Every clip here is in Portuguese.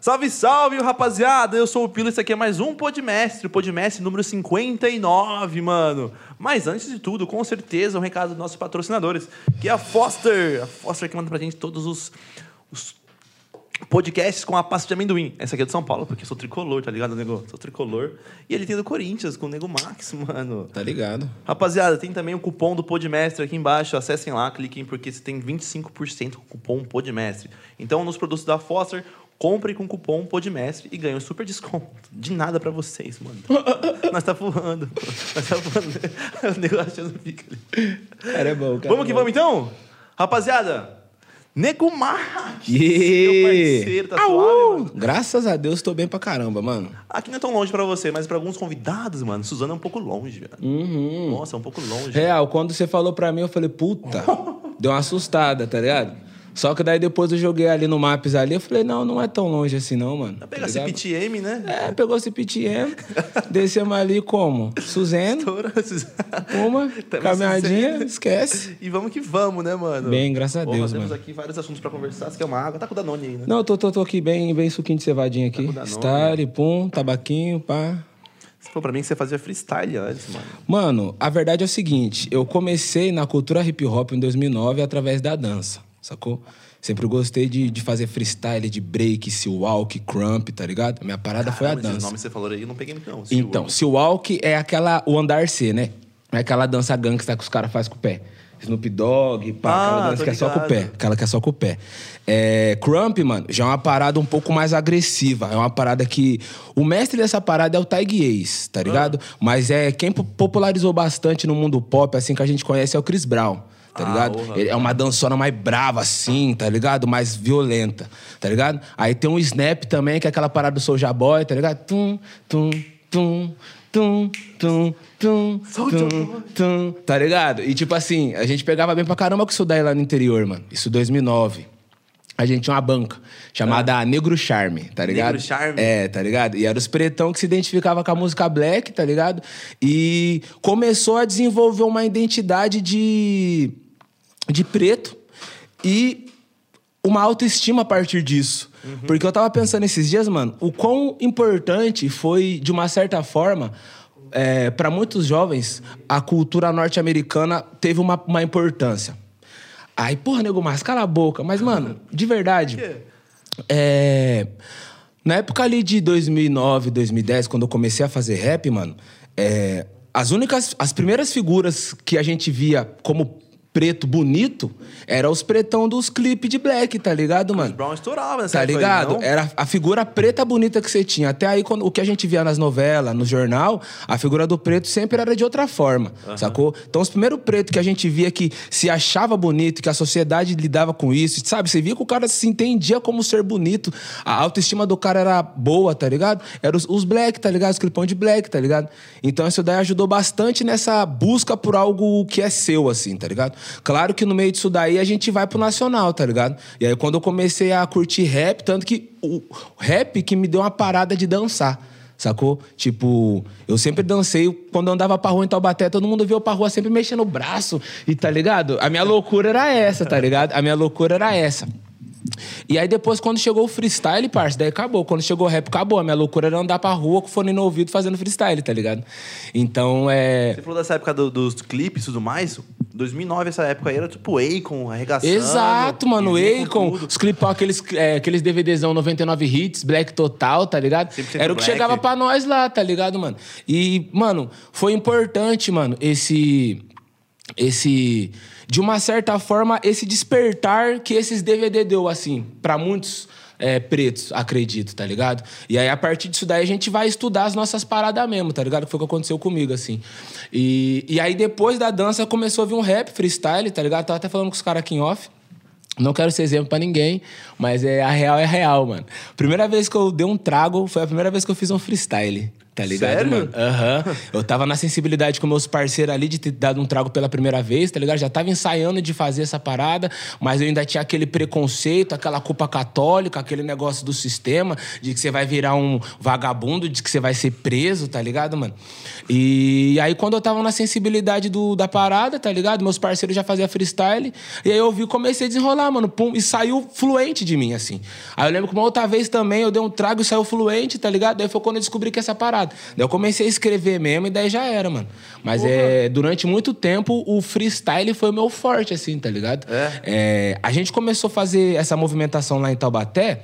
Salve, salve, rapaziada! Eu sou o Pilo, esse aqui é mais um Podmestre, o Podmestre número 59, mano. Mas antes de tudo, com certeza, um recado dos nossos patrocinadores, que é a Foster. A Foster que manda pra gente todos os, os podcasts com a pasta de amendoim. Essa aqui é de São Paulo, porque eu sou tricolor, tá ligado, nego? Sou tricolor. E ele tem do Corinthians, com o Nego Max, mano. Tá ligado? Rapaziada, tem também o cupom do Podmestre aqui embaixo. Acessem lá, cliquem, porque você tem 25% com o cupom Podmestre. Então, nos produtos da Foster, compre com o cupom Podmestre e ganhe um super desconto. De nada pra vocês, mano. Nós tá voando. Nós tá voando. o negócio achando pica ali. Cara, é bom, cara. Vamos que vamos então? Rapaziada, Nego Max, Yeah. meu parceiro, tá suave, mano? Graças a Deus, tô bem pra caramba, mano. Aqui não é tão longe pra você, mas pra alguns convidados, mano, Suzana é um pouco longe, velho. Uhum. Nossa, é um pouco longe. Real, quando você falou pra mim, eu falei, puta, deu uma assustada, tá ligado? Só que daí depois eu joguei ali no Maps ali, eu falei, não, não é tão longe assim não, mano. Vai tá pegar ligado? CPTM, né? É, pegou esse PTM, descemos ali como? Suzano, Estoura. uma, Tamo caminhadinha, Suzano. esquece. E vamos que vamos, né, mano? Bem, graças a Porra, Deus, temos mano. aqui vários assuntos pra conversar. Você quer uma água? Tá com o Danone aí, né? Não, tô, tô, tô aqui bem, bem suquinho de cevadinha aqui. com Danone. Style, pum, tabaquinho, pá. Você falou pra mim que você fazia freestyle antes, mano. Mano, a verdade é o seguinte, eu comecei na cultura hip hop em 2009 através da dança, sacou? Sempre gostei de, de fazer freestyle, de break, sea walk, crump, tá ligado? Minha parada foi a Caramba, dança. nomes que você falou aí, eu não peguei muito, não. Então, sea walk é aquela, o andar C, né? É aquela dança gangsta que os caras fazem com o pé. Snoop Dogg, pá, Ah, aquela dança que é só com o pé. Aquela que é só com o pé. É, crump, mano, já é uma parada um pouco mais agressiva. É uma parada que... O mestre dessa parada é o Tyg Ace, tá ligado? Ah. Mas é quem po- popularizou bastante no mundo pop, assim, que a gente conhece, é o Chris Brown. Tá Ah, ligado? orra. É uma dançona mais brava, assim, tá ligado? Mais violenta, tá ligado? Aí tem um snap também, que é aquela parada do Soulja Boy, tá ligado? Tum, tum, tum, tum, tum, tum, tum, tum, tá ligado? E tipo assim, a gente pegava bem pra caramba com isso daí lá no interior, mano. Isso 2009. A gente tinha uma banca chamada Negro Charme, tá ligado? Negro Charme? É, tá ligado? E era os pretão que se identificava com a música black, tá ligado? E começou a desenvolver uma identidade de, de preto e uma autoestima a partir disso. Porque eu tava pensando esses dias, mano, o quão importante foi, de uma certa forma, é, para muitos jovens, a cultura norte-americana teve uma, uma importância. Aí, porra, nego, mas cala a boca. Mas, mano, de verdade. É, na época ali de 2009, 2010, quando eu comecei a fazer rap, mano, é, as únicas, as primeiras figuras que a gente via como preto bonito eram os pretão dos clipes de black, tá ligado, mano? Brown estourava nessa Tá aí, ligado? não? Era a figura preta bonita que você tinha. Até aí, quando, o que a gente via nas novelas, no jornal, a figura do preto sempre era de outra forma, sacou? Então, os primeiros pretos que a gente via que se achava bonito, que a sociedade lidava com isso, sabe? Você via que o cara se entendia como ser bonito, a autoestima do cara era boa, tá ligado? Eram os, os black, tá ligado? Os clipão de black, tá ligado? Então, isso daí ajudou bastante nessa busca por algo que é seu, assim, tá ligado? Claro que no meio disso daí a gente vai pro nacional, tá ligado? E aí, quando eu comecei a curtir rap, tanto que o rap que me deu uma parada de dançar. Sacou? Tipo, eu sempre dancei. Quando eu andava pra rua em Taubaté, todo mundo via pra rua sempre mexendo o braço. E tá ligado? A minha loucura era essa, tá ligado? A minha loucura era essa. E aí depois, quando chegou o freestyle, parça, daí acabou. Quando chegou o rap, acabou. A minha loucura era andar pra rua com o fone no ouvido fazendo freestyle, tá ligado? Então, é... Você falou dessa época do- dos clipes e tudo mais. 2009, essa época aí, era tipo Akon, arregaçando. Exato, mano. Akon, os clipão, aqueles, é, aqueles DVDzão 99 hits, Black Total, tá ligado? 100% Era o que Black. chegava pra nós lá, tá ligado, mano? E, mano, foi importante, mano, esse. Esse. De uma certa forma, esse despertar que esses DVD deu, assim, pra muitos. é, pretos, acredito, tá ligado? E aí, a partir disso daí, a gente vai estudar as nossas paradas mesmo, tá ligado? Que foi o que aconteceu comigo, assim. E, e aí, depois da dança, começou a vir um rap, freestyle, tá ligado? Tava até falando com os caras aqui em off. Não quero ser exemplo pra ninguém, mas é, a real é real, mano. Primeira vez que eu dei um trago foi a primeira vez que eu fiz um freestyle. Tá ligado, Sério? mano? Aham. Eu tava na sensibilidade com meus parceiros ali de ter dado um trago pela primeira vez, tá ligado? Já tava ensaiando de fazer essa parada, mas eu ainda tinha aquele preconceito, aquela culpa católica, aquele negócio do sistema, de que você vai virar um vagabundo, de que você vai ser preso, tá ligado, mano? E aí, quando eu tava na sensibilidade do, da parada, tá ligado? Meus parceiros já faziam freestyle, e aí eu vi, comecei a desenrolar, mano, pum, e saiu fluente de mim, assim. Aí eu lembro que uma outra vez também eu dei um trago e saiu fluente, tá ligado? Daí foi quando eu descobri que essa parada. Daí eu comecei a escrever mesmo e daí já era, mano. Mas é, durante muito tempo o freestyle foi o meu forte, assim, tá ligado? É, a gente começou a fazer essa movimentação lá em Taubaté.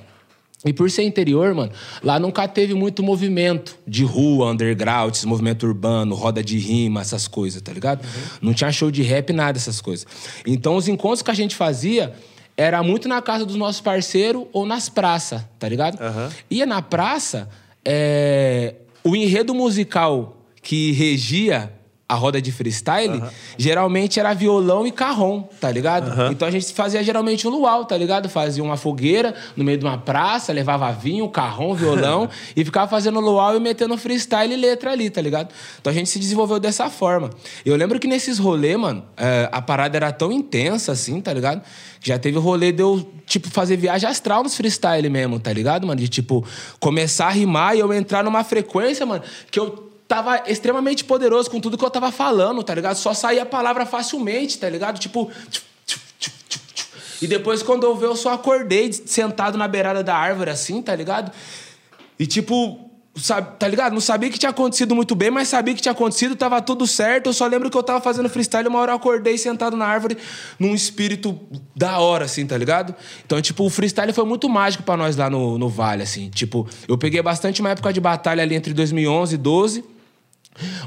E por ser interior, mano, lá nunca teve muito movimento de rua, underground, esse movimento urbano, roda de rima, essas coisas, tá ligado? Não tinha show de rap, nada dessas coisas. Então os encontros que a gente fazia era muito na casa dos nossos parceiros ou nas praças, tá ligado? Aham. Ia na praça, é, o enredo musical que regia a roda de freestyle, geralmente era violão e carrom, tá ligado? Então a gente fazia geralmente um luau, tá ligado? Fazia uma fogueira no meio de uma praça, levava vinho, carrom, violão e ficava fazendo luau e metendo freestyle e letra ali, tá ligado? Então a gente se desenvolveu dessa forma. Eu lembro que nesses rolês, mano, é, a parada era tão intensa assim, tá ligado? Que Já teve rolê de eu, tipo, fazer viagem astral nos freestyle mesmo, tá ligado, mano? De, tipo, começar a rimar e eu entrar numa frequência, mano, que eu tava extremamente poderoso com tudo que eu tava falando, tá ligado? Só saía a palavra facilmente, tá ligado? Tipo. E depois, quando eu vi, eu só acordei sentado na beirada da árvore, assim, tá ligado? E tipo. Sabe, tá ligado? Não sabia que tinha acontecido muito bem, mas sabia que tinha acontecido, tava tudo certo. Eu só lembro que eu tava fazendo freestyle, uma hora eu acordei sentado na árvore, num espírito da hora, assim, tá ligado? Então, tipo, o freestyle foi muito mágico pra nós lá no, no Vale, assim. Tipo, eu peguei bastante uma época de batalha ali entre 2011 e 12.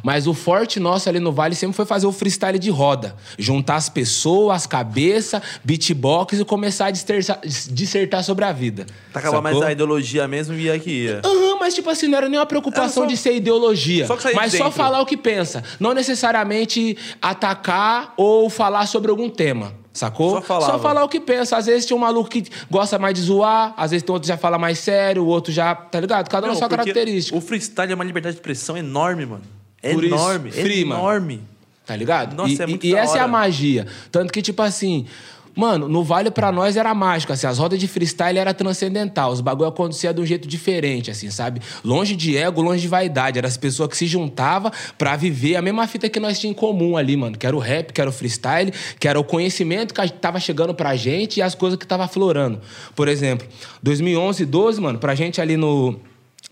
Mas o forte nosso ali no Vale sempre foi fazer o freestyle de roda. Juntar as pessoas, as cabeças, beatbox e começar a dissertar, dissertar sobre a vida. Tacava mais sacou? a ideologia mesmo e ia que ia. Aham, mas tipo assim, não era nenhuma preocupação Era só- de ser ideologia. só que sair de mas só falar o que pensa. Não necessariamente atacar ou falar sobre algum tema. Sacou? Só falava. falar o que pensa. Às vezes tem um maluco que gosta mais de zoar, às vezes tem outro que já fala mais sério, o outro já. Tá ligado? Cada um Não, a sua característica. O freestyle é uma liberdade de expressão enorme, mano. Por isso, enorme, free, mano. enorme. Tá ligado? Nossa, e é muito e da essa é a magia. Tanto que, tipo assim. Mano, no Vale pra nós era mágico, assim, as rodas de freestyle era transcendental, os bagulho acontecia de um jeito diferente, assim, sabe? Longe de ego, longe de vaidade, eram as pessoas que se juntavam pra viver a mesma fita que nós tínhamos em comum ali, mano, que era o rap, que era o freestyle, que era o conhecimento que tava chegando pra gente e as coisas que tava florando. Por exemplo, 2011, 12, mano, pra gente ali no,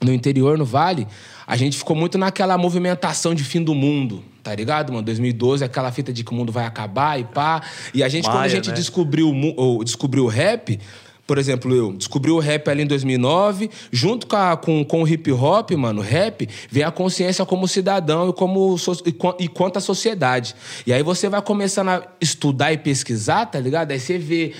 no interior, no Vale, a gente ficou muito naquela movimentação de fim do mundo, tá ligado, mano? 2012, aquela fita de que o mundo vai acabar e pá. E a gente, quando a Maia, gente né? descobriu, ou descobriu o rap, por exemplo, eu descobri o rap ali em 2009, junto com, a- com, com o hip hop, mano, rap, vem a consciência como cidadão e, como, so- e, e quanto à sociedade. E aí você vai começando a estudar e pesquisar, tá ligado? Aí você vê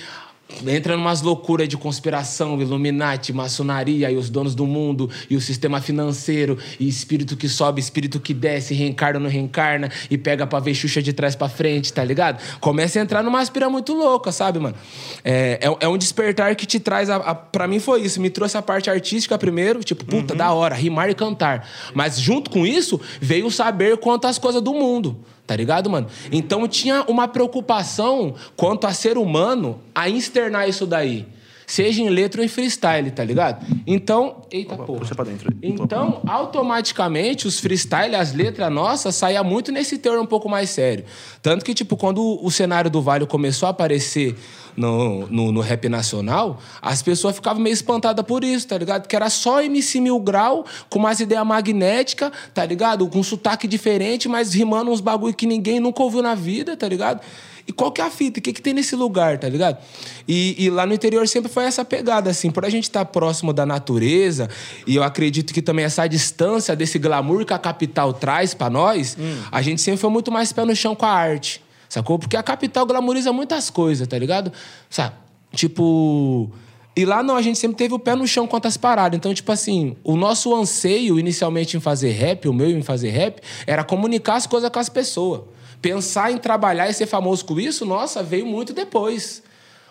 Entra numas loucuras de conspiração, Illuminati, maçonaria e os donos do mundo e o sistema financeiro e espírito que sobe, espírito que desce, reencarna, não reencarna e pega pra ver Xuxa de trás pra frente, tá ligado? Começa a entrar numa aspira muito louca, sabe, mano? É, é, é um despertar que te traz. A, a, pra mim foi isso, me trouxe a parte artística primeiro, tipo, puta, da hora, rimar e cantar. Mas junto com isso veio o saber quanto às coisas do mundo. Tá ligado, mano? Então tinha uma preocupação quanto a ser humano a externar isso daí. Seja em letra ou em freestyle, tá ligado? Então. Eita porra. Puxa pra dentro. Então, automaticamente, os freestyle, as letras nossas, saía muito nesse teor um pouco mais sério. Tanto que, tipo, quando o cenário do Vale começou a aparecer no, no, no rap nacional, as pessoas ficavam meio espantadas por isso, tá ligado? Que era só MC Mil Grau, com umas ideias magnéticas, tá ligado? Com um sotaque diferente, mas rimando uns bagulho que ninguém nunca ouviu na vida, tá ligado? E qual que é a fita? O que, que tem nesse lugar, tá ligado? E, e lá no interior sempre foi essa pegada, assim, por a gente estar próximo da natureza, e eu acredito que também essa distância desse glamour que a capital traz pra nós, a gente sempre foi muito mais pé no chão com a arte, sacou? Porque a capital glamoriza muitas coisas, tá ligado? Sabe? Tipo. E lá não, a gente sempre teve o pé no chão quanto às paradas. Então, tipo assim, o nosso anseio inicialmente em fazer rap, o meu em fazer rap, era comunicar as coisas com as pessoas. Pensar em trabalhar e ser famoso com isso, nossa, veio muito depois.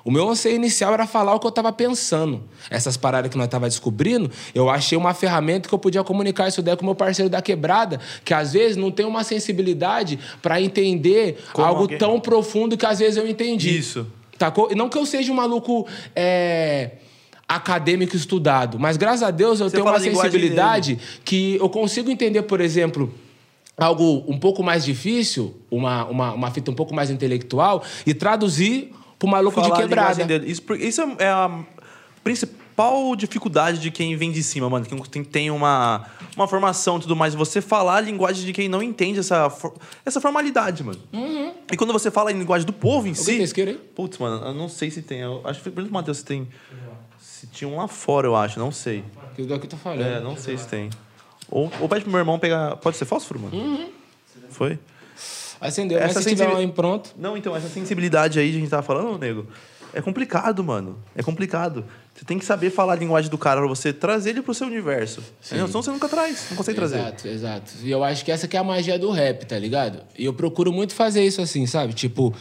O meu anseio inicial era falar o que eu tava pensando. Essas paradas que nós tava descobrindo, eu achei uma ferramenta que eu podia comunicar isso daí com o meu parceiro da quebrada, que às vezes não tem uma sensibilidade para entender Como algo alguém- tão profundo que às vezes eu entendi. Isso. Tacou? Não que eu seja um maluco é, acadêmico estudado, mas graças a Deus eu Você tenho uma sensibilidade que eu consigo entender, por exemplo, algo um pouco mais difícil, uma, uma, uma fita um pouco mais intelectual, e traduzir pro maluco de Falar a quebrada. Isso, isso é a principal dificuldade de quem vem de cima, mano. Quem tem, uma, uma formação e tudo mais. Você falar a linguagem de quem não entende essa, essa formalidade, mano. E quando você fala em linguagem do povo em Uhum. Alguém si. tem isqueiro aí? Putz, mano, eu não sei se tem. Eu acho que foi pro Matheus se tem. Se tinha um lá fora, eu acho, não sei. Que o daqui tá falando. É, não sei se tem. Ou, ou pede pro meu irmão pegar. Pode ser fósforo, mano? Uhum. Foi? Acendeu, mas Essa se tiver sensibil- um aí pronto... Não, então, essa sensibilidade aí que a gente tava falando, nego, é complicado, mano. É complicado. Você tem que saber falar a linguagem do cara pra você trazer ele pro seu universo. Senão você nunca traz, não consegue trazer. Exato, exato. E eu acho que essa que é a magia do rap, tá ligado? E eu procuro muito fazer isso assim, sabe? Tipo,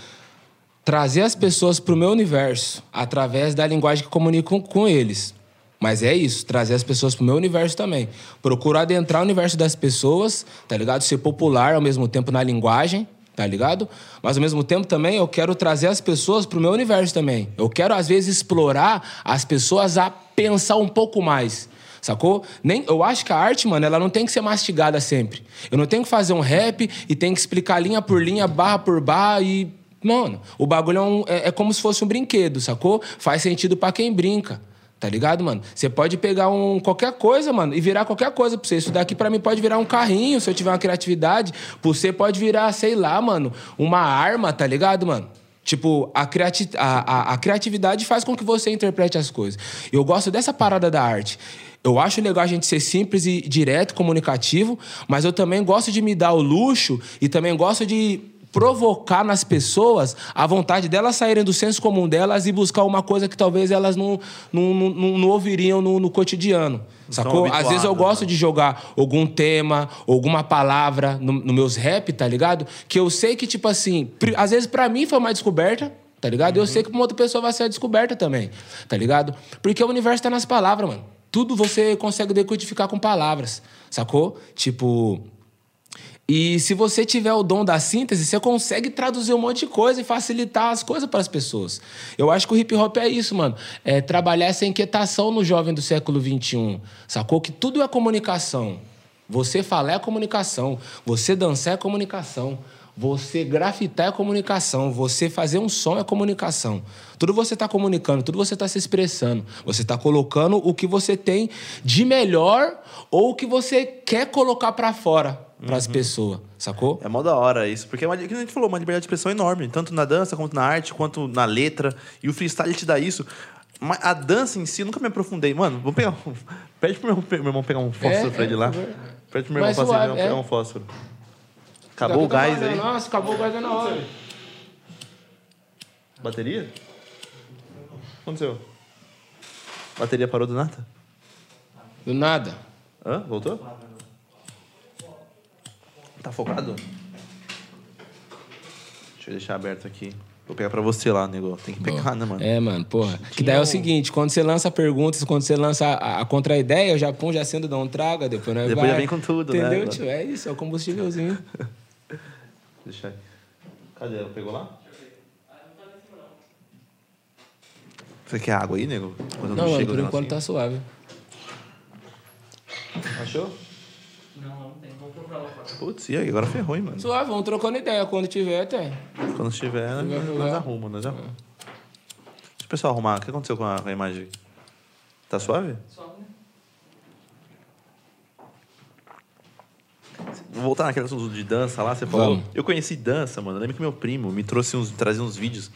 trazer as pessoas pro meu universo através da linguagem que comunico com, com eles. Mas é isso, trazer as pessoas pro meu universo também. Procuro adentrar o universo das pessoas, tá ligado? Ser popular ao mesmo tempo na linguagem, tá ligado? Mas ao mesmo tempo também eu quero trazer as pessoas pro meu universo também. Eu quero às vezes explorar as pessoas a pensar um pouco mais. Sacou? Nem, eu acho que a arte, mano, ela não tem que ser mastigada sempre. Eu não tenho que fazer um rap e tenho que explicar linha por linha, barra por barra e. Mano, o bagulho é, um- é- é como se fosse um brinquedo, sacou? Faz sentido pra quem brinca. Tá ligado, mano? Você pode pegar um qualquer coisa, mano, e virar qualquer coisa pra você. Isso daqui pra mim pode virar um carrinho, se eu tiver uma criatividade. Você pode virar, sei lá, mano, uma arma, tá ligado, mano? Tipo, a, criati a, a, a criatividade faz com que você interprete as coisas. Eu gosto dessa parada da arte. Eu acho legal a gente ser simples e direto, comunicativo, mas eu também gosto de me dar o luxo e também gosto de provocar nas pessoas a vontade delas saírem do senso comum delas e buscar uma coisa que talvez elas não, não, não, não- ouviriam no, no cotidiano. Sacou? Às vezes eu gosto né? de jogar algum tema, alguma palavra no, no meus rap, tá ligado? Que eu sei que, tipo assim, às vezes pra mim foi uma descoberta, tá ligado? E Eu sei que pra uma outra pessoa vai ser a descoberta também, tá ligado? Porque o universo tá nas palavras, mano. Tudo você consegue decodificar com palavras, sacou? Tipo. E se você tiver o dom da síntese, você consegue traduzir um monte de coisa e facilitar as coisas para as pessoas. Eu acho que o hip hop é isso, mano. É trabalhar essa inquietação no jovem do século XXI. Sacou? Que tudo é comunicação. Você falar é comunicação. Você dançar é comunicação. Você grafitar é comunicação. Você fazer um som é comunicação. Tudo você está comunicando, tudo você está se expressando. Você está colocando o que você tem de melhor ou o que você quer colocar para fora para as pessoas, sacou? É mó da hora isso, porque é uma, que a gente falou, uma liberdade de expressão enorme, tanto na dança, quanto na arte, quanto na letra. E o freestyle te dá isso. Mas a dança em si, eu nunca me aprofundei. Mano, vamos pegar um. Pede pro meu, meu irmão pegar um fósforo É, pra ele é, lá. favor. Pede pro meu irmão suave, ele é. pegar um fósforo. Acabou o gás aí. Nossa, acabou o gás é na hora. Bateria? O que aconteceu? Bateria parou do nada? Do nada. Hã? Voltou? Tá focado? Deixa eu deixar aberto aqui. Vou pegar pra você lá, nego. Tem que pegar, né, mano? É, mano, porra. Que daí é o seguinte, quando você lança perguntas, quando você lança a, a contra-ideia, o Japão já sendo dá um traga, depois nós Depois vai. já vem com tudo, né, Entendeu, mano? tio? É isso, é o combustívelzinho. Deixa aí. Cadê ela? Pegou lá? Você quer água aí, nego? Quando Não, mano, chega o por enquanto tá negocinho? suave. Achou? Não, não Putz, e aí? Agora ferrou, hein, mano? Suave, vamos trocando ideia. Quando tiver, tem. Quando estiver, nós, Vai nós jogar. arrumamos, nós arrumamos. Deixa o pessoal arrumar. O que aconteceu com a, com a imagem? Tá suave? Só, né? Vou voltar naquele assunto de dança lá, você falou. Vamos. Eu conheci dança, mano. Eu lembro que meu primo me trouxe uns, trazia uns vídeos.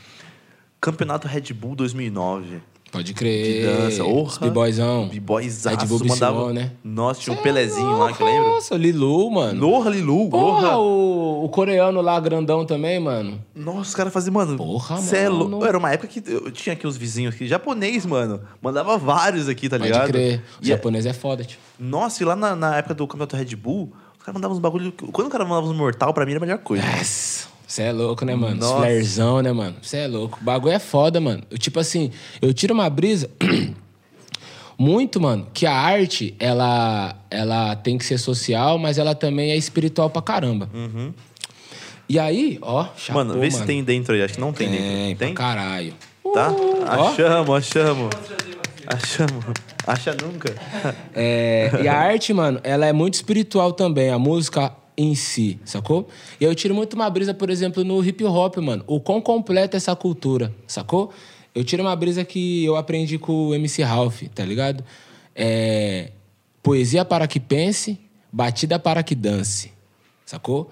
Campeonato Red Bull 2009. Pode crer. De dança. Orra. B-boyzão. B-boyzaço. Red Bull mandava... Né? Nossa, tinha um Pelezinho lá, que eu lembro. Nossa, Lilu, mano. Norra Lilu, Porra, Orra. o, o coreano lá, grandão também, mano. Nossa, os caras faziam, mano. Porra, cê é mano. Era uma época que eu tinha aqui uns vizinhos aqui, japonês, mano. Mandava vários aqui, tá Pode ligado? crer. O E, japonês é foda, tio. Nossa, e lá na, na época do campeonato Red Bull, os caras mandavam uns bagulho. Quando o cara mandava uns mortal, pra mim era a melhor coisa. Yes. Você é louco, né, mano? Nossa. Os Flarzão, né, mano? Você é louco. O bagulho é foda, mano. Eu, tipo assim, eu tiro uma brisa. Muito, mano, que a arte, ela, ela tem que ser social, mas ela também é espiritual pra caramba. E aí, ó, chapou, Mano, vê se tem dentro aí. Acho que não tem, Tem, dentro. Tem? caralho. Tá? ó. Achamos, achamos. Achamos. Acha nunca. É, e a arte, mano, ela é muito espiritual também, a música em si, sacou? E eu tiro muito uma brisa, por exemplo, no hip hop, mano. O quão completa é essa cultura, sacou? Eu tiro uma brisa que eu aprendi com o MC Ralph, tá ligado? É, poesia para que pense, batida para que dance, sacou?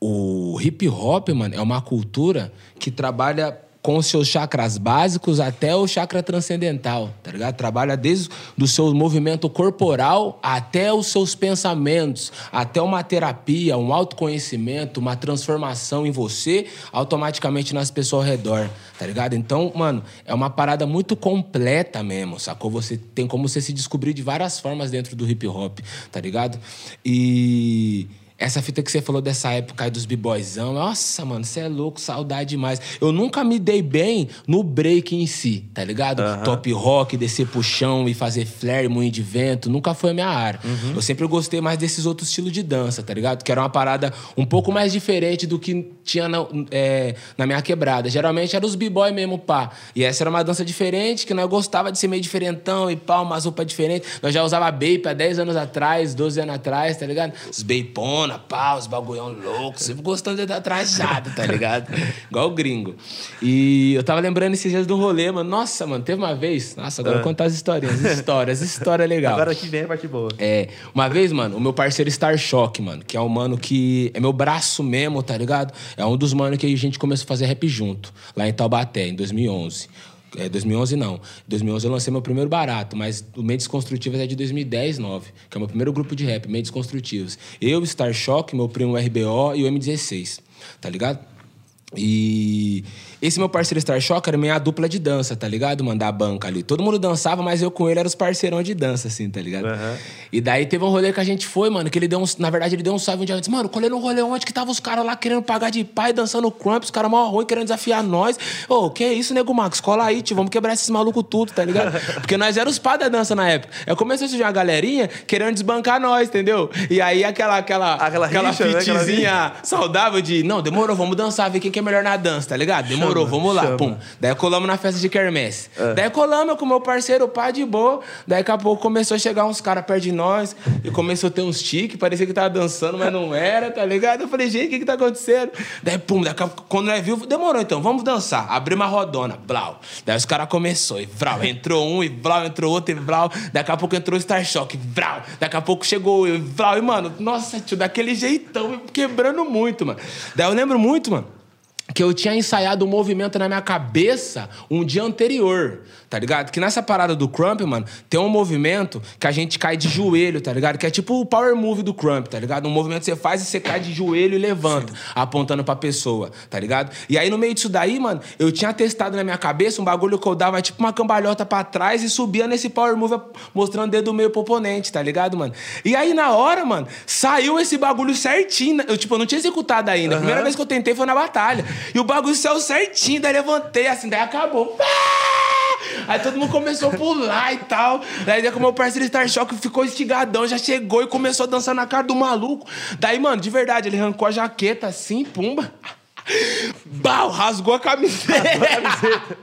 O hip hop, mano, é uma cultura que trabalha com os seus chakras básicos até o chakra transcendental, tá ligado? Trabalha desde do seu movimento corporal até os seus pensamentos, até uma terapia, um autoconhecimento, uma transformação em você, automaticamente nas pessoas ao redor, tá ligado? Então, mano, é uma parada muito completa mesmo, sacou? Você tem como você se descobrir de várias formas dentro do hip hop, tá ligado? E essa fita que você falou dessa época aí dos b-boyzão, nossa, mano, você é louco, saudade demais. Eu nunca me dei bem no break em si, tá ligado? Top rock, descer pro chão e fazer flare, moinho de vento, nunca foi a minha área. Eu sempre gostei mais desses outros estilos de dança, tá ligado? Que era uma parada um pouco mais diferente do que tinha na, é, na minha quebrada. Geralmente era os b-boy mesmo, pá. E essa era uma dança diferente, que nós gostava de ser meio diferentão e pá, umas roupas diferentes. Nós já usava bape há 10 anos atrás, 12 anos atrás, tá ligado? Os bapona, pá, os bagulhão louco. Sempre gostando de dar trajado, tá ligado? Igual o gringo. E eu tava lembrando esses dias do rolê, mano. Nossa, mano, teve uma vez... Nossa, agora eu vou contar as historinhas. Histórias, história legal. Agora aqui vem a parte boa. É, uma vez, mano, o meu parceiro Star Shock, mano, que é um mano que é meu braço mesmo, tá ligado? É um dos manos que a gente começou a fazer rap junto, lá em Taubaté, em 2011. É, 2011 não. Em 2011 eu lancei meu primeiro barato, mas o Mentes Construtivas é de 2010, 9, que é o meu primeiro grupo de rap, Mentes Construtivas. Eu, Star Shock, meu primo RBO e o M16, tá ligado? E esse meu parceiro Star Shock era minha dupla de dança, tá ligado? Mandar a banca ali. Todo mundo dançava, mas eu com ele era os parceirão de dança, assim, tá ligado? E daí teve um rolê que a gente foi, mano, que ele deu um. Na verdade, ele deu um salve um dia antes. Mano, colhei no rolê onde que tava os caras lá querendo pagar de pai, dançando crump, os caras mó ruim, querendo desafiar nós. Ô, que isso, nego Max? Cola aí, tio, vamos quebrar esses malucos tudo, tá ligado? Porque nós éramos os pá da dança na época. Eu comecei a surgir uma galerinha querendo desbancar nós, entendeu? E aí aquela, aquela, Aquela rixa, né? Aquela fitzinha saudável de, não, demorou, vamos dançar, ver quem que é melhor na dança, tá ligado? Demorou, Chama, vamos lá, chama. pum. Daí colamos na festa de quermesse. Daí colamos com meu parceiro, pá, de boa. Daí daqui a pouco começou a chegar uns caras perto de nós e começou a ter uns tiques, parecia que tava dançando, mas não era, tá ligado? Eu falei, gente, o que que tá acontecendo? Daí, pum, daqui a pouco, quando nós viu, demorou então, vamos dançar. Abri uma rodona, blau. Daí os caras começou, e vrau, entrou um, e vrau, entrou outro, e vrau. Daqui a pouco entrou o Star Shock, vrau. Daqui a pouco chegou eu, e vrau. E, mano, nossa, tio, daquele jeitão, quebrando muito, mano. Daí eu lembro muito, mano que eu tinha ensaiado um movimento na minha cabeça um dia anterior, tá ligado? Que nessa parada do Crump, mano, tem um movimento que a gente cai de joelho, tá ligado? Que é tipo o power move do Crump, tá ligado? Um movimento que você faz e você cai de joelho e levanta, apontando pra pessoa, tá ligado? E aí no meio disso daí, mano, eu tinha testado na minha cabeça um bagulho que eu dava tipo uma cambalhota pra trás e subia nesse power move mostrando o dedo meio pro oponente, tá ligado, mano? E aí na hora, mano, saiu esse bagulho certinho. Eu, tipo, eu não tinha executado ainda. A primeira vez que eu tentei foi na batalha. E o bagulho saiu certinho, daí levantei assim, daí acabou. Pá! Aí todo mundo começou a pular e tal. Daí com o meu parceiro Star Shock ficou estigadão, já chegou e começou a dançar na cara do maluco. Daí, mano, de verdade, ele arrancou a jaqueta assim, pumba. Bau, rasgou a camiseta.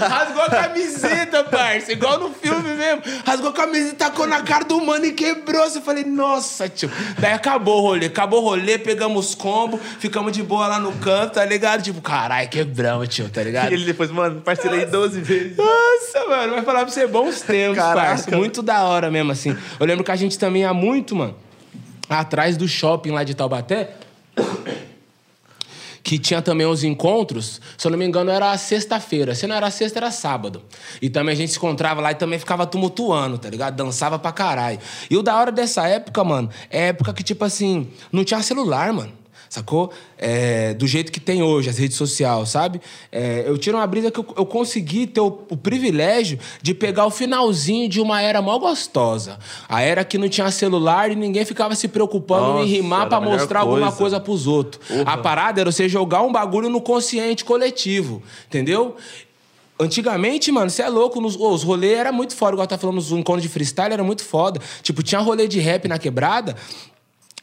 rasgou a camiseta, parça. Igual no filme mesmo. Rasgou a camiseta, tacou na cara do mano e quebrou. Eu falei, nossa, tio. Daí acabou o rolê. Acabou o rolê, pegamos combo, ficamos de boa lá no canto, tá ligado? Tipo, caralho, quebramos, tio, tá ligado? E ele depois, mano, parceirei 12 vezes. Nossa, mano, vai falar pra você bons tempos, Caraca. parça. Muito da hora mesmo, assim. Eu lembro que a gente também ia muito, mano, atrás do shopping lá de Taubaté. Que tinha também os encontros, se eu não me engano, era sexta-feira. Se não era sexta, era sábado. E também a gente se encontrava lá e também ficava tumultuando, tá ligado? Dançava pra caralho. E o da hora dessa época, mano, é época que, tipo assim, não tinha celular, mano. Sacou? É, do jeito que tem hoje, as redes sociais, sabe? É, eu tiro uma brisa que eu, eu consegui ter o, o privilégio de pegar o finalzinho de uma era mó gostosa. A era que não tinha celular e ninguém ficava se preocupando Nossa, em rimar era pra a melhor mostrar alguma coisa. coisa pros outros. Porra. A parada era você jogar um bagulho no consciente coletivo, entendeu? Antigamente, mano, você é louco. Nos, ô, os rolês era muito foda, igual tá falando, os encontros de freestyle era muito foda. Tipo, tinha rolê de rap na quebrada.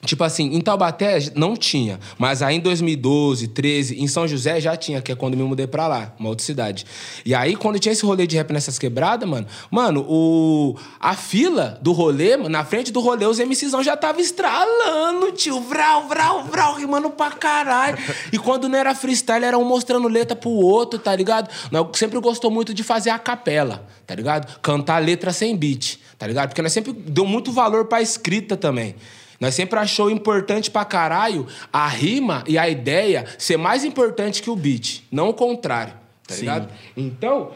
Tipo assim, em Taubaté não tinha, mas aí em 2012, 13, em São José já tinha, que é quando me mudei pra lá, uma outra cidade. E aí, quando tinha esse rolê de rap nessas quebradas, mano, mano, o... a fila do rolê, mano, na frente do rolê, os MCzão já tava estralando, tio. Vral, vral, vral, rimando pra caralho. E quando não era freestyle, era um mostrando letra pro outro, tá ligado? Nós sempre gostou muito de fazer a capela, tá ligado? Cantar letra sem beat, tá ligado? Porque nós sempre deu muito valor pra escrita também. Nós sempre achou importante pra caralho a rima e a ideia ser mais importante que o beat, não o contrário, tá Sim. ligado? Então,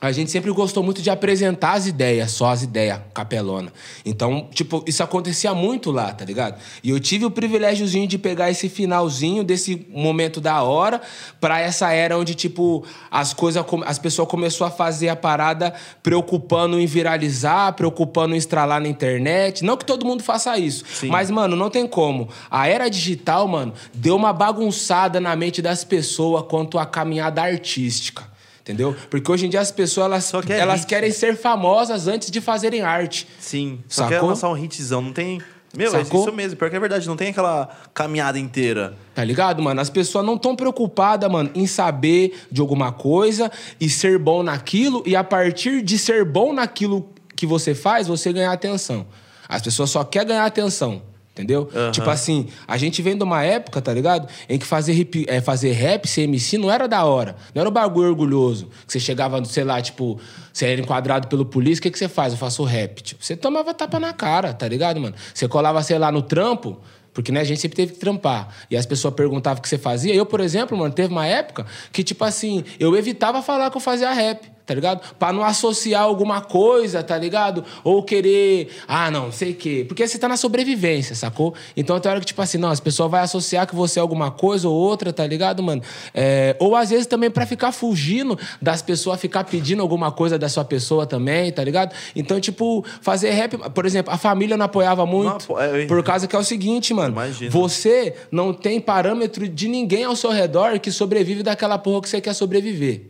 a gente sempre gostou muito de apresentar as ideias, só as ideias, capelona. Então, tipo, isso acontecia muito lá, tá ligado? E eu tive o privilégiozinho de pegar esse finalzinho desse momento da hora pra essa era onde, tipo, as coisas, as pessoas começou a fazer a parada preocupando em viralizar, preocupando em estralar na internet. Não que todo mundo faça isso, Sim. mas, mano, não tem como. A era digital, mano, deu uma bagunçada na mente das pessoas quanto à caminhada artística. Entendeu? Porque hoje em dia as pessoas elas, quer elas hit. querem ser famosas antes de fazerem arte. Sim. Só Sacou? quer lançar um hitzão. Não tem. Meu, é Sacou? isso mesmo. Pior que é verdade. Não tem aquela caminhada inteira. Tá ligado, mano? As pessoas não estão preocupadas, mano, em saber de alguma coisa e ser bom naquilo, e a partir de ser bom naquilo que você faz, você ganhar atenção. As pessoas só querem ganhar atenção. Entendeu? Aham. Tipo assim, a gente vem de uma época, tá ligado? Em que fazer, hip, é, fazer rap, ser MC, não era da hora. Não era um bagulho orgulhoso. Que você chegava, sei lá, tipo, você era enquadrado pelo polícia, o que, que você faz? Eu faço rap. Tipo, você tomava tapa na cara, tá ligado, mano? Você colava, sei lá, no trampo, porque, né, a gente sempre teve que trampar. E as pessoas perguntavam o que você fazia. Eu, por exemplo, mano, teve uma época que, tipo assim, eu evitava falar que eu fazia rap, tá ligado? Pra não associar alguma coisa, tá ligado? Ou querer, ah, não, sei o quê. Porque você tá na sobrevivência, sacou? Então tem hora que, tipo assim, não, as pessoas vão associar que você é alguma coisa ou outra, tá ligado, mano? É, ou às vezes também pra ficar fugindo das pessoas, ficar pedindo alguma coisa da sua pessoa também, tá ligado? Então, tipo, fazer rap, por exemplo, a família não apoiava muito. é, eu- por causa que é o seguinte, mano. Imagino. Você não tem parâmetro de ninguém ao seu redor que sobrevive daquela porra que você quer sobreviver.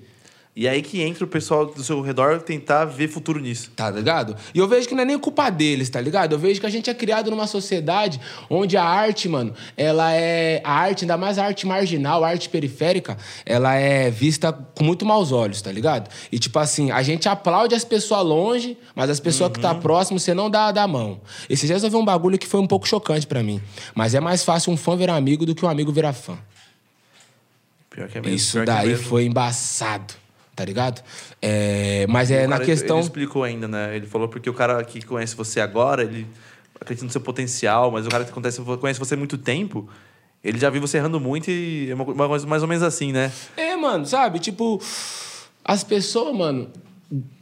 E aí que entra o pessoal do seu redor tentar ver futuro nisso. Tá ligado? E eu vejo que não é nem culpa deles, tá ligado? Eu vejo que a gente é criado numa sociedade onde a arte, mano, ela é. A arte, ainda mais a arte marginal, a arte periférica, ela é vista com muito maus olhos, tá ligado? E tipo assim, a gente aplaude as pessoas longe, mas as pessoas que tá próximo, você não dá, dá a mão. Esses dias eu vi um bagulho que foi um pouco chocante pra mim. Mas é mais fácil um fã virar amigo do que um amigo virar fã. Pior que é mesmo. Isso é daí mesmo. foi embaçado, tá ligado? É, mas é na cara, questão. Ele explicou ainda, né? Ele falou porque o cara que conhece você agora, ele acredita no seu potencial, mas o cara que acontece- conhece você há muito tempo, ele já viu você errando muito e é uma coisa mais ou menos assim, né? É, mano, sabe? Tipo, as pessoas, mano,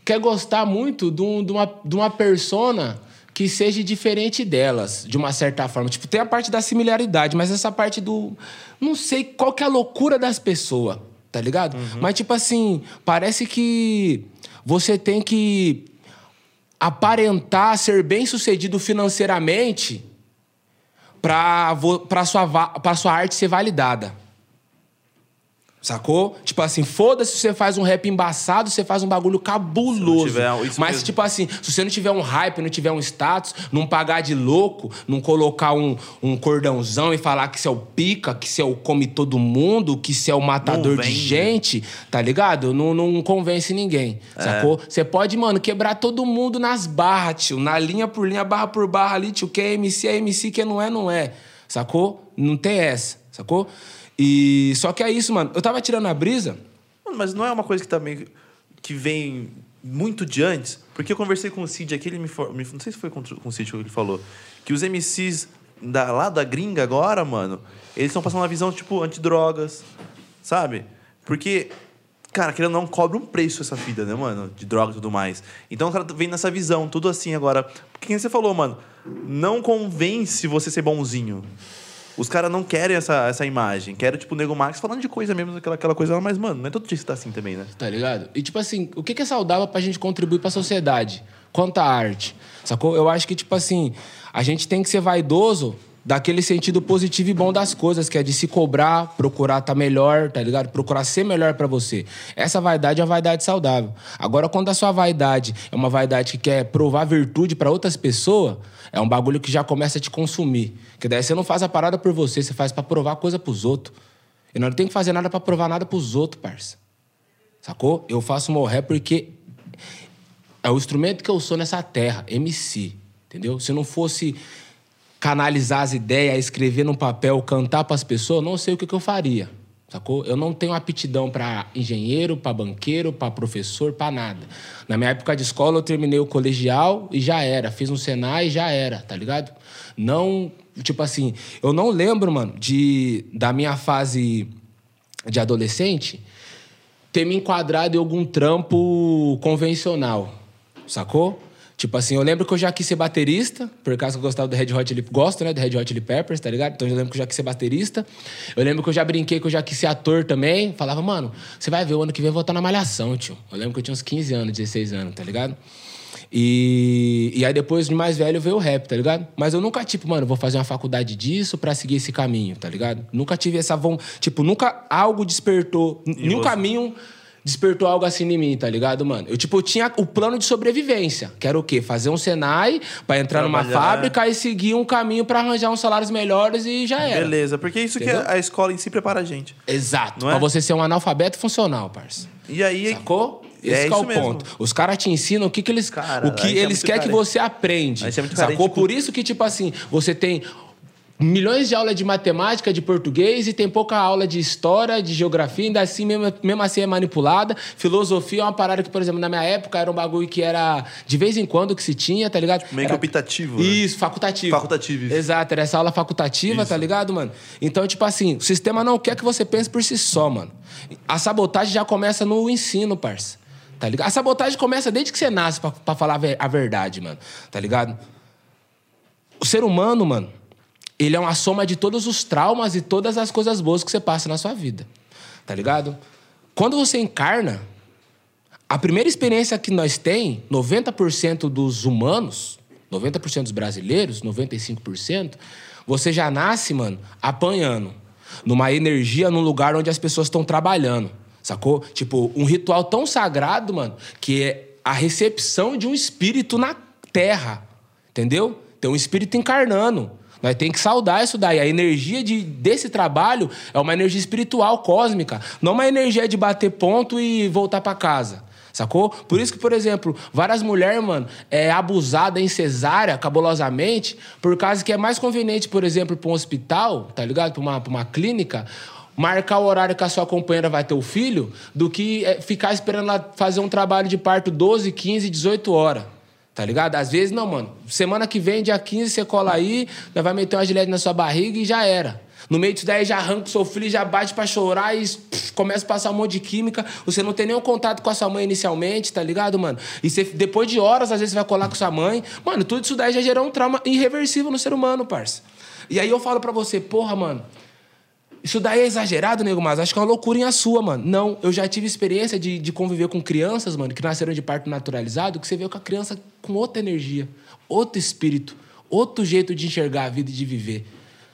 quer gostar muito de, um- de uma, de uma persona que seja diferente delas, de uma certa forma. Tipo, tem a parte da similaridade, mas essa parte do. Não sei qual que é a loucura das pessoas, tá ligado? Mas, tipo assim, parece que você tem que aparentar ser bem sucedido financeiramente pra, pra, sua, pra sua arte ser validada. Sacou? Tipo assim, foda-se se você faz um rap embaçado, você faz um bagulho cabuloso. um- isso Mas, mesmo. tipo assim, se você não tiver um hype, não tiver um status, não pagar de louco, não colocar um, um cordãozão e falar que você é o pica, que você é o come todo mundo, que você é o matador de gente, tá ligado? Não, não convence ninguém, É. sacou? Você pode, mano, quebrar todo mundo nas barras, tio. Na linha por linha, barra por barra ali, tio. Quem é MC é MC, quem não é, não é. Sacou? Não tem essa, sacou? E só que é isso, mano. Eu tava tirando a brisa. Mano, Mas não é uma coisa que também que vem muito de antes, porque eu conversei com o Cid aqui, ele me, me- não sei se foi com, o Cid que ele falou, que os MCs da, lá da gringa agora, mano, eles estão passando uma visão tipo antidrogas, sabe? Porque cara, querendo não cobra um preço essa vida, né, mano, de droga e tudo mais. Então o cara vem nessa visão, tudo assim agora. Porque quem você falou, mano, não convence você ser bonzinho. Os caras não querem essa, essa imagem. Querem, tipo, o Nego Max falando de coisa mesmo, aquela, aquela coisa mas, mano, não é todo dia que tá assim também, né? Tá ligado? E, tipo assim, o que que é saudável pra gente contribuir pra sociedade? Quanto à arte, sacou? Eu acho que, tipo assim, a gente tem que ser vaidoso daquele sentido positivo e bom das coisas, que é de se cobrar, procurar estar tá melhor, tá ligado? Procurar ser melhor pra você. Essa vaidade é uma vaidade saudável. Agora, quando a sua vaidade é uma vaidade que quer provar virtude pra outras pessoas, é um bagulho que já começa a te consumir. Que daí você não faz a parada por você, você faz pra provar coisa pros outros. E não tem que fazer nada pra provar nada pros outros, parça. Sacou? Eu faço morrer porque é o instrumento que eu sou nessa terra, MC. Entendeu? Se não fosse canalizar as ideias, escrever num papel, cantar para as pessoas, não sei o que, que eu faria. Sacou? Eu não tenho aptidão para engenheiro, para banqueiro, para professor, para nada. Na minha época de escola, eu terminei o colegial e já era. Fiz um Senai e já era, tá ligado? Não, tipo assim, eu não lembro, mano, de, da minha fase de adolescente ter me enquadrado em algum trampo convencional, sacou? Tipo assim, eu lembro que eu já quis ser baterista, por causa que eu gostava do Red Hot Chili... Gosto, né, do Red Hot Chili Peppers, tá ligado? Então eu lembro que eu já quis ser baterista. Eu lembro que eu já brinquei que eu já quis ser ator também. Falava, mano, você vai ver, o ano que vem eu vou estar na Malhação, tio. Eu lembro que eu tinha uns 15 anos, 16 anos, tá ligado? E, e aí depois, de mais velho, veio o rap, tá ligado? Mas eu nunca, tipo, mano, vou fazer uma faculdade disso pra seguir esse caminho, tá ligado? Nunca tive essa vontade... Tipo, nunca algo despertou... E nenhum você? caminho despertou algo assim em mim, tá ligado, mano? Eu, tipo, tinha o plano de sobrevivência, que era o quê? Fazer um Senai pra entrar numa Trabalhar. fábrica e seguir um caminho pra arranjar uns salários melhores e já era. Beleza, porque isso que Entendeu? a escola em si prepara a gente. Exato. Não é? Pra você ser um analfabeto funcional, parça. E aí. Sacou? É Esse que é isso o mesmo. ponto. Os caras te ensinam o que, que eles, Cara, o que é eles muito querem que você aprende. É sacou? tipo- Por isso que, tipo assim, você tem milhões de aulas de matemática, de português e tem pouca aula de história, de geografia, ainda assim, mesmo, mesmo assim é manipulada. Filosofia é uma parada que, por exemplo, na minha época era um bagulho que era de vez em quando que se tinha, tá ligado? Meio que Era- optativo. né? Isso, facultativo. Facultativo, isso. Exato, era essa aula facultativa, tá ligado, mano? Então, tipo assim, o sistema não quer que você pense por si só, mano. A sabotagem já começa no ensino, parça. Tá ligado? A sabotagem começa desde que você nasce pra, pra falar a verdade, mano. Tá ligado? O ser humano, mano, ele é uma soma de todos os traumas e todas as coisas boas que você passa na sua vida. Tá ligado? Quando você encarna, a primeira experiência que nós tem, 90% dos humanos, 90% dos brasileiros, 95%, você já nasce, mano, apanhando. Numa energia, num lugar onde as pessoas estão trabalhando. Sacou? Tipo, um ritual tão sagrado, mano, que é a recepção de um espírito na terra. Entendeu? Tem um espírito encarnando. Nós tem que saudar isso daí. A energia de, desse trabalho é uma energia espiritual cósmica, não uma energia de bater ponto e voltar pra casa. Sacou? Por isso que, por exemplo, várias mulheres, mano, é abusada em cesárea, cabulosamente, por causa que é mais conveniente, por exemplo, pra um hospital, tá ligado? Pra uma, uma clínica, marcar o horário que a sua companheira vai ter o filho, do que é, ficar esperando ela fazer um trabalho de parto 12, 15, 18 horas. Tá ligado? Às vezes, não, mano. Semana que vem, dia 15, você cola aí, nós vai meter uma gilete na sua barriga e já era. No meio disso daí, já arranca o seu filho, já bate pra chorar e pff, começa a passar um monte de química. Você não tem nenhum contato com a sua mãe inicialmente, tá ligado, mano? E você, depois de horas, às vezes, você vai colar com sua mãe. Mano, tudo isso daí já gerou um trauma irreversível no ser humano, parça. E aí eu falo pra você, porra, mano, isso daí é exagerado, nego, mas acho que é uma loucurinha sua, mano. Não, eu já tive experiência de, de conviver com crianças, mano, que nasceram de parto naturalizado, que você vê com a criança com outra energia, outro espírito, outro jeito de enxergar a vida e de viver.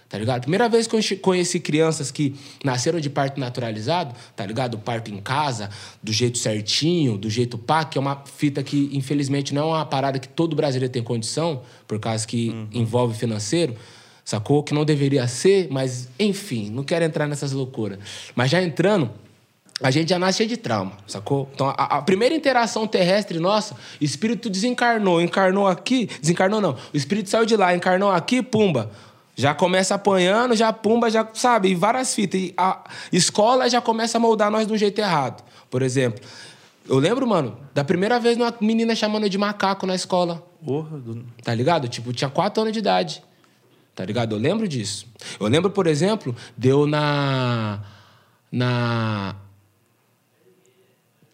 Tá ligado? Primeira vez que eu conheci crianças que nasceram de parto naturalizado, tá ligado? Parto em casa, do jeito certinho, do jeito pá, que é uma fita que, infelizmente, não é uma parada que todo brasileiro tem condição, por causa que envolve financeiro. Sacou? Que não deveria ser, mas enfim, não quero entrar nessas loucuras. Mas já entrando, a gente já nasce cheio de trauma, sacou? Então, a, a primeira interação terrestre nossa, o espírito desencarnou, encarnou aqui, desencarnou não. O espírito saiu de lá, encarnou aqui, pumba. Já começa apanhando, já pumba, já, sabe, e várias fitas. E a escola já começa a moldar nós do jeito errado. Por exemplo, eu lembro, mano, da primeira vez uma menina chamando eu de macaco na escola. Porra, do- Tá ligado? Tipo, tinha quatro anos de idade. Tá ligado? Eu lembro disso. Eu lembro, por exemplo, deu na. Na.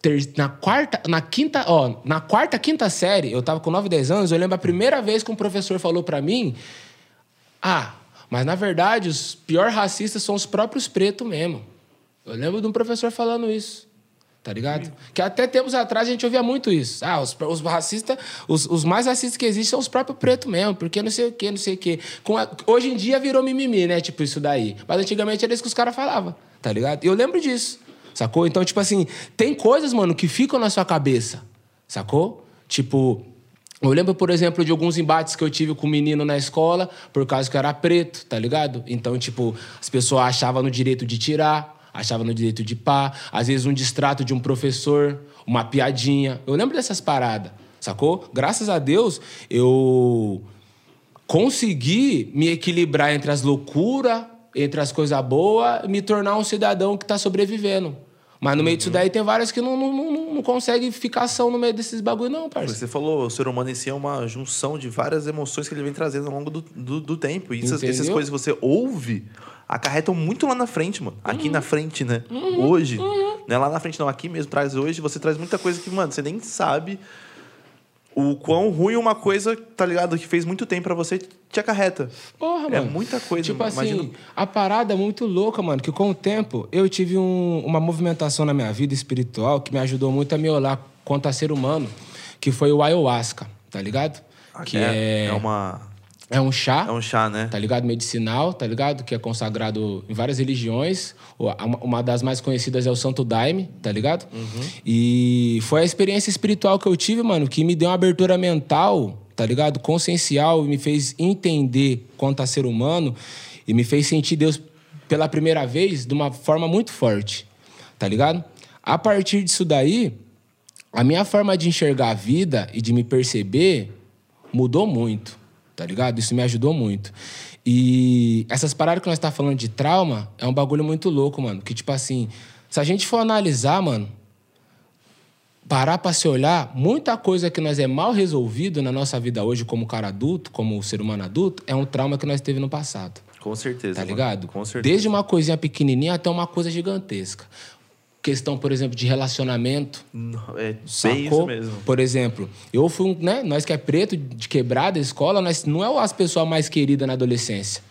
Ter- na quarta. Na quinta. Ó, na quarta, quinta série, eu tava com 9, 10 anos, eu lembro a primeira vez que um professor falou pra mim. Ah, Mas, na verdade, os piores racistas são os próprios pretos mesmo. Eu lembro de um professor falando isso. Tá ligado? Que até tempos atrás a gente ouvia muito isso. Ah, os, os racistas, os, os mais racistas que existem são os próprios pretos mesmo, porque não sei o quê, não sei o quê. A- hoje em dia virou mimimi, né? Tipo, isso daí. Mas antigamente era isso que os caras falavam, tá ligado? E eu lembro disso, sacou? Então, tipo assim, tem coisas, mano, que ficam na sua cabeça, sacou? Tipo, eu lembro, por exemplo, de alguns embates que eu tive com um menino na escola, por causa que eu era preto, tá ligado? Então, tipo, as pessoas achavam no direito de tirar, achavam no direito de pá, às vezes um distrato de um professor, uma piadinha. Eu lembro dessas paradas, sacou? Graças a Deus, eu consegui me equilibrar entre as loucuras, entre as coisas boas, me tornar um cidadão que tá sobrevivendo. Mas no meio disso daí tem vários que não, não, não, não conseguem ficação no meio desses bagulho, não, parceiro. Você falou, o ser humano em si é uma junção de várias emoções que ele vem trazendo ao longo do, do, do tempo. E essas, essas coisas que você ouve acarretam muito lá na frente, mano. Aqui Uhum. na frente, né? Hoje. Não é lá na frente, não. Aqui mesmo, traz hoje. Você traz muita coisa que, mano, você nem sabe o quão ruim uma coisa, tá ligado? Que fez muito tempo pra você te acarreta. Porra, É mano. muita coisa, Tipo mano. assim, Imagina- a parada é muito louca, mano. Que com o tempo eu tive um- uma movimentação na minha vida espiritual que me ajudou muito a me olhar quanto a ser humano, que foi o ayahuasca, tá ligado? que é, é uma. é um chá. É um chá, né? tá ligado? Medicinal, tá ligado? Que é consagrado em várias religiões. Uma das mais conhecidas é o Santo Daime, tá ligado? E foi a experiência espiritual que eu tive, mano, que me deu uma abertura mental, tá ligado? Consciencial, me fez entender quanto a ser humano e me fez sentir Deus pela primeira vez de uma forma muito forte, tá ligado? A partir disso daí, a minha forma de enxergar a vida e de me perceber mudou muito, tá ligado? Isso me ajudou muito. E essas paradas que nós tá falando de trauma é um bagulho muito louco, mano. Que, tipo assim, se a gente for analisar, mano, parar pra se olhar, muita coisa que nós é mal resolvido na nossa vida hoje como cara adulto, como ser humano adulto, é um trauma que nós teve no passado. Com certeza. Tá mano. ligado? Com certeza. Desde uma coisinha pequenininha até uma coisa gigantesca. Questão, por exemplo, de relacionamento. Não, É bem isso mesmo. Por exemplo, eu fui um, né? Nós que é preto, de quebrada, escola, nós não é as pessoas mais queridas na adolescência.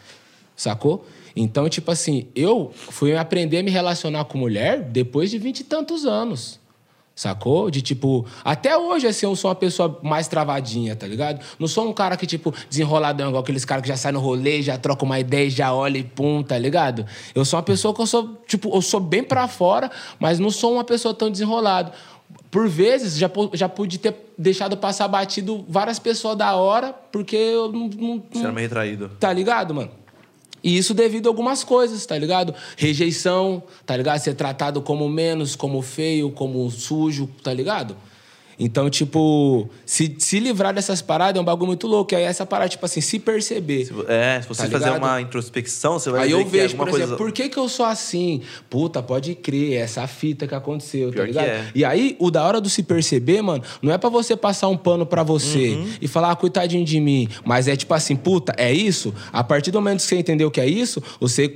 Sacou? Então, tipo assim, eu fui aprender a me relacionar com mulher depois de vinte e tantos anos. Sacou? De tipo, até hoje, assim, eu sou uma pessoa mais travadinha, tá ligado? Não sou um cara que, tipo, desenroladão, igual aqueles caras que já saem no rolê, já troca uma ideia, já olha e pum, tá ligado? Eu sou uma pessoa que eu sou, tipo, eu sou bem pra fora, mas não sou uma pessoa tão desenrolado. Por vezes, já, já pude ter deixado passar batido várias pessoas da hora, porque eu não- não, Você era meio retraído. Tá ligado, mano? E isso devido a algumas coisas, tá ligado? Rejeição, tá ligado? Ser tratado como menos, como feio, como sujo, tá ligado? Então, tipo, se, se livrar dessas paradas é um bagulho muito louco. E aí essa parada, tipo assim, se perceber. É, se você Tá fazer ligado? uma introspecção, você vai Aí ver eu vejo, é por alguma exemplo, coisa... por que, que eu sou assim? Puta, pode crer, essa fita que aconteceu, Pior tá ligado? é. E aí, o da hora do se perceber, mano, não é pra você passar um pano pra você Uhum. e falar, ah, coitadinho de mim. Mas é tipo assim, puta, é isso? A partir do momento que você entendeu que é isso, você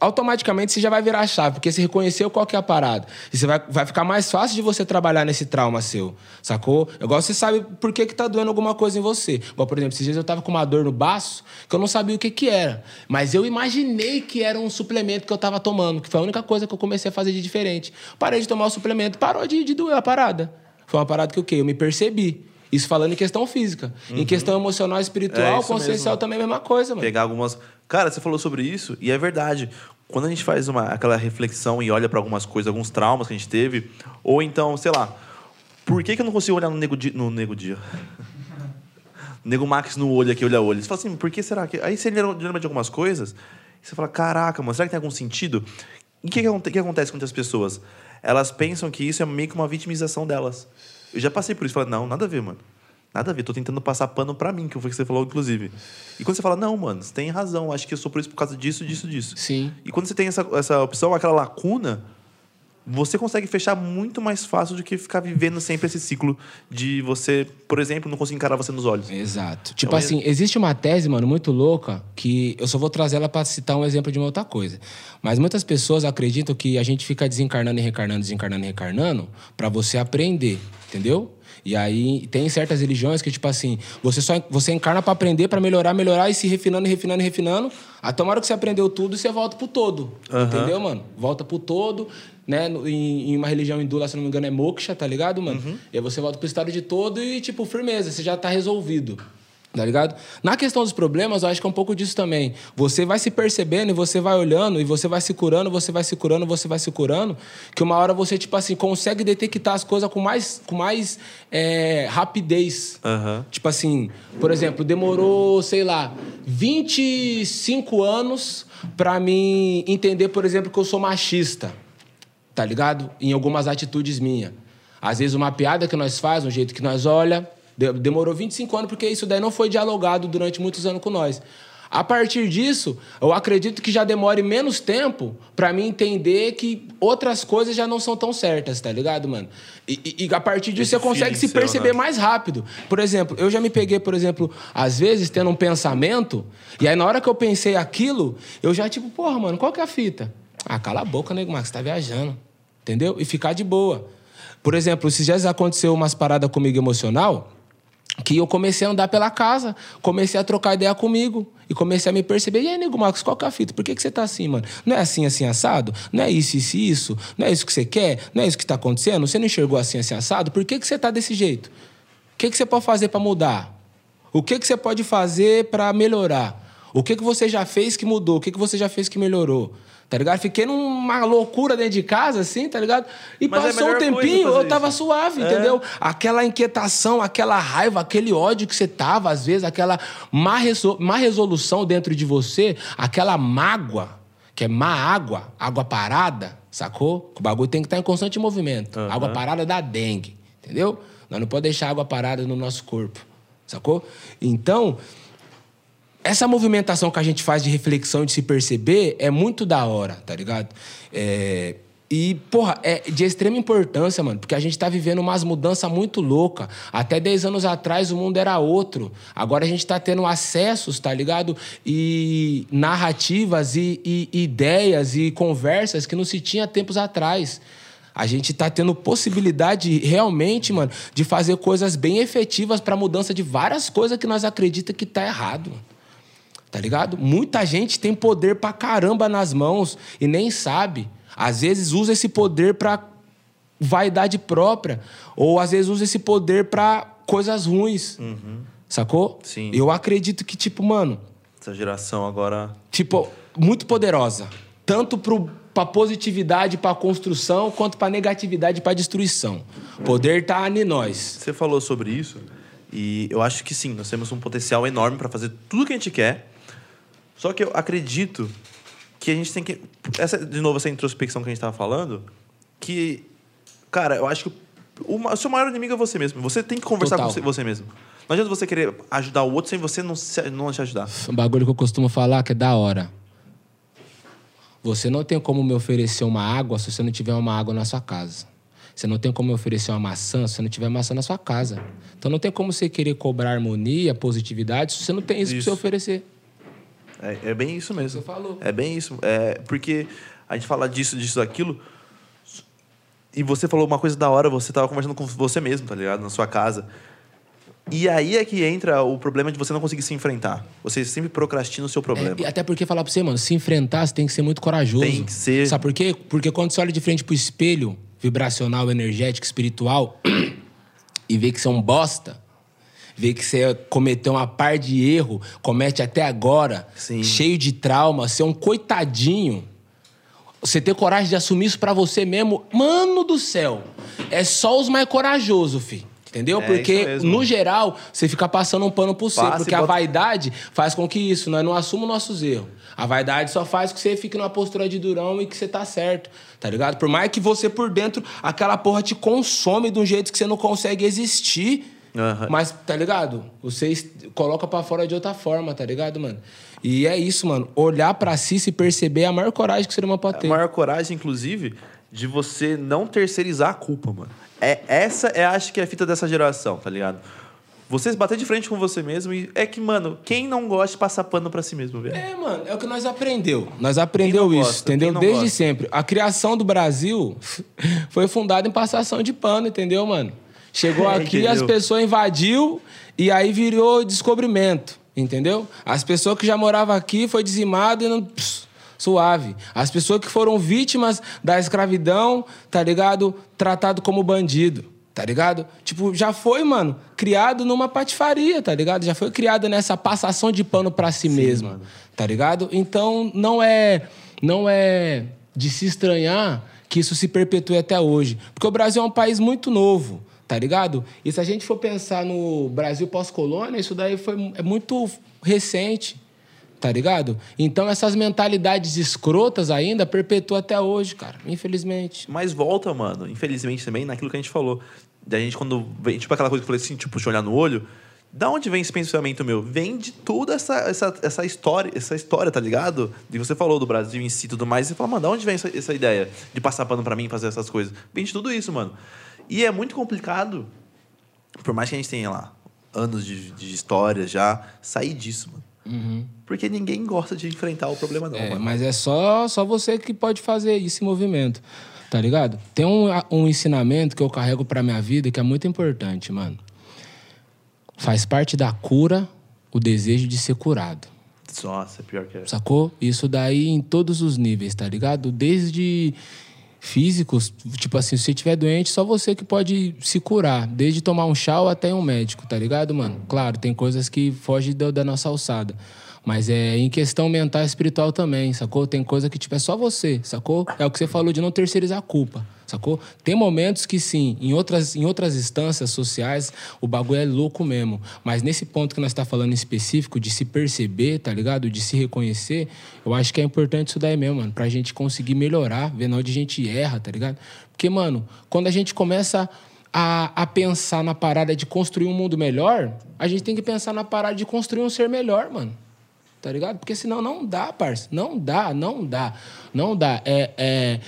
automaticamente você já vai virar a chave, porque você reconheceu qual que é a parada. E você vai, vai ficar mais fácil de você trabalhar nesse trauma seu, sacou? Igual você sabe por que, que tá doendo alguma coisa em você. Igual, por exemplo, esses dias eu tava com uma dor no baço que eu não sabia o que que era. Mas eu imaginei que era um suplemento que eu tava tomando, que foi a única coisa que eu comecei a fazer de diferente. Parei de tomar o suplemento, parou de, de doer a parada. Foi uma parada que o quê? Eu me percebi. Isso falando em questão física. Em questão emocional, É espiritual, isso consciencial mesmo. também é a mesma coisa, mano. pegar algumas. Cara, você falou sobre isso e é verdade. Quando a gente faz uma, aquela reflexão e olha para algumas coisas, alguns traumas que a gente teve, ou então, sei lá, por que, que eu não consigo olhar no nego no nego dia? nego Max no olho aqui, olha olho. Você fala assim, por que será que. Aí você lembra de algumas coisas, você fala, caraca, mano, será que tem algum sentido? E o que, que, que acontece com muitas pessoas? Elas pensam que isso é meio que uma vitimização delas. Eu já passei por isso, falei, não, nada a ver, mano. Nada a ver, tô tentando passar pano pra mim, que foi o que você falou, inclusive. E quando você fala, não, mano, você tem razão, acho que eu sou por isso por causa disso, disso, disso. Sim. E quando você tem essa, essa opção, aquela lacuna, você consegue fechar muito mais fácil do que ficar vivendo sempre esse ciclo de você, por exemplo, não conseguir encarar você nos olhos. Exato. Tipo Então, assim, existe uma tese, mano, muito louca, que eu só vou trazer ela pra citar um exemplo de uma outra coisa. Mas muitas pessoas acreditam que a gente fica desencarnando e reencarnando, desencarnando e reencarnando pra você aprender, entendeu? E aí tem certas religiões que, tipo assim, você só você encarna pra aprender, pra melhorar, melhorar e se refinando, refinando, refinando. Até uma hora que você aprendeu tudo, você volta pro todo. Aham. Entendeu, mano? Volta pro todo, né? Em, em uma religião hindu, lá, se não me engano, é moksha, tá ligado, mano? Uhum. E aí você volta pro estado de todo e, tipo, firmeza, você já tá resolvido. Tá ligado? Na questão dos problemas, eu acho que é um pouco disso também. Você vai se percebendo e você vai olhando, e você vai se curando, você vai se curando, você vai se curando, que uma hora você, tipo assim, consegue detectar as coisas com mais, com mais é, rapidez. Tipo assim, por exemplo, demorou, sei lá, 25 anos pra mim entender, por exemplo, que eu sou machista. Tá ligado? Em algumas atitudes minhas. Às vezes uma piada que nós faz, um jeito que nós olha, demorou 25 anos porque isso daí não foi dialogado durante muitos anos com nós. A partir disso, eu acredito que já demore menos tempo pra mim entender que outras coisas já não são tão certas, tá ligado, mano? E, e- e a partir disso Esse você consegue se perceber né? mais rápido. Por exemplo, eu já me peguei, por exemplo, às vezes tendo um pensamento, e aí na hora que eu pensei aquilo, eu já tipo, porra, mano, qual que é a fita? Ah, cala a boca, nego, Max, você tá viajando. Entendeu? E ficar de boa. Por exemplo, esses dias aconteceu umas paradas comigo emocional, que eu comecei a andar pela casa, comecei a trocar ideia comigo e comecei a me perceber. E aí, nego Marcos, qual que é a fita? Por que, que você tá assim, mano? Não é assim, assim, assado? Não é isso, isso, isso? Não é isso que você quer? Não é isso que tá acontecendo? Você não enxergou assim, assim, assado? Por que, que você tá desse jeito? O que, que você pode fazer para mudar? O que, que você pode fazer para melhorar? O que, que você já fez que mudou? O que, que você já fez que melhorou? Tá ligado? Fiquei numa loucura dentro de casa, assim, tá ligado? E Mas é passou um melhor coisa tempinho, eu tava isso. suave, É. entendeu? Aquela inquietação, aquela raiva, aquele ódio que você tava, às vezes, aquela má, reso- má resolução dentro de você, aquela mágoa, que é má água, água parada, sacou? O bagulho tem que estar em constante movimento. Aham. Água parada dá dengue, entendeu? Nós não podemos deixar água parada no nosso corpo, sacou? Então, essa movimentação que a gente faz de reflexão, de se perceber, é muito da hora, tá ligado? É, E, porra, é de extrema importância, mano, porque a gente tá vivendo umas mudanças muito loucas. Até 10 anos atrás o mundo era outro. Agora a gente tá tendo acessos, tá ligado? E narrativas e, e ideias e conversas que não se tinha tempos atrás. A gente tá tendo possibilidade realmente, mano, de fazer coisas bem efetivas pra mudança de várias coisas que nós acreditamos que tá errado. Tá ligado? Muita gente tem poder pra caramba nas mãos e nem sabe. Às vezes usa esse poder pra vaidade própria. Ou às vezes usa esse poder pra coisas ruins. Sacou? Sim. Eu acredito que, tipo, mano, Essa geração agora. tipo, muito poderosa. Tanto pro, pra positividade, pra construção, quanto pra negatividade, pra destruição. O poder tá em nós. Você falou sobre isso e eu acho que sim, nós temos um potencial enorme para fazer tudo que a gente quer. Só que eu acredito que a gente tem que essa de novo essa introspecção que a gente estava falando, que cara, eu acho que o, o seu maior inimigo é você mesmo. Você tem que conversar Total. com você, você mesmo. Não adianta você querer ajudar o outro sem você não se, não te ajudar. Um bagulho que eu costumo falar que é da hora. Você não tem como me oferecer uma água se você não tiver uma água na sua casa. Você não tem como me oferecer uma maçã se você não tiver maçã na sua casa. Então não tem como você querer cobrar harmonia, positividade, se você não tem isso, Isso. pra você oferecer. É, é bem isso mesmo. Você falou. É bem isso. É, porque a gente fala disso, disso, daquilo. E você falou uma coisa da hora, você tava conversando com você mesmo, tá ligado? Na sua casa. E aí é que entra o problema de você não conseguir se enfrentar. Você sempre procrastina o seu problema. É, e até porque falar pra você, mano, se enfrentar, você tem que ser muito corajoso. Tem que ser. Sabe por quê? Porque quando você olha de frente pro espelho vibracional, energético, espiritual, e vê que você é um bosta, vê que você cometeu uma par de erro, comete até agora, Sim. cheio de trauma, você é um coitadinho. Você ter coragem de assumir isso pra você mesmo, mano do céu, é só os mais corajosos, fi. Entendeu? É Porque, no geral, você fica passando um pano por cima. Porque a bota- vaidade faz com que isso, nós não assumamos nossos erros. A vaidade só faz com que você fique numa postura de durão e que você tá certo, tá ligado? Por mais que você por dentro, aquela porra te consome de um jeito que você não consegue existir. Aham. Mas, tá ligado? Você es- coloca pra fora de outra forma, tá ligado, mano? E é isso, mano. Olhar pra si, se perceber é a maior coragem que o ser humano pode A ter. maior coragem, inclusive, de você não terceirizar a culpa, mano. É, essa é, acho que, é a fita dessa geração, tá ligado? Vocês bater de frente com você mesmo e é que, mano, quem não gosta de passar pano pra si mesmo, velho? É, mano, é o que nós aprendeu. Nós aprendeu isso, gosta? entendeu? Desde gosta? sempre. A criação do Brasil foi fundada em passação de pano, entendeu, mano? Chegou É, aqui, as pessoas invadiu e aí virou descobrimento, entendeu? As pessoas que já moravam aqui foi dizimado e não... pss, suave. As pessoas que foram vítimas da escravidão, tá ligado? Tratado como bandido, tá ligado? Tipo, já foi, mano, criado numa patifaria, tá ligado? Já foi criado nessa passação de pano pra si mesmo, tá ligado? Então, não é não é de se estranhar que isso se perpetue até hoje, porque o Brasil é um país muito novo, tá ligado? E se a gente for pensar no Brasil pós-colônia, isso daí foi é muito recente, tá ligado? Então essas mentalidades escrotas ainda perpetuam até hoje, cara, infelizmente. Mas volta, mano, infelizmente também, naquilo que a gente falou. Da gente, quando tipo aquela coisa que eu falei assim, tipo, de olhar no olho. Da onde vem esse pensamento meu? Vem de toda essa, essa, essa história, essa história, tá ligado? E você falou do Brasil em si e tudo mais, e você fala, mano, da onde vem essa, essa ideia de passar pano pra mim fazer essas coisas? Vem de tudo isso, mano. E é muito complicado, por mais que a gente tenha lá anos de, de história já, sair disso, mano. Porque ninguém gosta de enfrentar o problema, não, É, mano. mas é só, só você que pode fazer esse movimento, tá ligado? Tem um, um ensinamento que eu carrego pra minha vida que é muito importante, mano. Faz parte da cura o desejo de ser curado. Nossa, é pior que é. Sacou? Isso daí em todos os níveis, tá ligado? Desde físicos, tipo assim, se você estiver doente, só você que pode se curar. Desde tomar um chá ou até um médico, tá ligado, mano? Claro, tem coisas que fogem da, da nossa alçada. Mas é em questão mental e espiritual também, sacou? Tem coisa que, tipo, é só você, sacou? É o que você falou de não terceirizar a culpa, sacou? Tem momentos que, sim, em outras, em outras instâncias sociais, o bagulho é louco mesmo. Mas nesse ponto que nós tá falando em específico, de se perceber, tá ligado? De se reconhecer, eu acho que é importante isso daí mesmo, mano. Pra gente conseguir melhorar, ver onde a gente erra, tá ligado? Porque, mano, quando a gente começa a, a pensar na parada de construir um mundo melhor, a gente tem que pensar na parada de construir um ser melhor, mano. Tá ligado? Porque senão não dá, parça. Não dá, não dá. Não dá. É, é...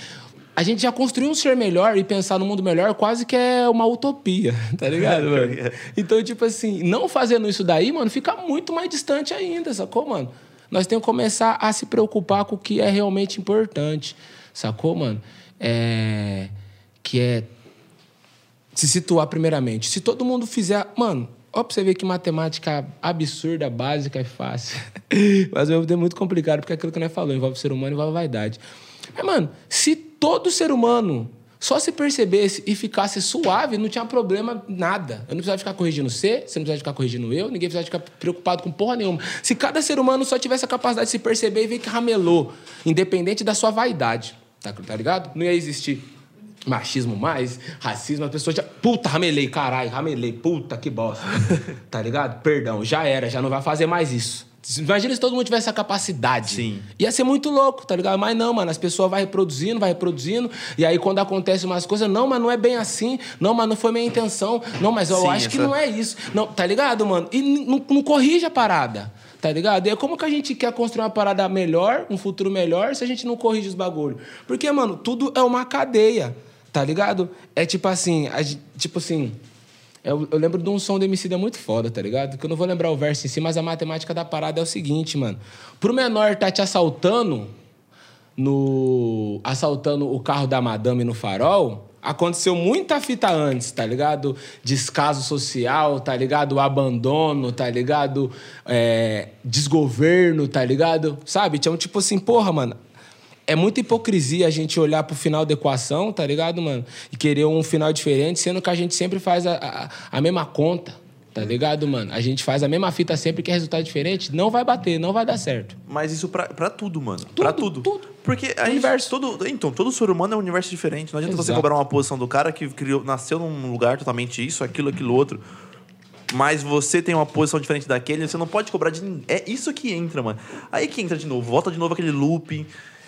A gente já construiu um ser melhor e pensar no mundo melhor quase que é uma utopia, tá ligado, mano? Então, tipo assim, não fazendo isso daí, mano, fica muito mais distante ainda, sacou, mano? Nós temos que começar a se preocupar com o que é realmente importante, sacou, mano? É... Que é se situar primeiramente. Se todo mundo fizer. Mano, ó pra você ver que matemática absurda, básica e fácil. Mas ao mesmo tempo é muito complicado, porque é aquilo que nós falou, envolve o ser humano, envolve a vaidade. Mas, mano, se todo ser humano só se percebesse e ficasse suave, não tinha problema nada. Eu não precisava ficar corrigindo você, você não precisava ficar corrigindo eu, ninguém precisava ficar preocupado com porra nenhuma. Se cada ser humano só tivesse a capacidade de se perceber e ver que ramelou, independente da sua vaidade, tá, tá ligado? Não ia existir machismo mais, racismo, as pessoas já. Puta, ramelei, caralho, ramelei, puta que bosta. tá ligado? Perdão, já era, já não vai fazer mais isso. Imagina se todo mundo tivesse essa capacidade. Sim. Ia ser muito louco, tá ligado? Mas não, mano, as pessoas vão reproduzindo, vai reproduzindo, e aí quando acontece umas coisas, não, mas não é bem assim, não, mas não foi minha intenção, não, mas eu Sim, acho que essa- não é isso. Não, tá ligado, mano? E não, não corrige a parada. Tá ligado? E é como que a gente quer construir uma parada melhor, um futuro melhor, se a gente não corrige os bagulhos? Porque, mano, tudo é uma cadeia, tá ligado? É tipo assim, a tipo assim, eu, eu lembro de um som do Emicida muito foda, tá ligado? Que eu não vou lembrar o verso em si, mas a matemática da parada é o seguinte, mano. Pro menor tá te assaltando, no assaltando o carro da madame no farol, aconteceu muita fita antes, tá ligado? Descaso social, tá ligado? Abandono, tá ligado? É, desgoverno, tá ligado? Sabe? Tinha um tipo assim, porra, mano. É muita hipocrisia a gente olhar pro final da equação, tá ligado, mano? E querer um final diferente, sendo que a gente sempre faz a, a, a mesma conta, tá ligado, mano? A gente faz a mesma fita sempre que é resultado diferente, não vai bater, não vai dar certo. Mas isso pra, pra tudo, mano. pra tudo. tudo. Porque a Universo. todo, então, todo ser humano é um universo diferente. Não adianta você Exato. cobrar uma posição do cara que criou, nasceu num lugar totalmente isso, aquilo, aquilo outro. Mas você tem uma posição diferente daquele, você não pode cobrar de ninguém. É isso que entra, mano. Aí que entra de novo, volta de novo aquele looping.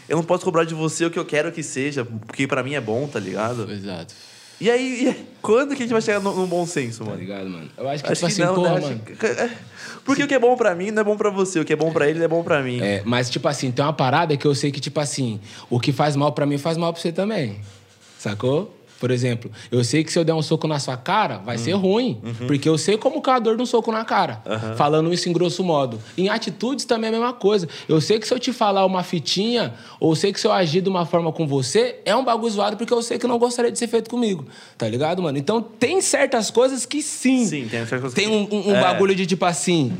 Eu não posso cobrar de você o que eu quero que seja, porque pra mim é bom, tá ligado? Exato. E aí, e aí, quando que a gente vai chegar no, no bom senso, Tá mano? ligado, mano? Eu acho que, Acho tipo que assim, não, porra, né? mano. Que- é, Porque o que é bom pra mim não é bom pra você, o que é bom pra ele não é bom pra mim. É, mas, tipo assim, tem uma parada que eu sei que, tipo assim, o que faz mal pra mim faz mal pra você também. Sacou? Por exemplo, eu sei que se eu der um soco na sua cara, vai ser ruim. Porque eu sei como que é a dor de um soco na cara. Falando isso em grosso modo. Em atitudes também é a mesma coisa. Eu sei que se eu te falar uma fitinha, ou sei que se eu agir de uma forma com você, é um bagulho zoado porque eu sei que não gostaria de ser feito comigo. Tá ligado, mano? Então tem certas coisas que sim. Sim, tem certas coisas Tem que- um, um- um É. bagulho de tipo assim.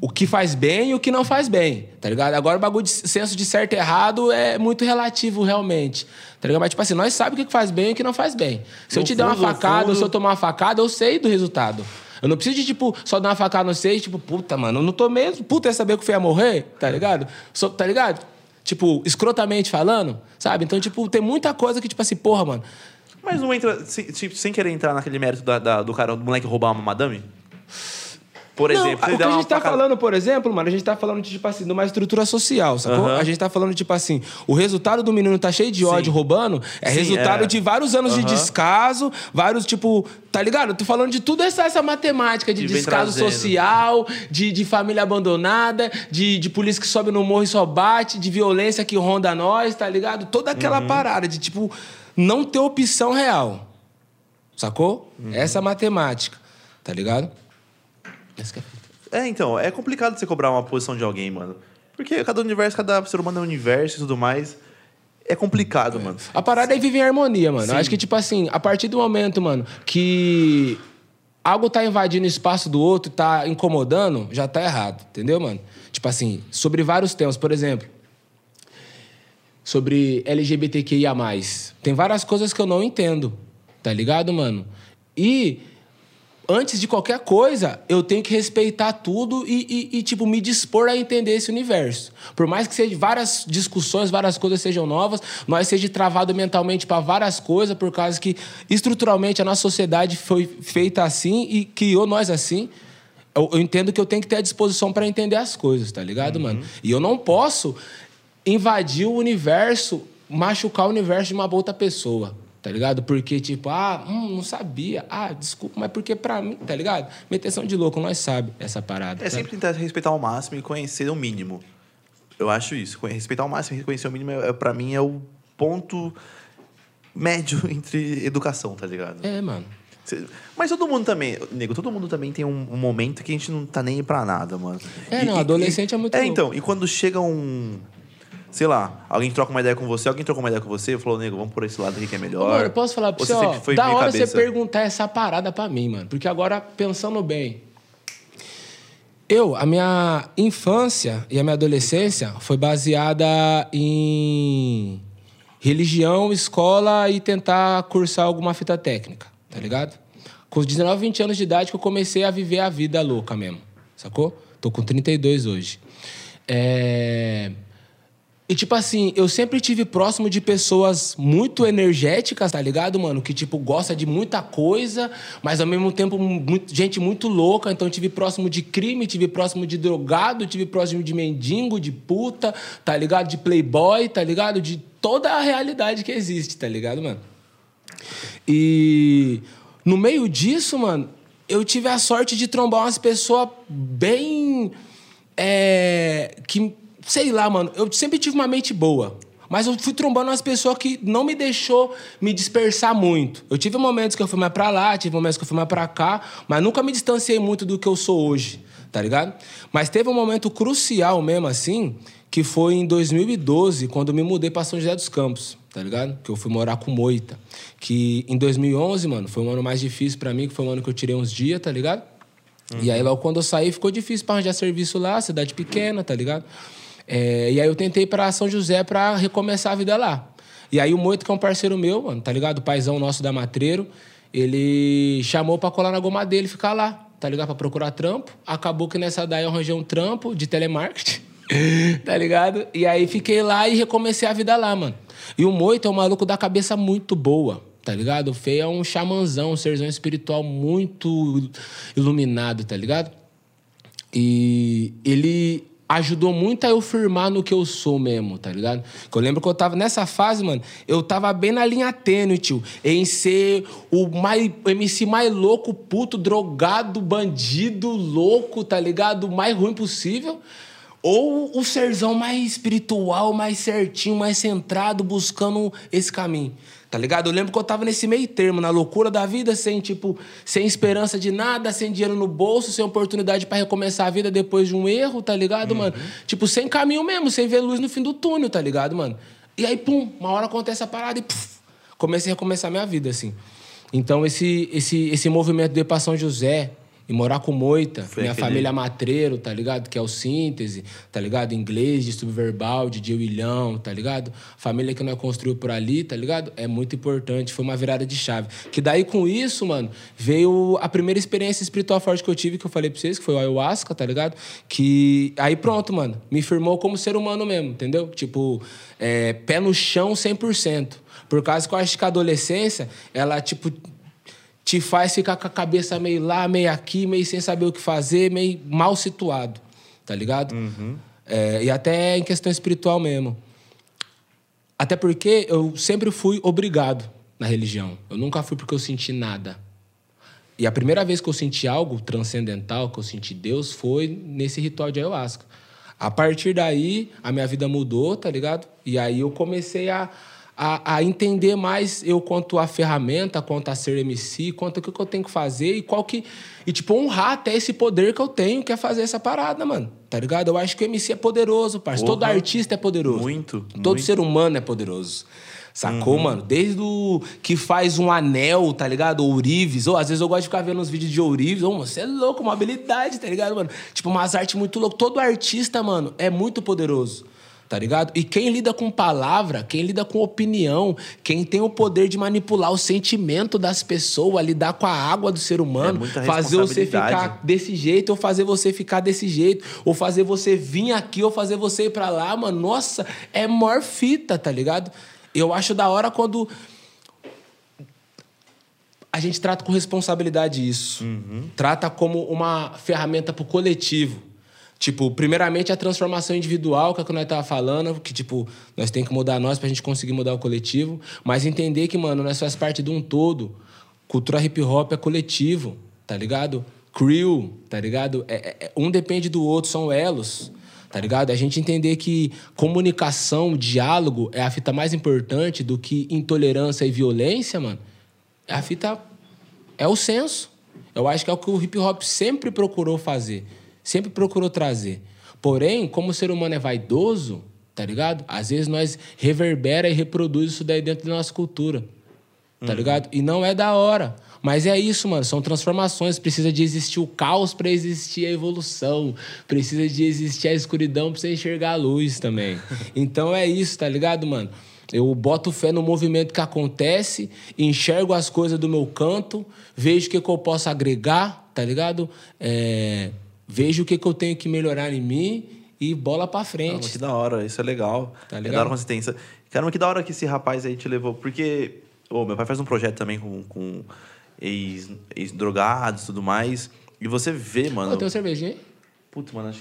O que faz bem e o que não faz bem, tá ligado? Agora o bagulho de senso de certo e errado é muito relativo, realmente. Tá ligado? Mas, tipo assim, nós sabemos o que faz bem e o que não faz bem. Se eu No te der uma fundo, facada ou fundo- se eu tomar uma facada, eu sei do resultado. Eu não preciso de, tipo, só dar uma facada no sei, tipo, puta, mano, eu não tô mesmo. Puta, ia saber que o Fê ia morrer, tá ligado? Só- tá ligado? Tipo, escrotamente falando, sabe? Então, tipo, tem muita coisa que, tipo assim, porra, mano. Mas não entra, sem, tipo, sem querer entrar naquele mérito da, da- do cara, do moleque roubar uma madame? Por Não, exemplo, o que a gente tá falando, por exemplo, mano, a gente tá falando de, tipo assim, de uma estrutura social, sacou? A gente tá falando, tipo assim, o resultado do menino tá cheio de ódio roubando é Sim, resultado é. de vários anos de descaso, vários, tipo, tá ligado? Eu tô falando de tudo essa, essa matemática de vem descaso trazendo. social, de, de família abandonada, de, de polícia que sobe no morro e só bate, de violência que ronda nós, tá ligado? Toda aquela Uhum. parada de, tipo, não ter opção real. Sacou? Uhum. Essa matemática, tá ligado? Essa que é a fita. É, então, é complicado você cobrar uma posição de alguém, mano. Porque cada universo, cada ser humano é um universo e tudo mais. É complicado, mano. A parada é viver em harmonia, mano. Sim. acho que, tipo assim, a partir do momento, mano, que algo tá invadindo o espaço do outro, tá incomodando, já tá errado, entendeu, mano? Tipo assim, sobre vários temas. Por exemplo, sobre LGBTQIA. Tem várias coisas que eu não entendo, tá ligado, mano? E antes de qualquer coisa, eu tenho que respeitar tudo e, e- e, tipo, me dispor a entender esse universo. Por mais que seja várias discussões, várias coisas sejam novas, nós seja travado mentalmente para várias coisas, por causa que estruturalmente a nossa sociedade foi feita assim e criou nós assim. Eu, eu entendo que eu tenho que ter a disposição para entender as coisas, tá ligado, mano? E eu não posso invadir o universo, machucar o universo de uma outra pessoa. Tá ligado? Porque, tipo, ah, hum, não sabia. Ah, desculpa, mas porque pra mim, tá ligado? Intenção de louco, nós sabe essa parada. É sabe? sempre tentar respeitar ao máximo e conhecer o mínimo. Eu acho isso. Respeitar ao máximo e conhecer o mínimo, é, é, pra mim, é o ponto médio entre educação, tá ligado? É, mano. Mas todo mundo também, nego, todo mundo também tem um, um momento que a gente não tá nem pra nada, mano. É, não, adolescente é muito É, louco. então, e quando chega um. Sei lá, alguém troca uma ideia com você, alguém trocou uma ideia com você, falou, nego, vamos por esse lado aqui que é melhor. Mano, eu posso falar pra Ou você, ó, foi da hora cabeça? você perguntar essa parada pra mim, mano. Porque agora, pensando bem, eu, a minha infância e a minha adolescência foi baseada em religião, escola e tentar cursar alguma fita técnica, tá ligado? Com os 19, 20 anos de idade que eu comecei a viver a vida louca mesmo, sacou? Tô com 32 hoje. É... E, tipo assim, eu sempre tive próximo de pessoas muito energéticas, tá ligado, mano? Que, tipo, gosta de muita coisa, mas ao mesmo tempo, muito- gente muito louca. Então, tive próximo de crime, tive próximo de drogado, tive próximo de mendigo, de puta, tá ligado? De playboy, tá ligado? De toda a realidade que existe, tá ligado, mano? E no meio disso, mano, eu tive a sorte de trombar umas pessoas bem. É, que, sei lá, mano, eu sempre tive uma mente boa. Mas eu fui trombando umas pessoas que não me deixou me dispersar muito. Eu tive momentos que eu fui mais pra lá, tive momentos que eu fui mais pra cá, mas nunca me distanciei muito do que eu sou hoje, tá ligado? Mas teve um momento crucial mesmo, assim, que foi em 2012, quando eu me mudei pra São José dos Campos, tá ligado? Que eu fui morar com Moita. Que em 2011, mano, foi um ano mais difícil pra mim, que foi um ano que eu tirei uns dias, tá ligado? E aí, logo quando eu saí, ficou difícil pra arranjar serviço lá, cidade pequena, tá ligado? É, e aí eu tentei pra São José pra recomeçar a vida lá. E aí o Moito, que é um parceiro meu, mano, tá ligado? O paizão nosso da Matreiro, ele chamou pra colar na goma dele ficar lá, tá ligado? Pra procurar trampo. Acabou que nessa daí eu arranjei um trampo de telemarketing, tá ligado? E aí fiquei lá e recomecei a vida lá, mano. E o Moito é um maluco da cabeça muito boa, tá ligado? O Fei é um xamanzão, um serzão espiritual muito iluminado, tá ligado? E ele ajudou muito a eu firmar no que eu sou mesmo, tá ligado? Que eu lembro que eu tava nessa fase, mano, eu tava bem na linha tênue, tio, em ser o, mais, MC mais louco, puto, drogado, bandido, louco, tá ligado? O mais ruim possível. Ou o serzão mais espiritual, mais certinho, mais centrado, buscando esse caminho. Tá ligado? Eu lembro que eu tava nesse meio termo, na loucura da vida, sem, tipo, sem esperança de nada, sem dinheiro no bolso, sem oportunidade pra recomeçar a vida depois de um erro, tá ligado, mano? Tipo, sem caminho mesmo, sem ver luz no fim do túnel, tá ligado, mano? E aí, pum, uma hora acontece a parada e puf, comecei a recomeçar minha vida, assim. Então, esse, esse, esse movimento de ir pra São José e morar com Moita, Foi minha aquele- família matreiro, tá ligado? Que é o síntese, tá ligado? Inglês, de subverbal, de Ilhão, tá ligado? Família que nós construiu por ali, tá ligado? É muito importante, foi uma virada de chave. Que daí com isso, mano, veio a primeira experiência espiritual forte que eu tive, que eu falei pra vocês, que foi o ayahuasca, tá ligado? Que aí pronto, mano, me firmou como ser humano mesmo, entendeu? Tipo, é, pé no chão 100%. Por causa que eu acho que a adolescência, ela, tipo, te faz ficar com a cabeça meio lá, meio aqui, meio sem saber o que fazer, meio mal situado, tá ligado? É, e até em questão espiritual mesmo. Até porque eu sempre fui obrigado na religião. Eu nunca fui porque eu senti nada. E a primeira vez que eu senti algo transcendental, que eu senti Deus, foi nesse ritual de ayahuasca. A partir daí, a minha vida mudou, tá ligado? E aí eu comecei a, a, a entender mais eu quanto a ferramenta, quanto a ser MC, quanto o que que eu tenho que fazer e qual que. E, tipo, honrar até esse poder que eu tenho, que é fazer essa parada, mano. Tá ligado? Eu acho que o MC é poderoso, parceiro. Todo artista é poderoso. Muito, Todo muito. ser humano é poderoso. Sacou, mano? Desde o que faz um anel, tá ligado? Ourives. Ou às vezes eu gosto de ficar vendo uns vídeos de ourives. Ô, você é louco, uma habilidade, tá ligado, mano? Tipo, umas artes muito loucas. Todo artista, mano, é muito poderoso. Tá ligado? E quem lida com palavra, quem lida com opinião, quem tem o poder de manipular o sentimento das pessoas, lidar com a água do ser humano, É fazer você ficar desse jeito ou fazer você ficar desse jeito, ou fazer você vir aqui ou fazer você ir pra lá, mano. Nossa, é maior fita, tá ligado? Eu acho da hora quando a gente trata com responsabilidade isso. Trata como uma ferramenta pro coletivo. Tipo, primeiramente a transformação individual, que é o que nós tava falando, que, tipo, nós tem que mudar nós pra gente conseguir mudar o coletivo. Mas entender que, mano, nós faz parte de um todo. Cultura hip hop é coletivo, tá ligado? Crew, tá ligado? É, é- é- um depende do outro, são elos. Tá ligado? A gente entender que comunicação, diálogo é a fita mais importante do que intolerância e violência, mano. É a fita. É o senso. Eu acho que é o que o hip hop sempre procurou fazer. Sempre procurou trazer. Porém, como o ser humano é vaidoso, tá ligado? Às vezes nós reverbera e reproduz isso daí dentro da nossa cultura. Tá ligado? E não é da hora. Mas é isso, mano. São transformações. Precisa de existir o caos pra existir a evolução. Precisa de existir a escuridão pra você enxergar a luz também. então é isso, tá ligado, mano? Eu boto fé no movimento que acontece, enxergo as coisas do meu canto, vejo o que, que eu posso agregar, tá ligado? É, vejo o que, que eu tenho que melhorar em mim e bola pra Caramba, frente. que da hora, isso é legal. Tá É ligado? da hora quando você tem isso. Caramba, que da hora que esse rapaz aí te levou. Porque, ô, meu pai faz um projeto também com, com ex- ex-drogados e tudo mais. E você vê, mano. Ô, tem uma cervejinha aí? Putz, mano, acho,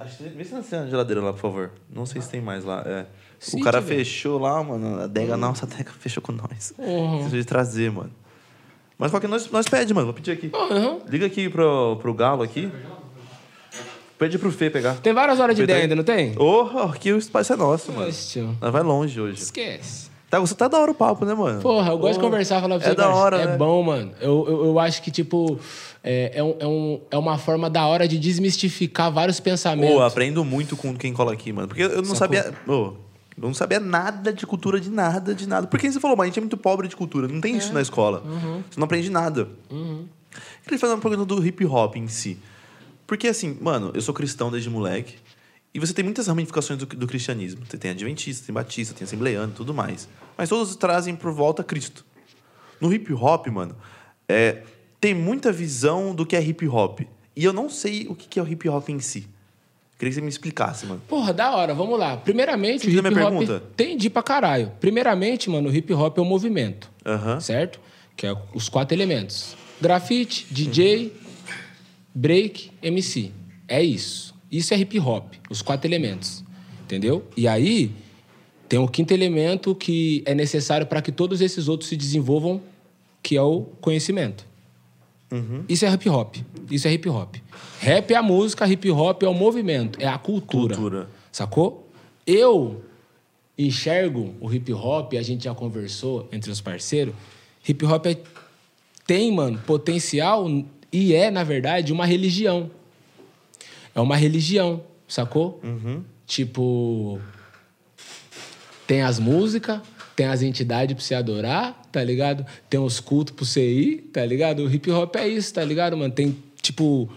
acho que. Vê se tem na geladeira lá, por favor. Não sei se tem mais lá. É. Se o cara fechou lá, mano. A adega, nossa, a adega fechou com nós. Uhum. Preciso de trazer, mano. Mas qualquer nós, nós pede, mano. Vou pedir aqui. Aham. Liga aqui pro, pro Galo aqui. Pede pro Fê pegar. Tem várias horas de Fê tá ideia ainda, não tem? Oh, aqui o espaço é nosso, mano. Tio. Nós vai longe hoje. Esquece. Tá, você tá da hora o papo, né, mano? Porra, eu gosto de Porra. conversar, falar pra É você. da parça. hora, É né? bom, mano. Eu, eu, eu acho que, tipo, é, é, um, é, um, é uma forma da hora de desmistificar vários pensamentos. Pô, aprendo muito com quem cola aqui, mano. Porque eu não Sacou? sabia. Ô, eu não sabia nada de cultura, de nada, de nada. Porque você falou, mas a gente é muito pobre de cultura. Não tem isso É. na escola. Uhum. Você não aprende nada. Queria fazer uma pergunta do hip hop em si. Porque, assim, mano, eu sou cristão desde moleque. E você tem muitas ramificações do, do cristianismo. Você tem adventista, tem batista, tem assembleiano e tudo mais. Mas todos trazem por volta Cristo. No hip hop, mano, é, tem muita visão do que é hip hop. E eu não sei o que é o hip hop em si. Queria que você me explicasse, mano. Porra, da hora, vamos lá. Primeiramente, Você o hip hop. pergunta? Entendi pra caralho. Primeiramente, mano, o hip hop é um movimento. Aham. Certo? Que é os quatro elementos: grafite, DJ, break, MC. É isso. Isso é hip hop, os quatro elementos. Entendeu? E aí tem o quinto elemento que é necessário para que todos esses outros se desenvolvam, que é o conhecimento. Isso é hip hop. Isso é hip hop. Rap é a música, hip hop é o movimento, é a cultura. Cultura. Sacou? Eu enxergo o hip hop, a gente já conversou entre os parceiros, hip hop é- tem, mano, potencial e é, na verdade, uma religião. É uma religião, sacou? Tipo, tem as músicas, tem as entidades pra você adorar, tá ligado? Tem os cultos pra você ir, tá ligado? O hip hop é isso, tá ligado, mano? Tem, tipo.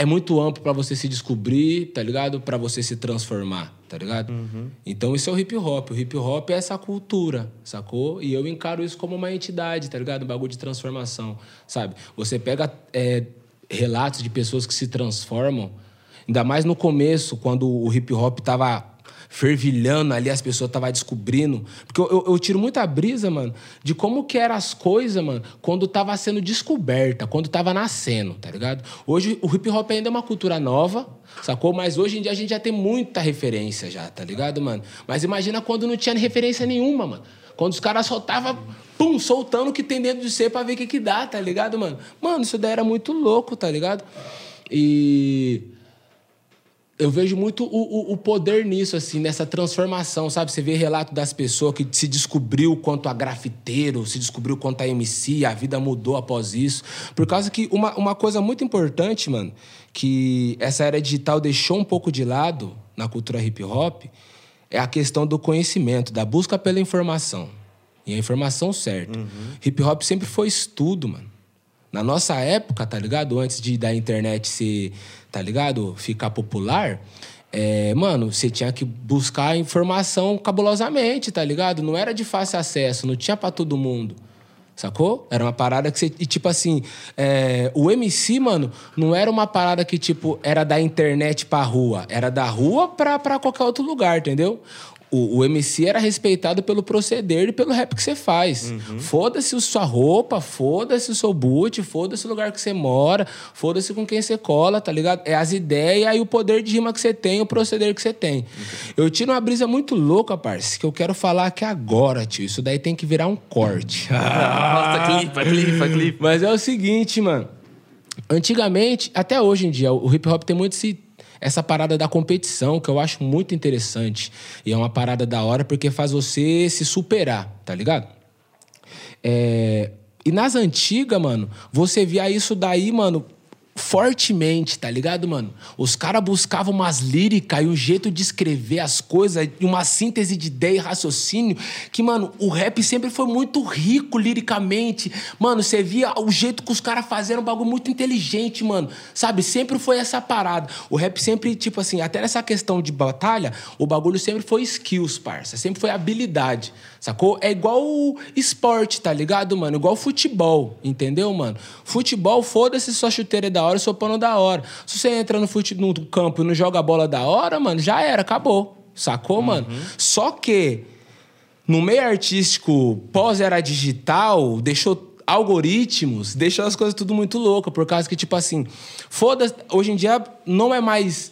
É muito amplo pra você se descobrir, tá ligado? Pra você se transformar, tá ligado? Então isso é o hip hop. O hip hop é essa cultura, sacou? E eu encaro isso como uma entidade, tá ligado? Um bagulho de transformação, sabe? Você pega é, relatos de pessoas que se transformam, ainda mais no começo, quando o hip hop tava fervilhando ali, as pessoas estavam descobrindo. Porque eu, eu, eu tiro muita brisa, mano, de como que eram as coisas, mano, quando tava sendo descoberta, quando tava nascendo, tá ligado? Hoje o hip hop ainda é uma cultura nova, sacou? Mas hoje em dia a gente já tem muita referência já, tá ligado, mano? Mas imagina quando não tinha referência nenhuma, mano. Quando os caras soltavam, pum, soltando o que tem dentro de você pra ver o que que dá, tá ligado, mano? Mano, isso daí era muito louco, tá ligado? E eu vejo muito o, o, o poder nisso, assim, nessa transformação, sabe? Você vê relato das pessoas que se descobriu quanto a grafiteiro, se descobriu quanto a MC, a vida mudou após isso. Por causa que uma, uma coisa muito importante, mano, que essa era digital deixou um pouco de lado na cultura hip hop, é a questão do conhecimento, da busca pela informação. E a informação certa. Hip hop sempre foi estudo, mano. Na nossa época, tá ligado? Antes de da internet ser, tá ligado? Ficar popular, é, mano, você tinha que buscar informação cabulosamente, tá ligado? Não era de fácil acesso, não tinha pra todo mundo. Sacou? Era uma parada que você. E tipo assim, é, o MC, mano, não era uma parada que, tipo, era da internet pra rua. Era da rua pra, pra qualquer outro lugar, entendeu? O, o MC era respeitado pelo proceder e pelo rap que você faz. Foda-se a sua roupa, foda-se o seu boot, foda-se o lugar que você mora, foda-se com quem você cola, tá ligado? É as ideias e o poder de rima que você tem, o proceder que você tem. Eu tiro uma brisa muito louca, parça, que eu quero falar aqui agora, tio. Isso daí tem que virar um corte. Nossa, clipa, clipa, clipa. Mas é o seguinte, mano. Antigamente, até hoje em dia, o hip hop tem muito esse, essa parada da competição, que eu acho muito interessante. E é uma parada da hora porque faz você se superar, tá ligado? É, E nas antigas, mano, você via isso daí, mano, fortemente, tá ligado, mano? Os caras buscavam umas líricas e um jeito de escrever as coisas, uma síntese de ideia e raciocínio, que, mano, o rap sempre foi muito rico liricamente. Mano, você via o jeito que os caras faziam um bagulho muito inteligente, mano. Sabe? Sempre foi essa parada. O rap sempre, tipo assim, até nessa questão de batalha, o bagulho sempre foi skills, parça. Sempre foi habilidade, sacou? É igual o esporte, tá ligado, mano? Igual futebol, entendeu, mano? Futebol, foda-se se sua chuteira é da hora seu pano da hora. Se você entra no, fute... no campo e não joga a bola da hora, mano, já era, acabou. Sacou, mano? Só que no meio artístico pós-era digital, deixou algoritmos, deixou as coisas tudo muito loucas, por causa que, tipo assim, foda hoje em dia não é mais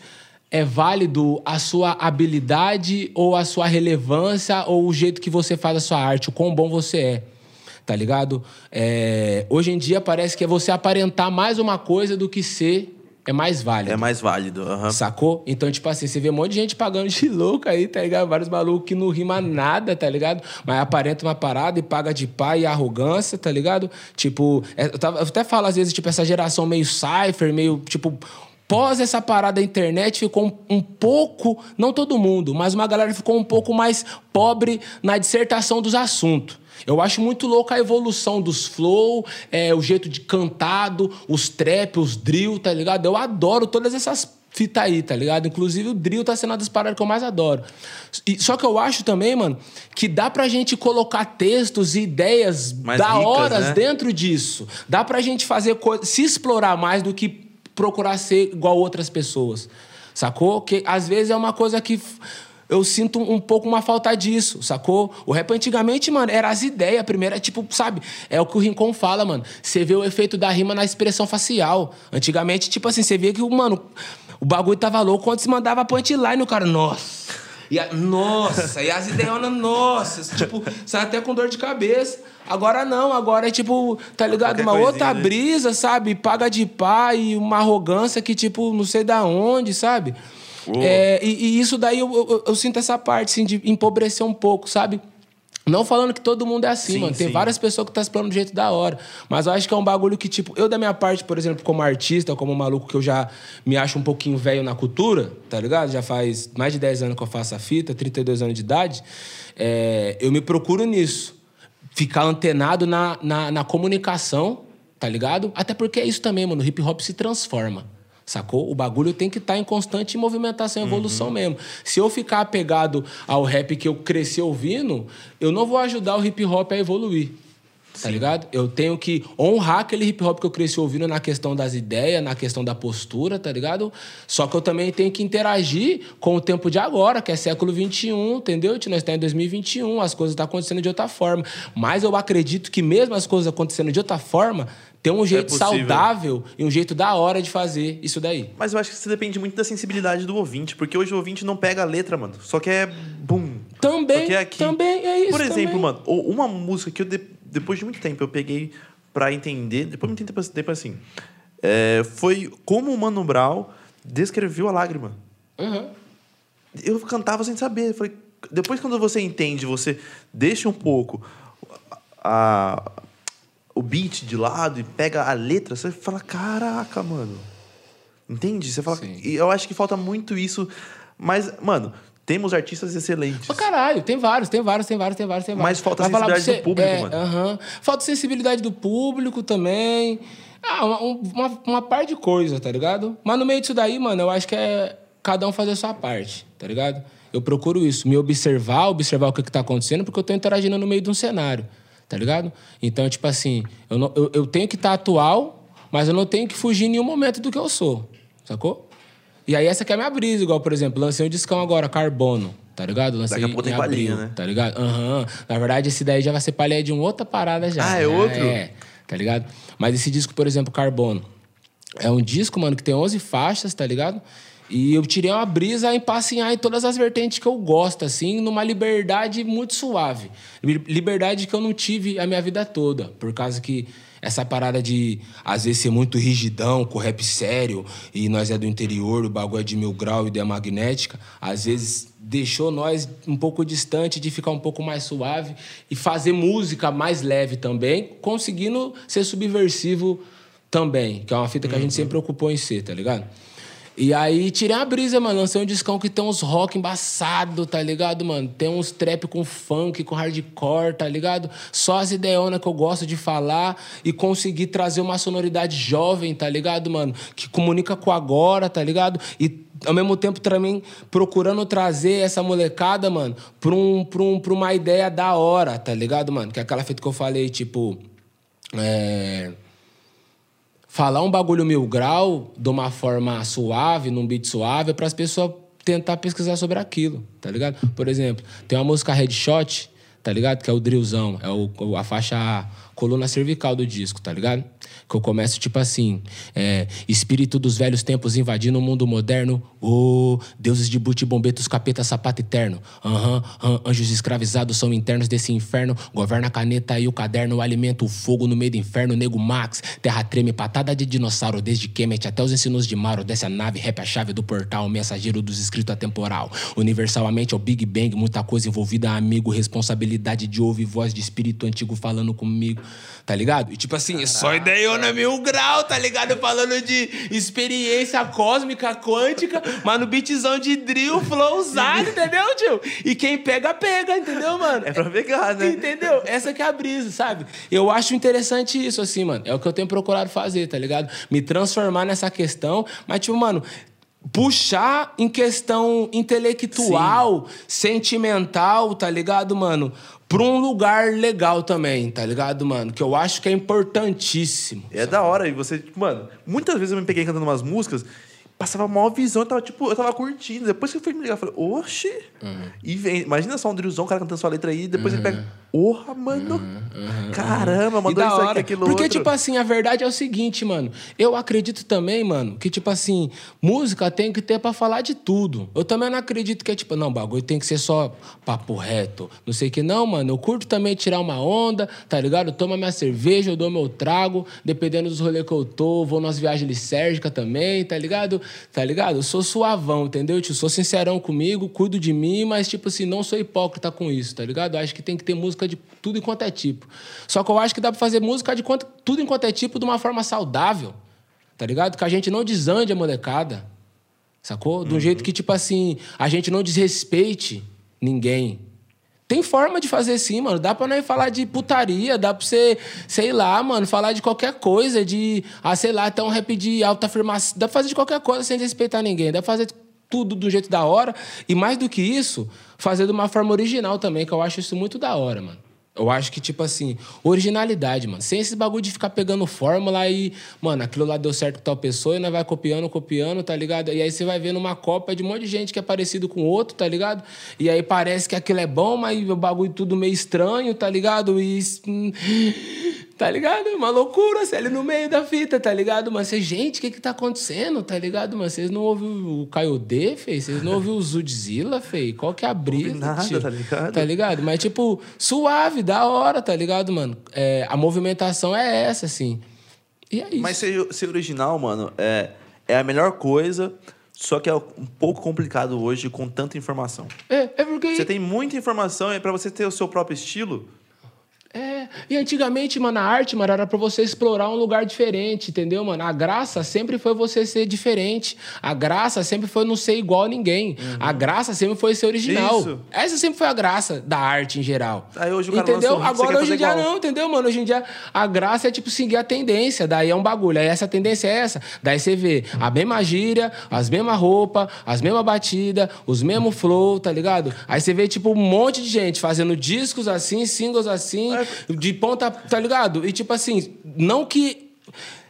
é válido a sua habilidade ou a sua relevância ou o jeito que você faz a sua arte, o quão bom você é. Tá ligado? É, hoje em dia parece que é você aparentar mais uma coisa do que ser é mais válido. É mais válido. aham. Sacou? Então, tipo assim, você vê um monte de gente pagando de louco aí, tá ligado? Vários malucos que não rima nada, tá ligado? Mas aparenta uma parada e paga de pai e arrogância, tá ligado? Tipo, é, eu, tava, eu até falo às vezes, tipo, essa geração meio cypher, meio, tipo. Pós essa parada da internet, ficou um, um pouco, não todo mundo, mas uma galera ficou um pouco mais pobre na dissertação dos assuntos. Eu acho muito louca a evolução dos flow, é, o jeito de cantado, os trap, os drill, tá ligado? Eu adoro todas essas fitas aí, tá ligado? Inclusive o drill tá sendo uma das paradas que eu mais adoro. E- só que eu acho também, mano, que dá pra gente colocar textos e ideias Mais da ricas, horas né? dentro disso. Dá pra gente fazer se explorar mais do que procurar ser igual outras pessoas. Sacou? Que às vezes é uma coisa que eu sinto um pouco uma falta disso, sacou? O rap antigamente, mano, era as ideias. Primeiro, é tipo, sabe? É o que o Rincon fala, mano. Você vê o efeito da rima na expressão facial. Antigamente, tipo assim, você via que, mano, o bagulho tava louco quando se mandava punchline, o cara, nossa. E a- nossa, e as ideias, nossa, tipo, sai até com dor de cabeça. Agora não, agora é tipo, tá ligado? Uma outra né? brisa, sabe? Paga de pai, uma arrogância que, tipo, não sei da onde, sabe? É, e, e isso daí eu, eu- eu sinto essa parte, assim, de empobrecer um pouco, sabe? Não falando que todo mundo é assim, Sim, mano. Tem sim. várias pessoas que tá explorando do jeito da hora. Mas eu acho que é um bagulho que, tipo, eu da minha parte, por exemplo, como artista, como maluco que eu já me acho um pouquinho velho na cultura, tá ligado? Já faz mais de 10 anos que eu faço a fita, 32 anos de idade. é, eu me procuro nisso. Ficar antenado na, na, na comunicação, tá ligado? Até porque é isso também, mano. O hip hop se transforma. Sacou? O bagulho tem que estar em constante movimentação e evolução mesmo. Se eu ficar apegado ao rap que eu cresci ouvindo, eu não vou ajudar o hip hop a evoluir. Tá ligado? Eu tenho que honrar aquele hip hop que eu cresci ouvindo na questão das ideias, na questão da postura, tá ligado? Só que eu também tenho que interagir com o tempo de agora, que é século XXI, entendeu? Nós estamos em 2021, as coisas estão acontecendo de outra forma. Mas eu acredito que mesmo as coisas acontecendo de outra forma, tem um jeito possível. saudável e um jeito da hora de fazer isso daí. Mas eu acho que isso depende muito da sensibilidade do ouvinte, porque hoje o ouvinte não pega a letra, mano. Só quer bum. Também, Só quer aqui. também é isso. Por exemplo, também. mano, uma música que eu, de- depois de muito tempo, eu peguei pra entender, depois de muito tempo, tempo assim, é, foi como o Mano Brown descreveu a lágrima. Uhum. Eu cantava sem saber. Falei, depois, quando você entende, você deixa um pouco a, o beat de lado e pega a letra, você fala, caraca, mano. Entende? Você fala. Sim. E eu acho que falta muito isso. Mas, mano, temos artistas excelentes. Pra caralho, tem vários, tem vários, tem vários, tem vários, tem vários. Mas falta Vai sensibilidade do público, é, mano. aham. Falta sensibilidade do público também. Ah, uma, um- uma, uma par de coisa, tá ligado? Mas no meio disso daí, mano, eu acho que é cada um fazer a sua parte, tá ligado? Eu procuro isso, me observar, observar o que, que tá acontecendo, porque eu tô interagindo no meio de um cenário, tá ligado? Então, tipo assim, eu, não- eu, eu tenho que estar atual, mas eu não tenho que fugir em nenhum momento do que eu sou, sacou? E aí essa que é a minha brisa, igual, por exemplo, lancei um discão agora, Carbono, tá ligado? Lancei Daqui a pouco tem em palhinha, abril, né? Tá ligado? Aham. Na verdade, esse daí já vai ser palha de uma outra parada já. Ah, é outro? É, tá ligado? Mas esse disco, por exemplo, Carbono, é um disco, mano, que tem 11 faixas, tá ligado? E eu tirei uma brisa em passear em todas as vertentes que eu gosto, assim, numa liberdade muito suave. Li- Liberdade que eu não tive a minha vida toda, por causa que essa parada de, às vezes, ser muito rigidão, com rap sério, e nós é do interior, o bagulho é de mil grau e ideia magnética, às vezes deixou nós um pouco distante de ficar um pouco mais suave e fazer música mais leve também, conseguindo ser subversivo também, que é uma fita que a gente sempre preocupou em ser, tá ligado? E aí tirei a brisa, mano. Lancei um discão que tem uns rock embaçado, tá ligado, mano? Tem uns trap com funk, com hardcore, tá ligado? Só as ideiona que eu gosto de falar e conseguir trazer uma sonoridade jovem, tá ligado, mano? Que comunica com agora, tá ligado? E ao mesmo tempo também procurando trazer essa molecada, mano, pra, um, pra, um, pra uma ideia da hora, tá ligado, mano? Que é aquela fita que eu falei, tipo. É falar um bagulho mil grau de uma forma suave, num beat suave, para as pessoas tentar pesquisar sobre aquilo, tá ligado? Por exemplo, tem uma música Headshot, tá ligado? Que é o drillzão, é o, a faixa coluna cervical do disco, tá ligado? Que eu começo tipo assim: é, Espírito dos velhos tempos invadindo o mundo moderno. Oh, deuses de boot, bombetos, capeta, sapato eterno. Aham, aham, anjos escravizados são internos desse inferno. Governa a caneta e o caderno, alimenta o fogo no meio do inferno. Nego Max, terra treme, patada de dinossauro. Desde Kemet até os ensinos de Maro. Desce a nave, rap a chave do portal. Mensageiro dos escritos atemporal. Universalmente é o Big Bang, muita coisa envolvida, amigo. Responsabilidade de ouvir voz de espírito antigo falando comigo. Tá ligado? E tipo assim, só ideiona mil grau, tá ligado? Falando de experiência cósmica, quântica, mas no beatzão de drill, flowzado, entendeu, tio? E quem pega, pega, entendeu, mano? É pra pegar, né? Entendeu? Essa que é a brisa, sabe? Eu acho interessante isso, assim, mano. É o que eu tenho procurado fazer, tá ligado? Me transformar nessa questão, mas, tipo, mano. Puxar em questão intelectual, sentimental, tá ligado, mano? Pra um lugar legal também, tá ligado, mano? Que eu acho que é importantíssimo. É da hora. E você, tipo, mano, muitas vezes eu me peguei cantando umas músicas, passava a maior visão, eu tava, tipo, eu tava curtindo. Depois que eu fui me ligar, eu falei, oxi. E vem, imagina só um drillzão, o cara cantando sua letra aí, depois ele pega, porra, mano. Caramba, E mandou da isso aqui, hora. aquilo Porque, outro. tipo assim, a verdade é o seguinte, mano. Eu acredito também, mano, que, tipo assim, música tem que ter pra falar de tudo. Eu também não acredito que é, tipo, não, bagulho tem que ser só papo reto. Não sei o que, não, mano. Eu curto também tirar uma onda, tá ligado? Eu tomo minha cerveja, eu dou meu trago, dependendo dos rolês que eu tô, vou nas viagens licérgicas também, tá ligado? Tá ligado? Eu sou suavão, entendeu? Tio, sou sincerão comigo, cuido de mim, mas, tipo assim, não sou hipócrita com isso, tá ligado? Eu acho que tem que ter música de tudo enquanto é tipo. Só que eu acho que dá pra fazer música de quanto, tudo enquanto é tipo de uma forma saudável, tá ligado? Que a gente não desande a molecada, sacou? De um jeito que, tipo assim, a gente não desrespeite ninguém. Tem forma de fazer sim, mano. Dá pra nós falar de putaria, dá pra você, sei lá, mano, falar de qualquer coisa, de, ah, sei lá, até um rap de alta afirmação. Dá pra fazer de qualquer coisa sem respeitar ninguém. Dá pra fazer tudo do jeito da hora. E mais do que isso, fazer de uma forma original também, que eu acho isso muito da hora, mano. Eu acho que, tipo assim, originalidade, mano. Sem esse bagulho de ficar pegando fórmula e, mano, aquilo lá deu certo com tal pessoa e nós vai copiando, copiando, tá ligado? E aí você vai vendo uma cópia de um monte de gente que é parecido com outro, tá ligado? E aí parece que aquilo é bom, mas o bagulho tudo meio estranho, tá ligado? E. Tá ligado? Uma loucura, você ali no meio da fita, tá ligado? Mas você, gente, o que que tá acontecendo, tá ligado? Mas vocês não ouviram o Caio D, fei? Vocês não ouviram o Zudzilla, fei? Qual que é a brisa? nada, tio? tá ligado? Tá ligado? Mas, tipo, suave, da hora, tá ligado, mano? É, a movimentação é essa, assim. E é isso. Mas ser, ser original, mano, é, é a melhor coisa, só que é um pouco complicado hoje com tanta informação. É, é porque... Você tem muita informação e para você ter o seu próprio estilo, É, e antigamente, mano, a arte, mano, era pra você explorar um lugar diferente, entendeu, mano? A graça sempre foi você ser diferente. A graça sempre foi não ser igual a ninguém. A graça sempre foi ser original. Isso. Essa sempre foi a graça da arte em geral. Aí hoje o cara Entendeu? você Agora, hoje em dia, igual. não, entendeu, mano? Hoje em dia, a graça é, tipo, seguir a tendência. Daí é um bagulho. Aí essa tendência é essa. Daí você vê a mesma gíria, as mesmas roupas, as mesmas batidas, os mesmos flow, tá ligado? Aí você vê, tipo, um monte de gente fazendo discos assim, singles assim, É. de ponta, tá ligado? E, tipo assim, não que.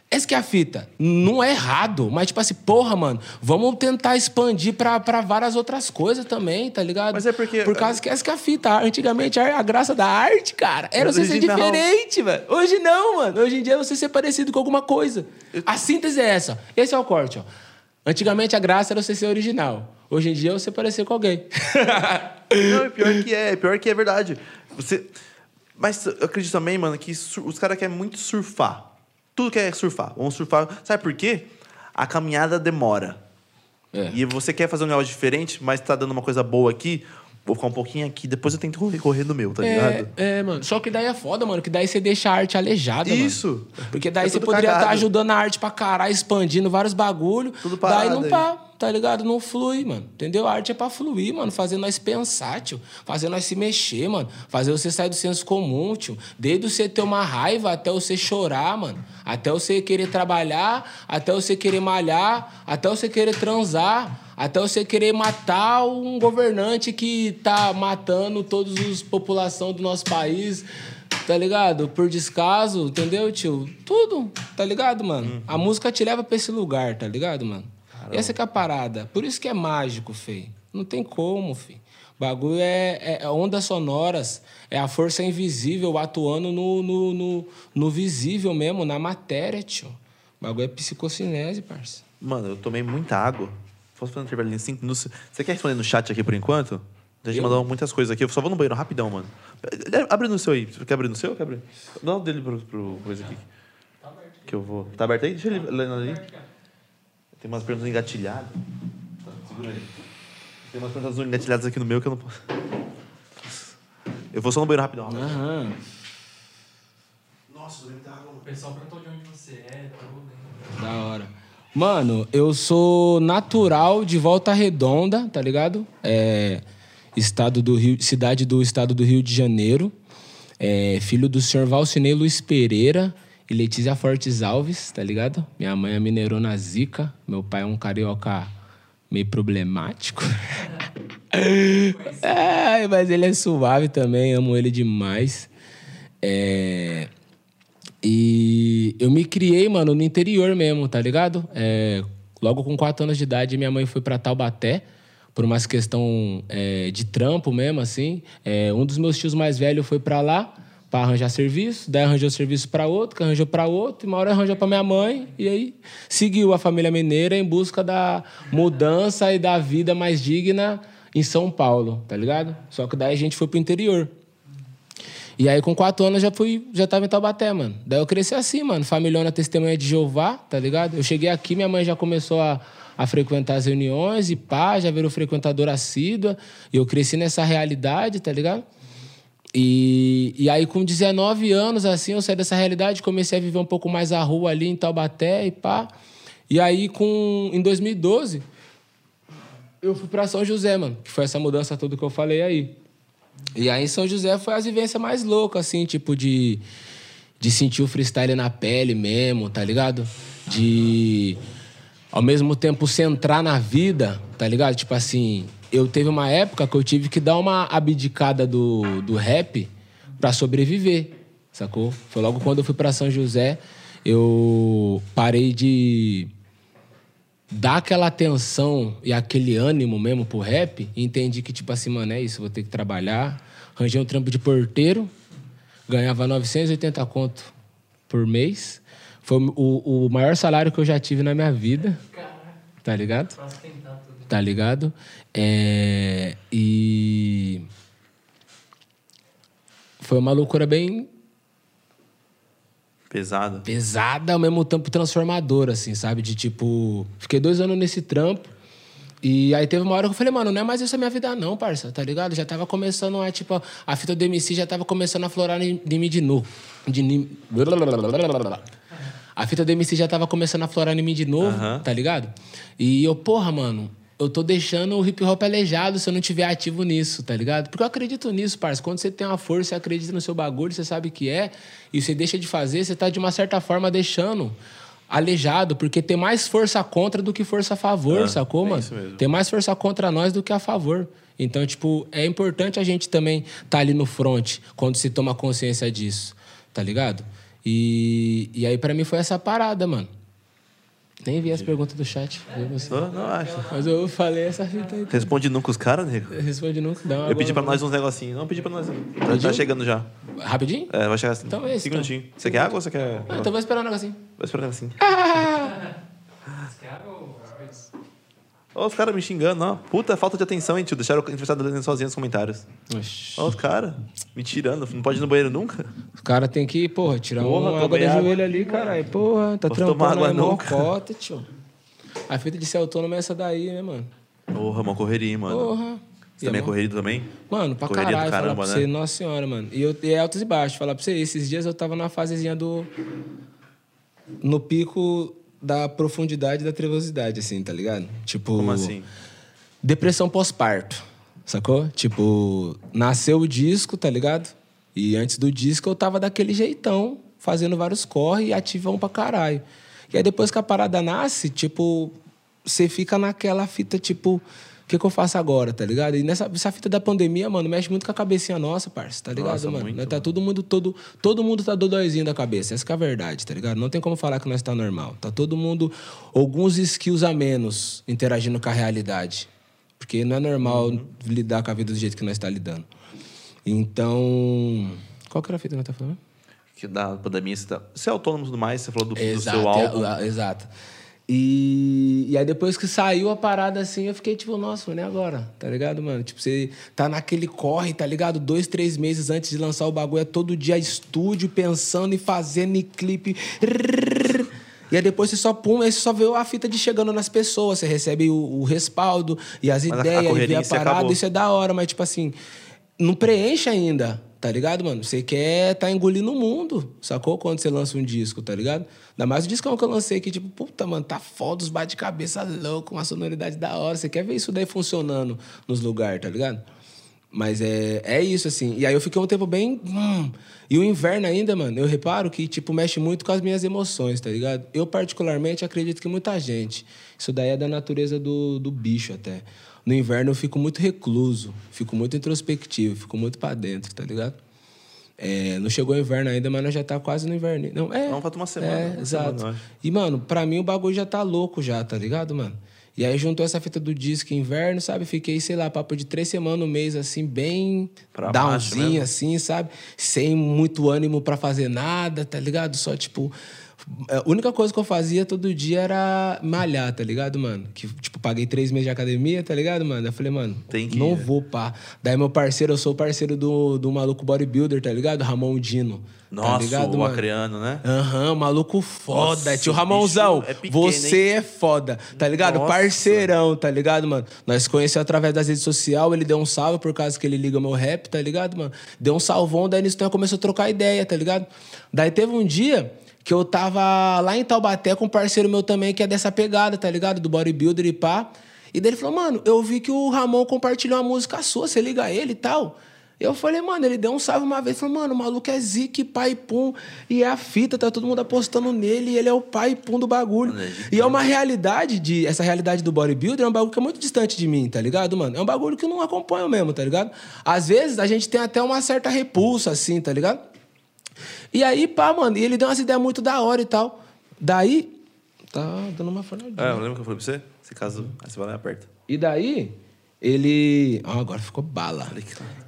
Essa que é a fita. Não é errado, mas, tipo assim, porra, mano, vamos tentar expandir pra, pra várias outras coisas também, tá ligado? Mas é porque- Por causa que essa que é a fita. Antigamente, a, graça da arte, cara, era você ser diferente, velho. Hoje não, mano. Hoje em dia é você ser parecido com alguma coisa. A síntese é essa. Esse é o corte, ó. Antigamente a graça era você ser original. Hoje em dia é você parecer com alguém. Não, é pior que é, pior que é verdade. Você... Mas eu acredito também, mano, que os caras querem muito surfar. Tudo quer surfar. Vamos surfar. Sabe por quê? A caminhada demora. É. E você quer fazer um negócio diferente, mas tá dando uma coisa boa aqui, vou ficar um pouquinho aqui, depois eu tento correr, correr no meu, tá É, ligado? é, mano. Só que daí é foda, mano. Que daí você deixa a arte aleijada, mano. Isso. Porque daí É você poderia estar cagado. ajudando a arte pra caralho, expandindo vários bagulho. Tudo Daí parado não aí. pá, tá ligado? Não flui, mano. Entendeu? A arte é pra fluir, mano. Fazer nós pensar, tio. Fazer nós se mexer, mano. Fazer você sair do senso comum, tio. Desde você ter uma raiva até você chorar, mano. Até você querer trabalhar, até você querer malhar, até você querer transar. Até você querer matar um governante que tá matando toda a população do nosso país, tá ligado? Por descaso, entendeu, tio? Tudo, tá ligado, mano? A música te leva pra esse lugar, tá ligado, mano? E essa que é a parada. Por isso que é mágico, fei. Não tem como, fei. Bagulho é, é ondas sonoras, é a força invisível atuando no, no, no, no visível mesmo, na matéria, tio. Bagulho é psicocinese, parça. Mano, eu tomei muita água. Posso fazer um intervalo em 5 minutos? Você quer responder no chat aqui por enquanto? A gente Eu? mandou muitas coisas aqui. Eu só vou no banheiro rapidão, mano. Abre no seu aí. Você quer abrir no seu? Quer abrir? Dá o dele pro, pro coisa aqui. Que eu vou. Tá aberto aí? Deixa ele ler ali. Tem umas perguntas engatilhadas. Tá, segura aí. Tem umas perguntas engatilhadas aqui no meu que eu não posso. Eu vou só no banheiro rapidão. Aham. Nossa, eu muita água. O pessoal perguntou de onde você é, tudo. hein? Da hora. Mano, eu sou natural de Volta Redonda, tá ligado? É, estado do Rio, cidade do estado do Rio de Janeiro. É, filho do senhor Valcinei Luiz Pereira e Letícia Fortes Alves, tá ligado? Minha mãe é mineirona zica, meu pai é um carioca meio problemático. é, mas ele é suave também, amo ele demais. É, e eu me criei, mano, no interior mesmo, tá ligado? É, logo com quatro anos de idade, minha mãe foi pra Taubaté por umas questão é, de trampo mesmo, assim. É, um dos meus tios mais velhos foi pra lá pra arranjar serviço, daí arranjou serviço pra outro, que arranjou pra outro, e uma hora arranjou pra minha mãe, e aí seguiu a família mineira em busca da mudança e da vida mais digna em São Paulo, tá ligado? Só que daí a gente foi pro interior. E aí, com quatro anos, já fui, já tava em Taubaté, mano. Daí eu cresci assim, mano. Familhona testemunha de Jeová, tá ligado? Eu cheguei aqui, minha mãe já começou a, a frequentar as reuniões e pá, já virou frequentadora assídua. E eu cresci nessa realidade, tá ligado? E, e aí, com 19 anos, assim, eu saí dessa realidade, comecei a viver um pouco mais a rua ali em Taubaté e pá. E aí, com, em 2012, eu fui pra São José, mano, que foi essa mudança toda que eu falei aí. E aí, em São José, foi as vivências mais loucas, assim, tipo, de, de sentir o freestyle na pele mesmo, tá ligado? De, ao mesmo tempo, centrar na vida, tá ligado? Tipo assim, eu teve uma época que eu tive que dar uma abdicada do, do rap pra sobreviver, sacou? Foi logo quando eu fui pra São José, eu parei de dar aquela atenção e aquele ânimo mesmo pro rap e entendi que, tipo assim, mano, é isso, vou ter que trabalhar. Arranjei um trampo de porteiro, ganhava 980 conto por mês. Foi o, o maior salário que eu já tive na minha vida, tá ligado? Tá ligado? É, e foi uma loucura bem Pesado. pesada, ao mesmo tempo transformadora, assim, sabe? De tipo, fiquei dois anos nesse trampo. E aí teve uma hora que eu falei, mano, não é mais isso a minha vida, não, parça, tá ligado? Já tava começando, é tipo, a fita do MC já tava começando a florar em em mim de novo. De A fita do MC já tava começando a florar em mim de novo, tá ligado? E eu, porra, mano, eu tô deixando o hip hop aleijado se eu não tiver ativo nisso, tá ligado? Porque eu acredito nisso, parça. Quando você tem uma força, você acredita no seu bagulho, você sabe que é, e você deixa de fazer, você tá de uma certa forma deixando aleijado, porque tem mais força contra do que força a favor, É, sacou, é mano? mesmo. Tem mais força contra nós do que a favor. Então, tipo, é importante a gente também estar ali no front quando se toma consciência disso, tá ligado? E, e aí, pra mim, foi essa parada, mano. Nem vi as perguntas do chat. viu você? Não, não acho. Mas eu falei essa fita aí. Responde nunca os caras, nego. Responde nunca. Dá uma Eu pedi pra nós uns negocinhos. Não, pedi pra nós. Tá, tá chegando já. Rapidinho? É, vai chegar assim. Então é isso, Cinco então. minutinhos. Você quer água ou você quer. Ah, então vou esperar um negocinho. Vou esperar um negocinho. Vocês querem ou... Ó, os caras me xingando, ó. Puta falta de atenção, hein, tio. Deixaram o entrevistado lendo sozinho nos comentários. Ó, os caras me tirando. Não pode ir no banheiro nunca? Os caras têm que, porra, tirar Porra, uma água do água. joelho ali, caralho. Porra, tá Posso trampando água aí, nunca? mocota, tio. A fita de ser autônomo é essa daí, né, mano? Porra, uma correria, mano. Porra. Você também é Irmão. corrido também? Mano, pra Correria do caralho, falar caramba, né? você, nossa senhora, mano. E eu e é altos e baixos, falar pra você, esses dias eu tava na fasezinha do. No pico da profundidade da trevosidade, assim, tá ligado? Tipo. Como assim? Depressão pós-parto, sacou? Tipo, nasceu o disco, tá ligado? E antes do disco eu tava daquele jeitão, fazendo vários corre e ativão pra caralho. E aí depois que a parada nasce, tipo, você fica naquela fita, tipo, que, que eu faço agora, tá ligado? E nessa essa fita da pandemia, mano, mexe muito com a cabecinha nossa, parça, tá ligado, Nossa, mano? muito, tá mano. todo mundo, todo, todo mundo tá dodóizinho da cabeça. Essa que é a verdade, tá ligado? Não tem como falar que nós tá normal. Tá todo mundo, alguns skills a menos interagindo com a realidade. Porque não é normal Uhum. lidar com a vida do jeito que nós tá lidando. Então. Qual que era a fita que nós tá falando? Que da pandemia, você, tá... você é autônomo e tudo mais, você falou do, do Exato, seu álbum. é, é, exato. E, e aí depois que saiu a parada assim, eu fiquei tipo, nossa, e agora? Tá ligado, mano? Tipo, você tá naquele corre, tá ligado? Dois, três meses antes de lançar o bagulho, é todo dia estúdio, pensando e fazendo e clipe. E aí depois você só pum, aí você só vê a fita de chegando nas pessoas, você recebe o, o respaldo e as Mas a- a ideias, e vê a parada, isso é da hora, mas tipo assim, não preenche ainda, tá ligado, mano? Você quer tá engolindo o mundo, sacou? Quando você lança um disco, tá ligado? Ainda mais o discão que eu lancei aqui, tipo, puta, mano, tá foda, os bate-cabeça louco, uma sonoridade da hora. Você quer ver isso daí funcionando nos lugares, tá ligado? Mas é, é isso, assim. E aí eu fiquei um tempo bem. hum. E o inverno ainda, mano, eu reparo que, tipo, mexe muito com as minhas emoções, tá ligado? Eu, particularmente, acredito que muita gente. Isso daí é da natureza do, do bicho até. No inverno eu fico muito recluso, fico muito introspectivo, fico muito pra dentro, tá ligado? É, não chegou o inverno ainda, mas nós já tá quase no inverno. Não, é. Não, falta uma semana, É, uma exato. semana. E, mano, pra mim o bagulho já tá louco já, tá ligado, mano? E aí juntou essa fita do disco inverno, sabe? Fiquei, sei lá, papo de três semanas no mês, assim, bem Pra downzinho, assim, sabe? Sem muito ânimo pra fazer nada, tá ligado? Só, tipo, A única coisa que eu fazia todo dia era malhar, tá ligado, mano? Que, tipo, paguei três meses de academia, tá ligado, mano? Eu falei, mano, Tem que não ir, né? vou, pá. Daí meu parceiro, eu sou parceiro do, do maluco bodybuilder, tá ligado? Ramon Dino. Nossa, tá ligado, o mano? acreano, né? Aham, maluco foda. Nossa, Tio Ramonzão, é pequeno, você é foda, tá ligado? Nossa. Parceirão, tá ligado, mano? Nós conhecemos através das redes sociais, ele deu um salve por causa que ele liga meu rap, tá ligado, mano? Deu um salvão, daí nisso nós começou a trocar ideia, tá ligado? Daí teve um dia que eu tava lá em Taubaté com um parceiro meu também, que é dessa pegada, tá ligado? Do bodybuilder e pá. E daí ele falou, mano, eu vi que o Ramon compartilhou uma música sua, você liga ele e tal. Eu falei, mano, ele deu um salve uma vez, falou, mano, o maluco é zique, pai pum, e é a fita, tá todo mundo apostando nele, e ele é o pai pum do bagulho. Mano, é e é uma realidade de. Essa realidade do bodybuilder é um bagulho que é muito distante de mim, tá ligado, mano? É um bagulho que eu não acompanho mesmo, tá ligado? Às vezes a gente tem até uma certa repulsa, assim, tá ligado? E aí, pá, mano, e ele deu umas ideias muito da hora e tal. Daí. Tá dando uma fornadinha. É, eu lembro que eu falei pra você? Se caso. Aí você vai lá e aperta. E daí, ele. Ó, agora ficou bala.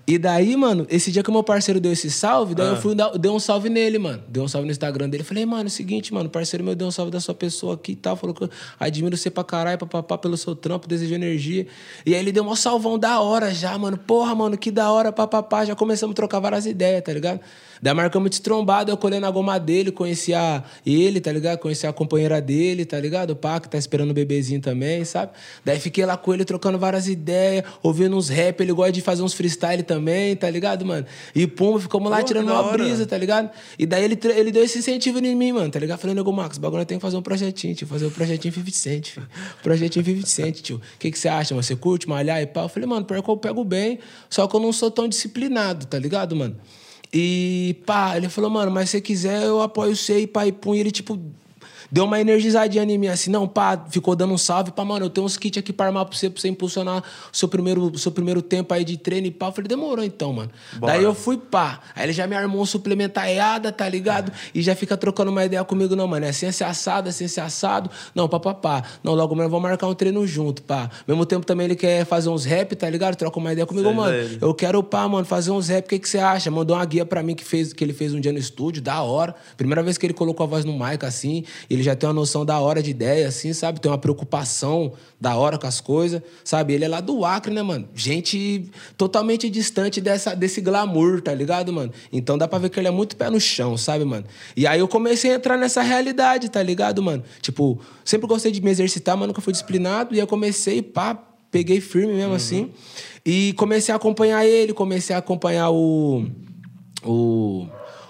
E daí, mano, esse dia que o meu parceiro deu esse salve, daí Ah. eu fui dar, dei um salve nele, mano. Dei um salve no Instagram dele. Falei, mano, é o seguinte, mano, parceiro meu deu um salve da sua pessoa aqui e tal. Falou que eu admiro você pra caralho, papapá, pelo seu trampo, desejo energia. E aí ele deu um salvão da hora já, mano. Porra, mano, que da hora, papapá. Já começamos a trocar várias ideias, tá ligado? Daí marcamos de trombada, eu colhei na goma dele, conhecia ele, tá ligado? Conhecia a companheira dele, tá ligado? O que tá esperando o bebezinho também, sabe? Daí fiquei lá com ele trocando várias ideias, ouvindo uns rap, ele gosta de fazer uns freestyle também, tá ligado, mano? E pum, ficamos lá Pô, tirando uma brisa, tá ligado? E daí ele, ele deu esse incentivo em mim, mano, tá ligado? Falei, nego, Max, o bagulho tem que fazer um projetinho, tio, fazer um projetinho 50 Cent, filho. Projetinho 50 Cent, tio. O que, que você acha, mano? Você curte malhar e pá? Eu falei, mano, pior que eu pego bem, só que eu não sou tão disciplinado, tá ligado, mano? E pá, ele falou, mano, mas se você quiser, eu apoio você e pá, e pum. E ele, tipo, deu uma energizadinha em mim, assim, não, pá, ficou dando um salve, pá, mano, eu tenho uns kits aqui pra armar pra você, pra você impulsionar o seu primeiro, seu primeiro tempo aí de treino e pá. Eu falei, demorou então, mano. Bora. Daí eu fui, pá. Aí ele já me armou um suplementaiada, tá ligado? E já fica trocando uma ideia comigo, não, mano, é ciência assada, ciência assado. Não, pá, pá, pá. Não, logo menos vamos marcar um treino junto, pá. Mesmo tempo também ele quer fazer uns rap, tá ligado? Troca uma ideia comigo, Sei, mano. Eu quero, pá, mano, fazer uns rap, o que, que você acha? Mandou uma guia pra mim que, fez, que ele fez um dia no estúdio, da hora. Primeira vez que ele colocou a voz no mic, assim, ele já tem uma noção da hora de ideia, assim, sabe? Tem uma preocupação da hora com as coisas, sabe? Ele é lá do Acre, né, mano? Gente totalmente distante dessa, desse glamour, tá ligado, mano? Então dá pra ver que ele é muito pé no chão, sabe, mano? E aí eu comecei a entrar nessa realidade, tá ligado, mano? Tipo, sempre gostei de me exercitar, mas nunca fui disciplinado. E eu comecei, pá, peguei firme mesmo assim. E comecei a acompanhar ele, comecei a acompanhar o. O.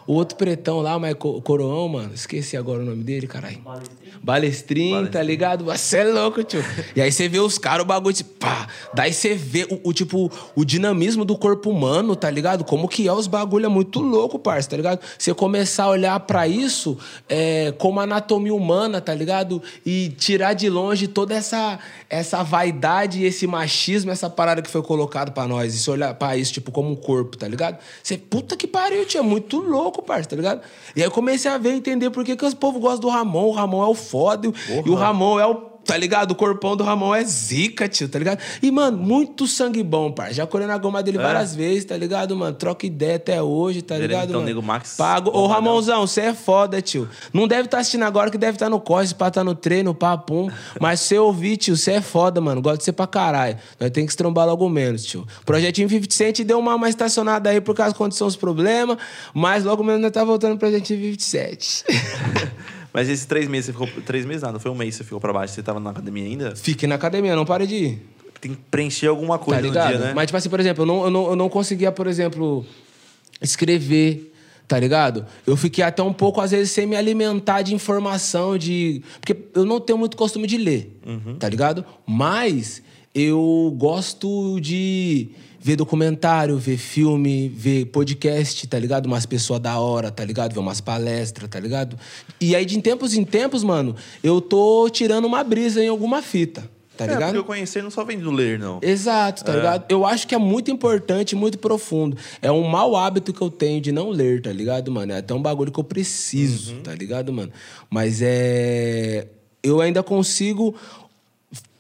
O outro pretão lá, mas co- coroão, mano. Esqueci agora o nome dele, caralho. Balestrin, tá ligado? Você é louco, tio. E aí você vê os caras, o bagulho, tipo, pá. Daí você vê o, o, tipo, o dinamismo do corpo humano, tá ligado? Como que é os bagulho, é muito louco, parça, tá ligado? Você começar a olhar pra isso é, como anatomia humana, tá ligado? E tirar de longe toda essa, essa vaidade, esse machismo, essa parada que foi colocado pra nós. E se olhar pra isso, tipo, como um corpo, tá ligado? Você, puta que pariu, tio, é muito louco, parça, tá ligado? E aí eu comecei a ver, entender por que, que os povos gostam do Ramon. O Ramon é o foda e o Ramon é o Tá ligado? O corpão do Ramon é zica, tio, tá ligado? E, mano, muito sangue bom, par. Já colhei na goma dele É? várias vezes, tá ligado, mano? Troca ideia até hoje, tá Ele é, ligado, então, mano? Nego Max, Pago. Ô. Ramonzão, você é foda, tio. Não deve estar assistindo agora, que deve estar no corre, pra estar no treino, papum. Mas se você ouvir, tio, você é foda, mano. Gosto de você pra caralho. Nós tem que trombar logo menos, tio. Projetinho 50 Cent deu uma, uma estacionada aí por causa quando são os problemas, mas logo menos nós tá voltando pro Projetinho 57. Mas esses três meses, você ficou. Três meses nada, foi um mês que você ficou pra baixo. Você tava na academia ainda? Fique na academia, não pare de ir. Tem que preencher alguma Tá coisa no ligado? dia, né? Mas, tipo assim, por exemplo, eu não, eu, não, eu não conseguia, por exemplo, escrever, tá ligado? Eu fiquei até um pouco, às vezes, sem me alimentar de informação, de. Porque eu não tenho muito costume de ler, tá ligado? Mas eu gosto de ver documentário, ver filme, ver podcast, tá ligado? Umas pessoas da hora, tá ligado? Ver umas palestras, tá ligado? E aí, de tempos em tempos, mano, eu tô tirando uma brisa em alguma fita, tá é, ligado? porque o conhecer não só vem do ler, não. Exato, tá ligado? Eu acho que é muito importante, muito profundo. É um mau hábito que eu tenho de não ler, tá ligado, mano? É até um bagulho que eu preciso, tá ligado, mano? Mas é. Eu ainda consigo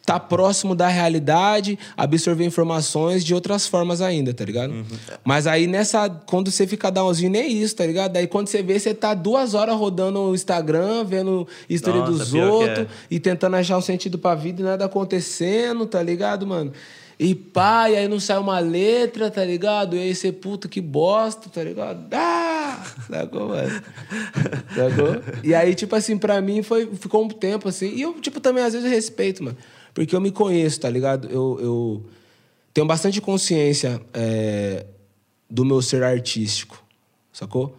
tá próximo da realidade, absorver informações de outras formas ainda, tá ligado? Uhum. Mas aí nessa. Quando você fica downzinho, nem isso, tá ligado? Daí quando você vê, você tá duas horas rodando o Instagram, vendo história Nossa, dos que outros é. e tentando achar um sentido pra vida e nada acontecendo, tá ligado, mano? E pá, e aí não sai uma letra, tá ligado? E aí você, puta, que bosta, tá ligado? Ah! Sacou, mano? Sacou? E aí, tipo assim, pra mim foi, ficou um tempo assim. E eu, tipo, também às vezes eu respeito, mano. Porque eu me conheço, tá ligado? Eu, eu tenho bastante consciência é, do meu ser artístico, sacou?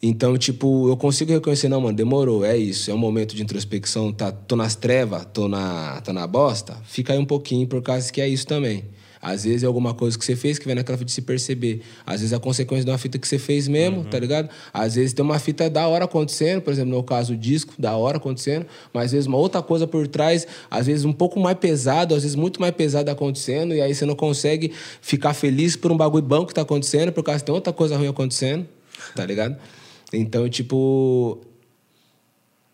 Então, tipo, eu consigo reconhecer, não, mano, demorou, é isso, é um momento de introspecção, tá, tô nas trevas, tô na, tô na bosta, fica aí um pouquinho, por causa que é isso também. Às vezes é alguma coisa que você fez que vem naquela fita de se perceber. Às vezes é a consequência de uma fita que você fez mesmo, tá ligado? Às vezes tem uma fita da hora acontecendo, por exemplo, no caso, o disco, da hora acontecendo, mas às vezes uma outra coisa por trás, às vezes um pouco mais pesado, às vezes muito mais pesado acontecendo, e aí você não consegue ficar feliz por um bagulho bom que tá acontecendo, por causa que tem outra coisa ruim acontecendo, tá ligado? Então, tipo,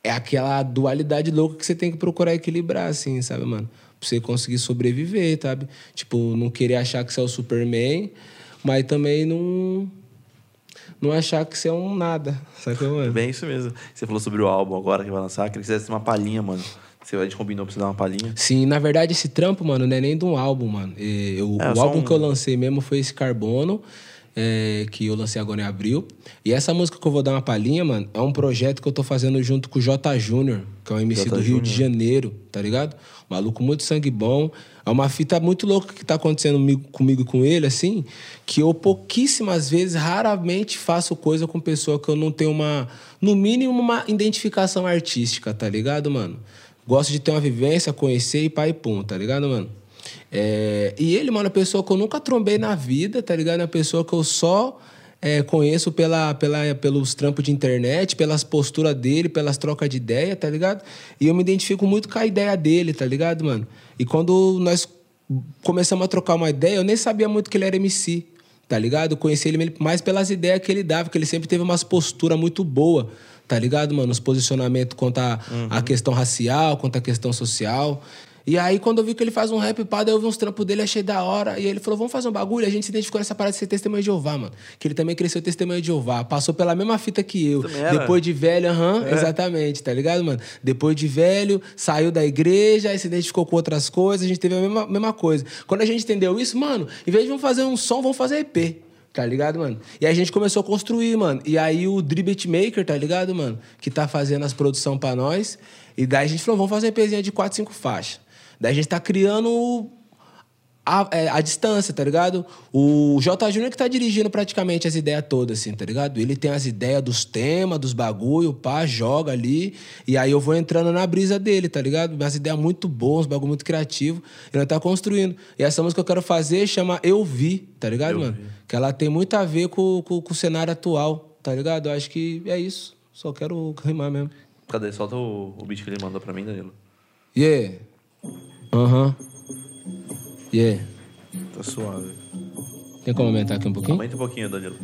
é aquela dualidade louca que você tem que procurar equilibrar, assim, sabe, mano? Pra você conseguir sobreviver, sabe? Tipo, não querer achar que você é o Superman, mas também não. Não achar que você é um nada, sabe, mano? Bem isso mesmo. Você falou sobre o álbum agora que vai lançar. Que você desse uma palhinha, mano. Você, a gente combinou pra você dar uma palhinha. Sim, na verdade, esse trampo, mano, não é nem de um álbum, mano. Eu- É, o álbum um- que eu lancei mesmo foi esse Carbono, é, que eu lancei agora em abril. E essa música que eu vou dar uma palhinha, mano, é um projeto que eu tô fazendo junto com o J Júnior, que é um MC J. do Rio de. Janeiro, tá ligado? Maluco muito sangue bom. É uma fita muito louca que tá acontecendo comigo, e com ele, assim, que eu pouquíssimas vezes, raramente faço coisa com pessoa que eu não tenho uma, no mínimo, uma identificação artística, tá ligado, mano? Gosto de ter uma vivência, conhecer e pá e pum, tá ligado, mano? É, e ele, mano, é uma pessoa que eu nunca trombei na vida, tá ligado? É uma pessoa que eu só é, conheço pela, pela, pelos trampos de internet, pelas posturas dele, pelas trocas de ideia, tá ligado? E eu me identifico muito com a ideia dele, tá ligado, mano? E quando nós começamos a trocar uma ideia, eu nem sabia muito que ele era MC, tá ligado? Eu conheci ele mais pelas ideias que ele dava, porque ele sempre teve umas posturas muito boas, tá ligado, mano? Os posicionamentos quanto a, a questão racial, quanto a questão social. E aí, quando eu vi que ele faz um rap, pá, daí eu vi uns trampos dele, achei da hora. E ele falou, vamos fazer um bagulho. A gente se identificou nessa parada de ser testemunho de Jeová, mano. Que ele também cresceu testemunho de Jeová. Passou pela mesma fita que eu. Depois de velho, aham, exatamente, tá ligado, mano? Depois de velho, saiu da igreja, aí se identificou com outras coisas, a gente teve a mesma, mesma coisa. Quando a gente entendeu isso, mano, em vez de vamos fazer um som, vamos fazer EP. Tá ligado, mano? E a gente começou a construir, mano. E aí o Dri Beatmaker, tá ligado, mano? Que tá fazendo as produções pra nós. E daí a gente falou, vamos fazer um EPzinha de 4, 5 faixas. Daí a gente tá criando a, é, a distância, tá ligado? O J. Júnior que tá dirigindo praticamente as ideias todas, assim, tá ligado? Ele tem as ideias dos temas, dos bagulho, pá, joga ali. E aí eu vou entrando na brisa dele, tá ligado? Umas ideias muito boas, bagulho muito criativo. E nós tá construindo. E essa música que eu quero fazer chama Eu Vi, tá ligado, Eu mano? Vi. Que ela tem muito a ver com, com, com o cenário atual, tá ligado? Eu acho que é isso. Só quero rimar mesmo. Cadê? Solta o, o beat que ele mandou pra mim, Danilo. Yeah. Aham. Yeah. Tá suave. Tem como aumentar aqui um pouquinho? Aumenta um pouquinho, Danilo.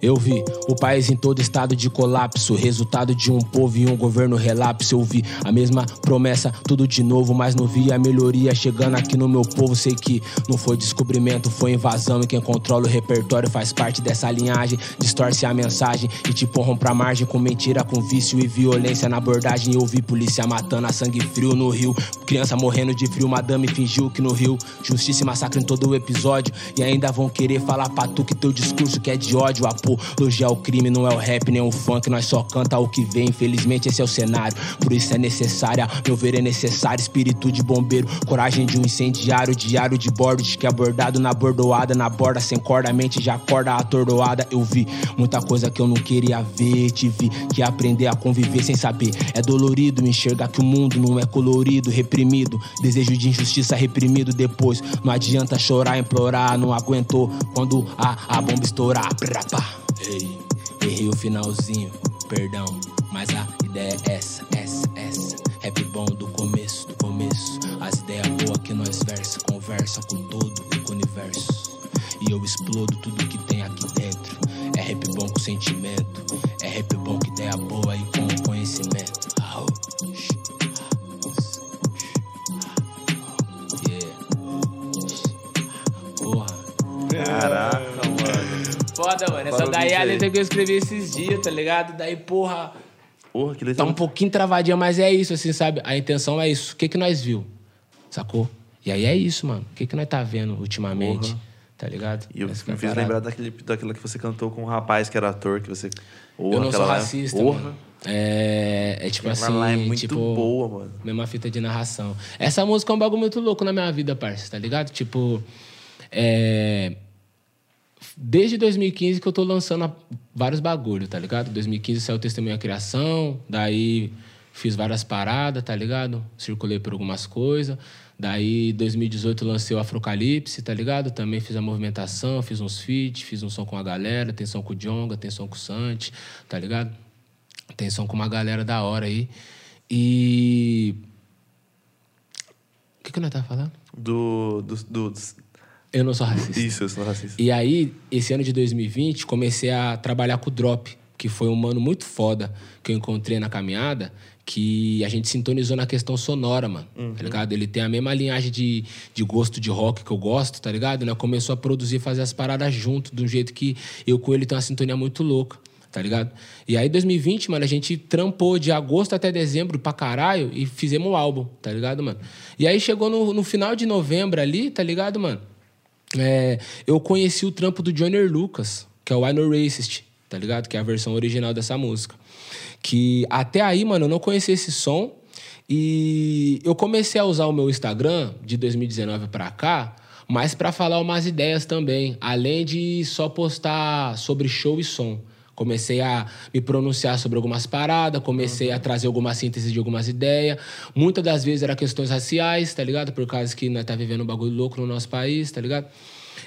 Eu vi o país em todo estado de colapso, resultado de um povo e um governo relapso. Eu vi a mesma promessa, tudo de novo, mas não vi a melhoria chegando aqui no meu povo. Sei que não foi descobrimento, foi invasão. E quem controla o repertório faz parte dessa linhagem. Distorce a mensagem e te porram pra margem com mentira, com vício e violência na abordagem. Eu vi polícia matando a sangue frio no rio, criança morrendo de frio. Madame fingiu que no rio justiça e massacre em todo o episódio. E ainda vão querer falar pra tu que teu discurso que é de ódio. Apologia ao crime não é o rap nem o funk, nós só canta o que vem. Infelizmente esse é o cenário, por isso é necessária. Meu ver é necessário, espírito de bombeiro, coragem de um incendiário, diário de bordo, de que é abordado na bordoada, na borda sem corda, mente já acorda atordoada. Eu vi muita coisa que eu não queria ver, tive que aprender a conviver sem saber. É dolorido enxergar que o mundo não é colorido, reprimido, desejo de injustiça reprimido depois. Não adianta chorar, implorar, não aguentou quando a, a bomba estourar. Ei, errei o finalzinho, perdão. Mas a ideia é essa, essa, essa. Rap bom do começo, do começo. As ideias boas que nós versa, conversa com todo o universo. E eu explodo tudo que tem aqui dentro. É rap bom com sentimento. É rap bom que ideia boa e com conhecimento. Caraca foda, mano. Essa daí é a letra que eu escrevi esses dias, tá ligado? Daí, porra, Porra, que letra. tá um pouquinho travadinha, mas é isso, assim, sabe? A intenção é isso. O que que nós viu? Sacou? E aí é isso, mano. O que que nós tá vendo ultimamente? Porra. Tá ligado? E eu Essa é me a fiz lembrar daquele, daquela que você cantou com um rapaz que era ator, que você. Porra, Eu não sou racista, mano. É, é tipo assim, lá é muito tipo... boa, mano. Mesma fita de narração. Essa música é um bagulho muito louco na minha vida, parça, tá ligado? Tipo, é... Desde 2015 que eu tô lançando vários bagulhos, tá ligado? 2015 saiu o Testemunho à Criação, daí fiz várias paradas, tá ligado? Circulei por algumas coisas. Daí, 2018, lancei o Afrocalipse, tá ligado? Também fiz a movimentação, fiz uns feats, fiz um som com a galera, tem som com o Jonga, tem som com o Santi, tá ligado? Tem som com uma galera da hora aí. E. O que, que nós tá falando? Do. do, do- Eu não sou racista. Isso, eu sou racista. E aí, esse ano de 2020, comecei a trabalhar com o Drop, que foi um mano muito foda que eu encontrei na caminhada, que a gente sintonizou na questão sonora, mano. Tá ligado? Ele tem a mesma linhagem de, de gosto de rock que eu gosto, tá ligado? Né? Começou a produzir, fazer as paradas junto, de um jeito que eu com ele tenho uma sintonia muito louca. Tá ligado? E aí, 2020, mano, a gente trampou de agosto até dezembro pra caralho e fizemos o álbum, tá ligado, mano? E aí chegou no, no final de novembro ali, tá ligado, mano? É, eu conheci o trampo do Johnny Lucas, que é o I Racist, tá ligado? Que é a versão original dessa música. Que até aí, mano, eu não conhecia esse som. E eu comecei a usar o meu Instagram de 2019 pra cá, mas pra falar umas ideias também, além de só postar sobre show e som. Comecei a me pronunciar sobre algumas paradas, comecei a trazer alguma síntese de algumas ideias. Muitas das vezes era questões raciais, tá ligado? Por causa que nós tá vivendo um bagulho louco no nosso país, tá ligado?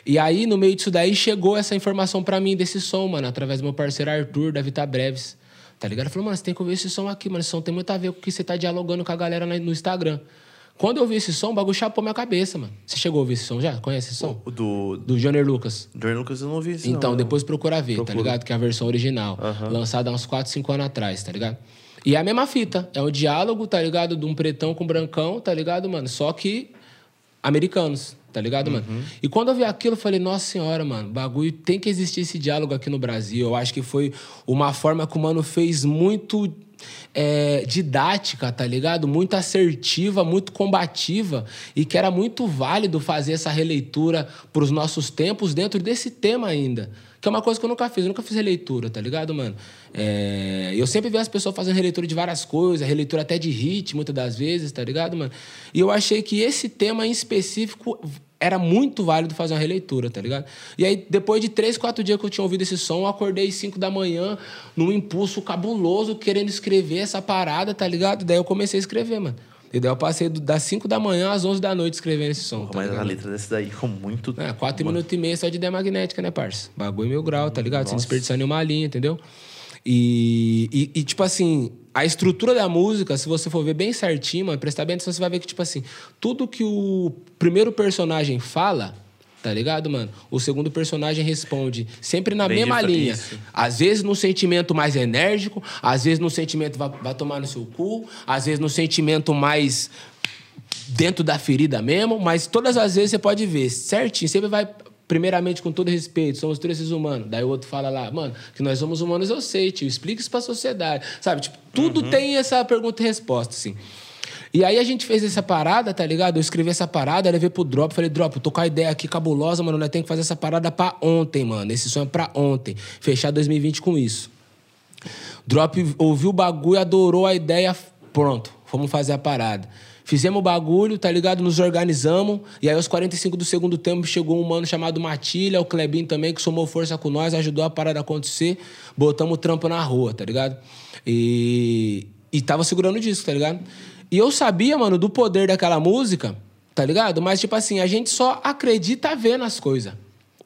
E aí, no meio disso daí, chegou essa informação pra mim desse som, mano, através do meu parceiro Arthur, da Vita Breves. Tá ligado? Ele falou, mano, você tem que ouvir esse som aqui, mano. Esse som tem muito a ver com o que você tá dialogando com a galera no Instagram. Quando eu ouvi esse som, o bagulho chapou minha cabeça, mano. Você chegou a ouvir esse som já? Conhece esse som? O do. Do Johnny Lucas. Jordan Lucas eu não vi isso. Então, não, depois procura ver, tá ligado? Que é a versão original. Lançada há uns 4, 5 anos atrás, tá ligado? E é a mesma fita. É um diálogo, tá ligado? De um pretão com um brancão, tá ligado, mano? Só que americanos, tá ligado, mano? E quando eu vi aquilo, eu falei, nossa senhora, mano, bagulho, tem que existir esse diálogo aqui no Brasil. Eu acho que foi uma forma que o mano fez muito é, didática, tá ligado? Muito assertiva, muito combativa e que era muito válido fazer essa releitura pros nossos tempos dentro desse tema ainda. Que é uma coisa que eu nunca fiz, eu nunca fiz releitura, tá ligado, mano? É, eu sempre vi as pessoas fazendo releitura de várias coisas, releitura até de hit, muitas das vezes, tá ligado, mano? E eu achei que esse tema em específico era muito válido fazer uma releitura, tá ligado? E aí, depois de três, quatro dias que eu tinha ouvido esse som, eu acordei cinco da manhã, num impulso cabuloso, querendo escrever essa parada, tá ligado? Daí eu comecei a escrever, mano. E daí eu passei do- das 5 da manhã às 11 da noite escrevendo esse som. Porra, tá mas a ligado? letra desse daí ficou muito. É, 4 minutos e meio só de ideia magnética, né, parça? Bagulho mil grau, tá ligado? Sem desperdiçar nenhuma linha, entendeu? E, e, e, tipo assim, a estrutura da música, se você for ver bem certinho, mano, prestar bem atenção, você vai ver que, tipo assim, tudo que o primeiro personagem fala, tá ligado, mano? O segundo personagem responde sempre na Bem mesma linha. isso. Às vezes num sentimento mais enérgico, às vezes num sentimento vai, vai tomar no seu cu, às vezes num sentimento mais dentro da ferida mesmo, mas todas as vezes você pode ver certinho, sempre vai primeiramente com todo respeito, somos todos esses humanos. Daí o outro fala lá, mano, que nós somos humanos, eu sei, tio, explica isso pra sociedade. Sabe, tipo, tudo tem essa pergunta e resposta, assim. E aí a gente fez essa parada, tá ligado? Eu escrevi essa parada, levei pro Drop, falei, Drop, eu tô com a ideia aqui cabulosa, mano, nós temos que fazer essa parada pra ontem, mano. Esse sonho é pra ontem. Fechar 2020 com isso. Drop ouviu o bagulho, adorou a ideia, pronto, vamos fazer a parada. Fizemos o bagulho, tá ligado? Nos organizamos. E aí, aos 45 do segundo tempo, chegou um mano chamado Matilha, o Klebin também, que somou força com nós, ajudou a parada acontecer. Botamos o trampo na rua, tá ligado? E, e tava segurando o disco, tá ligado? E eu sabia, mano, do poder daquela música, tá ligado? Mas, tipo assim, a gente só acredita vendo as coisas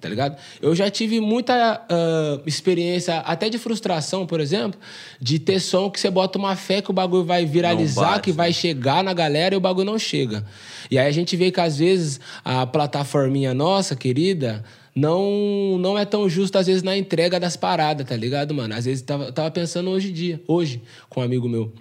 tá ligado? Eu já tive muita ah, experiência, até de frustração, por exemplo, de ter som que você bota uma fé que o bagulho vai viralizar, que vai chegar na galera e o bagulho não chega. E aí a gente vê que às vezes a plataforminha nossa, querida, não, não é tão justa às vezes na entrega das paradas, tá ligado, mano? Às vezes tava, tava pensando hoje em dia, hoje, com um amigo meu.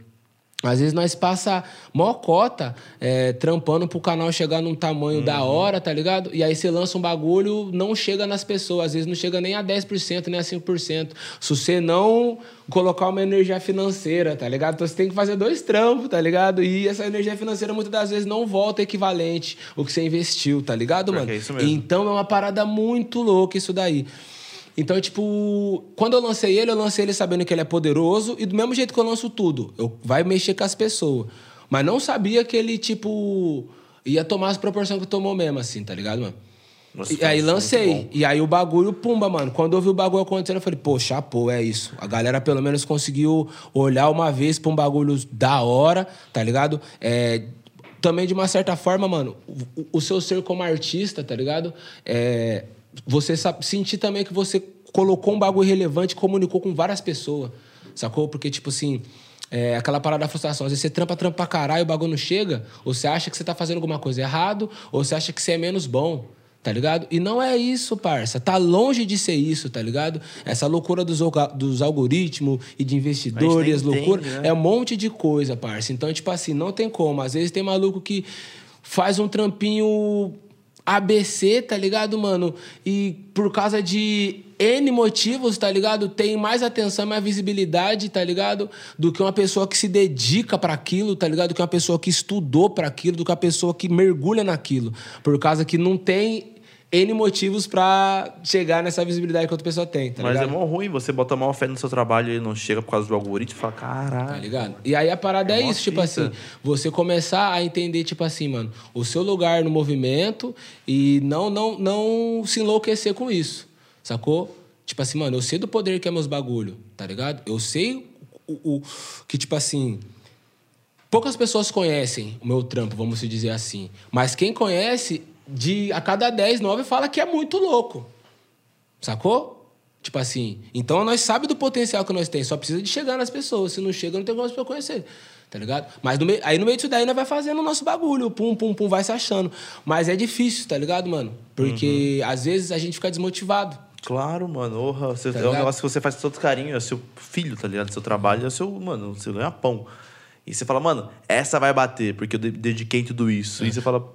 Às vezes nós passa mó cota é, trampando pro canal chegar num tamanho da hora, tá ligado? E aí você lança um bagulho, não chega nas pessoas. Às vezes não chega nem a 10%, nem a 5%. Se você não colocar uma energia financeira, tá ligado? Então você tem que fazer dois trampos, tá ligado? E essa energia financeira muitas das vezes não volta equivalente o que você investiu, tá ligado, mano? é isso mesmo. Então é uma parada muito louca isso daí. Então, tipo, quando eu lancei ele, eu lancei ele sabendo que ele é poderoso e do mesmo jeito que eu lanço tudo, eu vai mexer com as pessoas. Mas não sabia que ele, tipo, ia tomar as proporções que tomou mesmo, assim, tá ligado, mano? Nossa, e aí é lancei. E aí o bagulho, pumba, mano. Quando eu vi o bagulho acontecendo, eu falei, pô, chapô, é isso. A galera pelo menos conseguiu olhar uma vez pra um bagulho da hora, tá ligado? É, também, de uma certa forma, mano, o, o seu ser como artista, tá ligado? É, você sabe, sentir também que você colocou um bagulho relevante e comunicou com várias pessoas, sacou? Porque, tipo assim, é aquela parada da frustração. Às vezes você trampa, trampa pra caralho, o bagulho não chega, ou você acha que você tá fazendo alguma coisa errado, ou você acha que você é menos bom. Tá ligado? E não é isso, parça. Tá longe de ser isso, tá ligado? Essa loucura dos, dos algoritmos e de investidores, entende, né? É um monte de coisa, parça. Então, tipo assim, não tem como. Às vezes tem maluco que faz um trampinho ABC, tá ligado, mano? E por causa de N motivos, tá ligado? Tem mais atenção, mais visibilidade, tá ligado? Do que uma pessoa que se dedica pra aquilo, tá ligado? Do que uma pessoa que estudou pra aquilo, do que uma pessoa que mergulha naquilo. Por causa que não tem N motivos pra chegar nessa visibilidade que outra pessoa tem, tá Mas ligado? é mó ruim, você bota mal fé no seu trabalho e não chega por causa do algoritmo e fala, Tá caralho. ligado? E aí a parada É é, isso, tipo assim, você começar a entender, tipo assim, mano, o seu lugar no movimento e não, não, não se enlouquecer com isso, sacou? Tipo assim, mano, eu sei do poder que é meus bagulho, tá ligado? Eu sei o, o- que, tipo assim, poucas pessoas conhecem o meu trampo, vamos se dizer assim. Mas quem conhece, de a cada 10, 9 fala que é muito louco. Sacou? Tipo assim, então nós sabe do potencial que nós temos, só precisa de chegar nas pessoas. Se não chega, não tem como as pessoas conhecer. Tá ligado? Mas no meio- aí no meio disso daí nós vai fazendo o nosso bagulho, pum, pum, pum, vai se achando. Mas é difícil, tá ligado, mano? Porque às vezes a gente fica desmotivado. Claro, mano. Orra, você, Tá é um negócio que você faz com todo carinho, é seu filho, tá ligado? Seu trabalho é seu, mano, seu ganha-pão. E você fala, mano, essa vai bater, porque eu de- dediquei tudo isso. E você fala,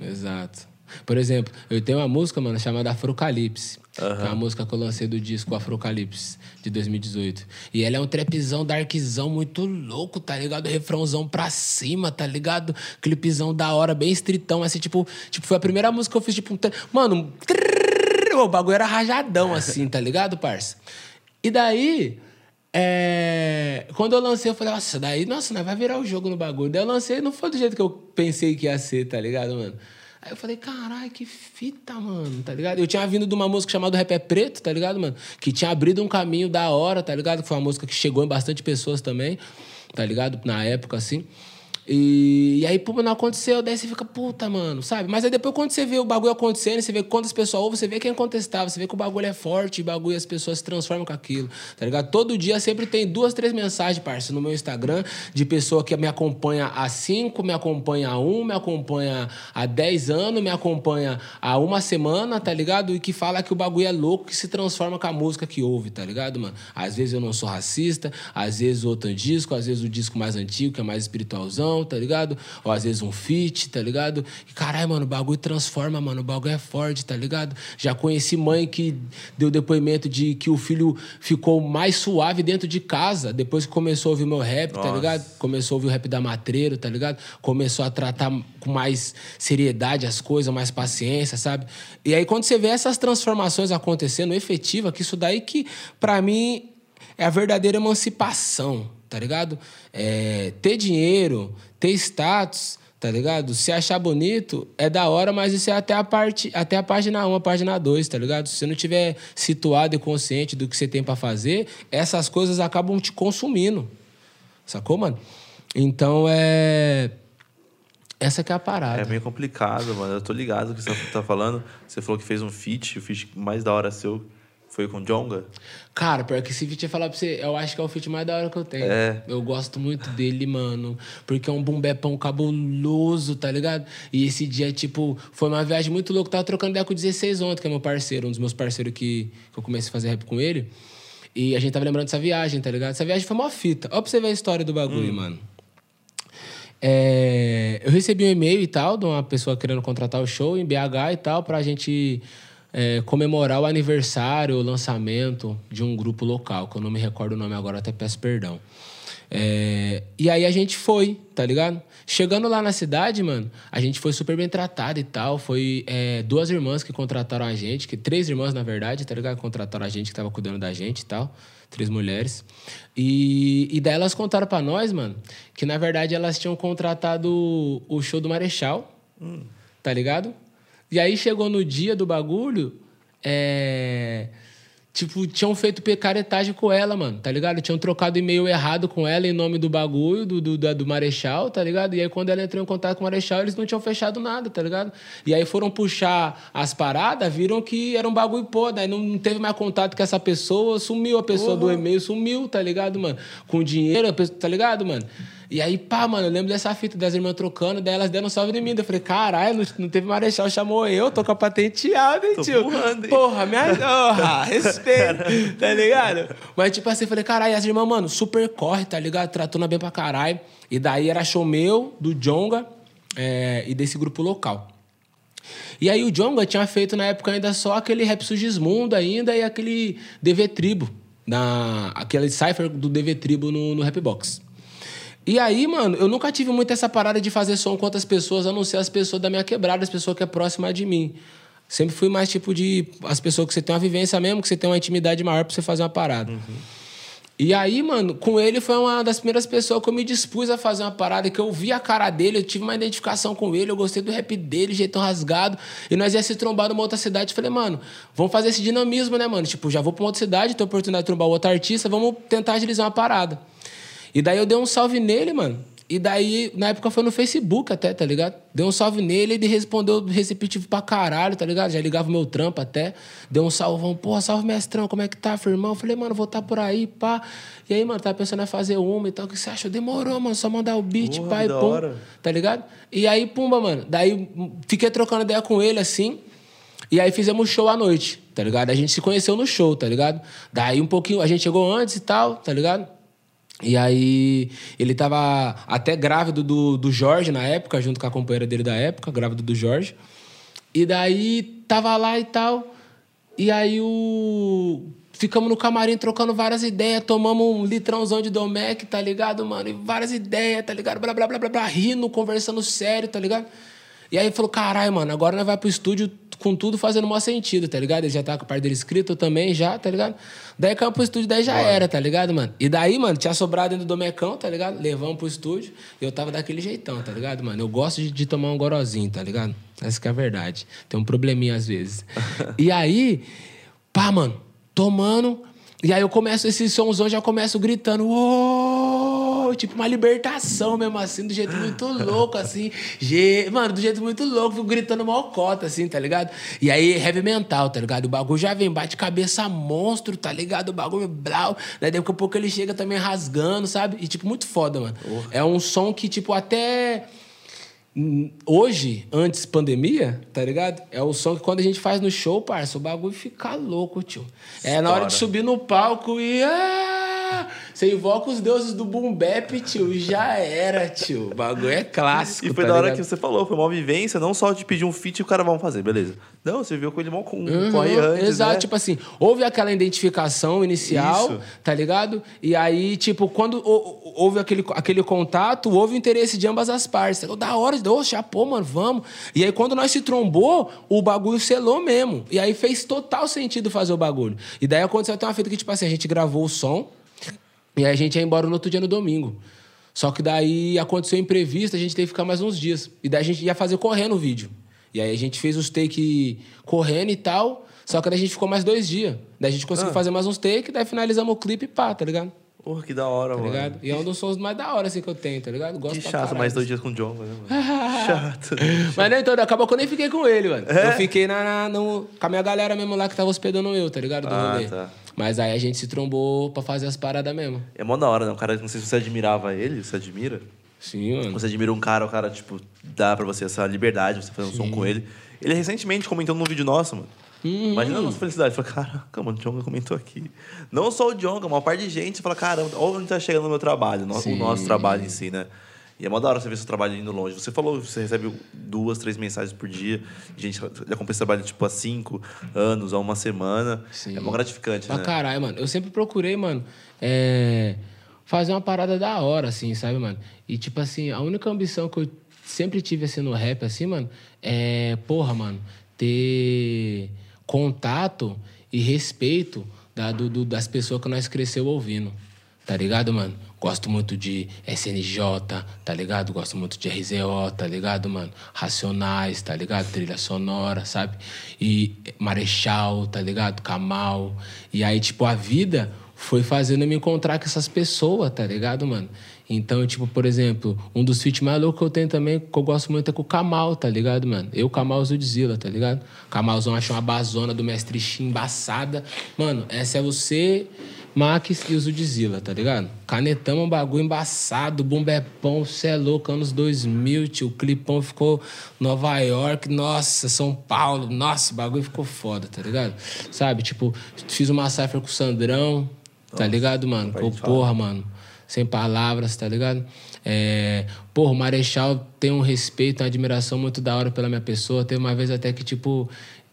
Exato. Por exemplo, eu tenho uma música, mano, chamada Afrocalipse. Que é uma música que eu lancei do disco Afrocalipse, de 2018. E ela é um trapzão, darkzão muito louco, tá ligado? Refrãozão pra cima, tá ligado? Clipezão da hora, bem estritão, assim, tipo... Tipo, foi a primeira música que eu fiz, tipo... um Mano, o bagulho era rajadão, assim, tá ligado, parça? E daí... É... Quando eu lancei, eu falei, nossa, daí, nossa, nós vai virar o jogo no bagulho. Daí eu lancei, não foi do jeito que eu pensei que ia ser, tá ligado, mano? Aí eu falei, caralho, que fita, mano, tá ligado? Eu tinha vindo de uma música chamada Rap é Preto, tá ligado, mano? Que tinha abrido um caminho da hora, tá ligado? Que foi uma música que chegou em bastante pessoas também, tá ligado? Na época, assim. E, e aí, pô, não aconteceu, daí você fica, puta, mano, sabe? Mas aí depois, quando você vê o bagulho acontecendo, você vê quantas pessoas ouvem, você vê quem é contestável, você vê que o bagulho é forte, o bagulho as pessoas se transformam com aquilo, tá ligado? Todo dia sempre tem duas, três mensagens, parça, no meu Instagram, de pessoa que me acompanha há cinco, me acompanha há um, me acompanha há dez anos, me acompanha há uma semana, tá ligado? E que fala que o bagulho é louco, que se transforma com a música que ouve, tá ligado, mano? Às vezes eu não sou racista, às vezes outro disco, às vezes o disco mais antigo, que é mais espiritualzão, tá ligado? Ou às vezes um feat, tá ligado? E caralho, mano, o bagulho transforma, mano, o bagulho é forte, tá ligado? Já conheci mãe que deu depoimento de que o filho ficou mais suave dentro de casa depois que começou a ouvir meu rap, tá Nossa. ligado? Começou a ouvir o rap da Matreiro, tá ligado? Começou a tratar com mais seriedade as coisas, mais paciência, sabe? E aí quando você vê essas transformações acontecendo efetiva, que isso daí que, pra mim, é a verdadeira emancipação, tá ligado? É, ter dinheiro, ter status, tá ligado? Se achar bonito é da hora, mas isso é até a parte, até a página 1, a página 2, tá ligado? Se você não tiver situado e consciente do que você tem pra fazer, essas coisas acabam te consumindo. Sacou, mano? Então é essa que é a parada. é meio complicado, mano. Eu tô ligado o que você tá falando. Você falou que fez um feat, o feat mais da hora seu foi com o Jonga. Cara, pior que esse feat ia falar pra você, eu acho que é o feat mais da hora que eu tenho. É. Eu gosto muito dele, mano. Porque é um bumbepão cabuloso, tá ligado? E esse dia, tipo, foi uma viagem muito louca. Eu tava trocando ideia com o 16 ontem, que é meu parceiro, um dos meus parceiros que, que eu comecei a fazer rap com ele. E a gente tava lembrando dessa viagem, tá ligado? Essa viagem foi uma fita. Ó pra você ver a história do bagulho, mano. é, eu recebi um e-mail e tal de uma pessoa querendo contratar o show em BH e tal pra gente é, comemorar o aniversário, o lançamento de um grupo local, que eu não me recordo o nome agora, até peço perdão. É, e aí a gente foi, tá ligado? Chegando lá na cidade, mano, a gente foi super bem tratado e tal. Foi é, duas irmãs que contrataram a gente, que três irmãs, na verdade, tá ligado? Contrataram a gente, que tava cuidando da gente e tal. Três mulheres. E, e daí elas contaram pra nós, mano, que na verdade elas tinham contratado o show do Marechal, tá ligado? E aí chegou no dia do bagulho, é. Tipo, tinham feito picaretagem com ela, mano, tá ligado? Tinham trocado e-mail errado com ela em nome do bagulho, do, do, da- do Marechal, tá ligado? E aí, quando ela entrou em contato com o Marechal, eles não tinham fechado nada, tá ligado? E aí foram puxar as paradas, viram que era um bagulho pô, daí não, não teve mais contato com essa pessoa, sumiu a pessoa do e-mail, sumiu, tá ligado, mano? Com dinheiro, a pessoa- tá ligado, mano? E aí, pá, mano, eu lembro dessa fita das irmãs trocando, daí elas deram um salve em mim. Eu falei, caralho, não, não teve Marechal, chamou eu, tô com a patenteada, hein, Tô tio? voando, hein? Porra, minha. Porra, respeito, tá ligado? Mas, tipo assim, eu falei, caralho, as irmãs, mano, super corre, tá ligado? Tratando bem pra caralho. E daí era show meu, do Jonga é, e desse grupo local. E aí o Jonga tinha feito na época ainda só aquele Rap Sugismundo ainda e aquele DV Tribo, na, aquele cipher do DV Tribo no, no Rapbox. E aí, mano, eu nunca tive muito essa parada de fazer som com outras pessoas, a não ser as pessoas da minha quebrada, as pessoas que é próxima de mim. Sempre fui mais tipo de. As pessoas que você tem uma vivência mesmo, que você tem uma intimidade maior pra você fazer uma parada. E aí, mano, com ele foi uma das primeiras pessoas que eu me dispus a fazer uma parada, que eu vi a cara dele, eu tive uma identificação com ele, eu gostei do rap dele, jeitão rasgado. E nós ia se trombar numa outra cidade. Falei, mano, vamos fazer esse dinamismo, né, mano? Tipo, já vou pra uma outra cidade, tenho a oportunidade de trombar outro artista, vamos tentar agilizar uma parada. E daí eu dei um salve nele, mano. E daí, na época foi no Facebook até, tá ligado? Dei um salve nele, ele respondeu receptivo pra caralho, tá ligado? Já ligava o meu trampo até. Deu um salvão, porra, salve mestrão, como é que tá, firmão? Eu falei, mano, vou tá por aí, pá. E aí, mano, tava pensando em fazer uma e tal. O que você acha? Demorou, mano, só mandar o beat, Porra, pá, e pum. hora. Tá ligado? E aí, pumba, mano. Daí fiquei trocando ideia com ele assim. E aí fizemos show à noite, tá ligado? A gente se conheceu no show, tá ligado? Daí um pouquinho, a gente chegou antes e tal, tá ligado? E aí, ele tava até grávido do, do Jorge na época, junto com a companheira dele da época, grávido do Jorge. E daí, tava lá e tal. E aí, o... ficamos no camarim trocando várias ideias, tomamos um litrãozão de Domec, tá ligado, mano? E várias ideias, tá ligado? Blá, blá, blá, blá, blá, rindo, conversando sério, tá ligado? E aí, falou, caralho, mano, agora nós vai pro estúdio com tudo fazendo maior sentido, tá ligado? Ele já tá com a parte dele escrito eu também, já, tá ligado? Daí caiu pro estúdio, daí já era, tá ligado, mano? E daí, mano, tinha sobrado dentro do Domecão, tá ligado? Levamos pro estúdio e eu tava daquele jeitão, tá ligado, mano? Eu gosto de, de tomar um gorozinho, tá ligado? Essa que é a verdade. Tem um probleminha às vezes. e aí, pá, mano, tomando. E aí eu começo, esse somzão já começo gritando, "Uou!" tipo uma libertação mesmo assim, do jeito muito louco, assim. Mano, do jeito muito louco, gritando mal cota, assim, tá ligado? E aí, heavy mental, tá ligado? O bagulho já vem, bate cabeça monstro, tá ligado? O bagulho blau. Daí daqui a pouco ele chega também rasgando, sabe? E, tipo, muito foda, mano. É um som que, tipo, até. Hoje, antes pandemia, tá ligado? É o som que quando a gente faz no show, parça, o bagulho fica louco, tio. É na hora de subir no palco e. Ah! Você invoca os deuses do boom bap, tio. Já era, tio. O bagulho é clássico. E foi tá da hora ligado? que você falou, foi uma vivência, não só de pedir um feat e o cara vamos fazer, beleza. Não, você viu com ele mal com Uhum, corre antes, Exato, né? tipo assim, houve aquela identificação inicial, Isso. tá ligado? E aí, tipo, quando hou- hou- houve aquele, aquele contato, houve o interesse de ambas as partes. Eu, da hora, ô, chapô, mano, vamos. E aí, quando nós se trombou, o bagulho selou mesmo. E aí fez total sentido fazer o bagulho. E daí aconteceu até uma fita que, tipo assim, a gente gravou o som, e aí a gente ia embora no outro dia no domingo. Só que daí aconteceu imprevisto, a gente teve que ficar mais uns dias. E daí a gente ia fazer correndo o vídeo. E aí a gente fez os take correndo e tal. Só que daí a gente ficou mais dois dias. Daí a gente conseguiu Ah. fazer mais uns take, daí finalizamos o clipe e pá, tá ligado? Porra, que da hora, Tá mano. ligado? E é um dos sons mais da hora assim que eu tenho, tá ligado? Gosto Que chato, mais dois dias com o John, né, mano? chato. Mas nem todo, acabou que eu nem fiquei com ele, mano. É? Eu fiquei na, na- no, com a minha galera mesmo lá que tava hospedando eu, tá ligado? Do Ah, rolê. tá. Mas aí a gente se trombou pra fazer as paradas mesmo. É mó da hora, né? O cara, não sei se você admirava ele, você admira? Sim, mano. Você admira um cara, o cara, tipo, dá pra você essa liberdade, você fazer um som com ele. Ele recentemente comentou num vídeo nosso, mano. Uhum. Imagina a nossa felicidade. Falei, caraca, mano, o Jonga comentou aqui. Não só o Jonga, uma parte de gente. Fala, caramba, onde tá chegando o meu trabalho, no- o Sim. nosso trabalho em si, né? E é mó da hora você ver seu trabalho indo longe. Você falou que você recebe duas, três mensagens por dia. Gente já acompanha esse trabalho tipo há cinco anos, há uma semana. Sim. É mó gratificante, Pra né? caralho, mano. Eu sempre procurei, mano, é, fazer uma parada da hora, assim, sabe, mano? E, tipo assim, a única ambição que eu sempre tive, assim, no rap, assim, mano, é, porra, mano, ter contato e respeito da- do- do- das pessoas que nós cresceu ouvindo. Tá ligado, mano? Gosto muito de SNJ, tá ligado? Gosto muito de RZO, tá ligado, mano? Racionais, tá ligado? Trilha sonora, sabe? E Marechal, tá ligado? Kamal. E aí, tipo, a vida foi fazendo eu me encontrar com essas pessoas, tá ligado, mano? Então, tipo, por exemplo, um dos feats mais loucos que eu tenho também, que eu gosto muito, é com o Kamal, tá ligado, mano? Eu, Kamal Zudzilla, tá ligado? Kamalzão achou uma bazona do mestre Shin embaçada. Mano, essa é você, Max e o Zudzilla, tá ligado? Canetão, um bagulho embaçado, bumbepão, cê é louco, anos 2000, tio. O clipão ficou Nova York, nossa, São Paulo, nossa, o bagulho ficou foda, tá ligado? Sabe, tipo, fiz uma cipher com o Sandrão, tá ligado, mano? Pô, porra, mano. Sem palavras, tá ligado? É, porra, o Marechal tem um respeito, uma admiração muito da hora pela minha pessoa. Teve uma vez até que, tipo,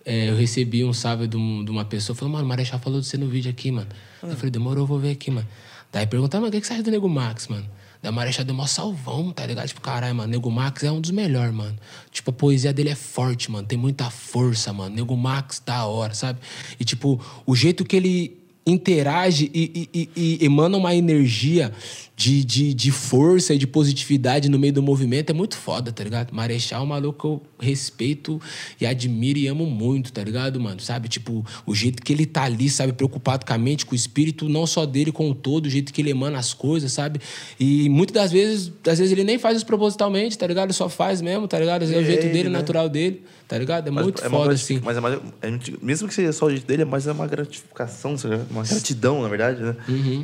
é, eu recebi um salve de, um- de uma pessoa. Falou, mano, o Marechal falou de você no vídeo aqui, mano. Eu falei, demorou, eu vou ver aqui, mano. Daí perguntaram, mano, o que, que você acha do Nego Max, mano? Daí o Marechal deu mó salvão, tá ligado? Tipo, caralho, mano, Nego Max é um dos melhores, mano. Tipo, a poesia dele é forte, mano. Tem muita força, mano. Nego Max, da hora, sabe? E, tipo, o jeito que ele interage e, e- e- emana uma energia de, de, de força e de positividade no meio do movimento é muito foda, tá ligado? Marechal é um maluco que eu respeito e admiro e amo muito, tá ligado, mano? Sabe? Tipo, o jeito que ele tá ali, sabe? Preocupado com a mente, com o espírito, não só dele, com o todo, o jeito que ele emana as coisas, sabe? E muitas das vezes, às vezes ele nem faz isso propositalmente, tá ligado? Ele só faz mesmo, tá ligado? Às vezes É o jeito Ele, dele, né? natural dele, tá ligado? É Mas muito é foda, assim. Mas é mais, é- mesmo que seja só o jeito dele, mas é uma gratificação, uma gratidão, na verdade, né?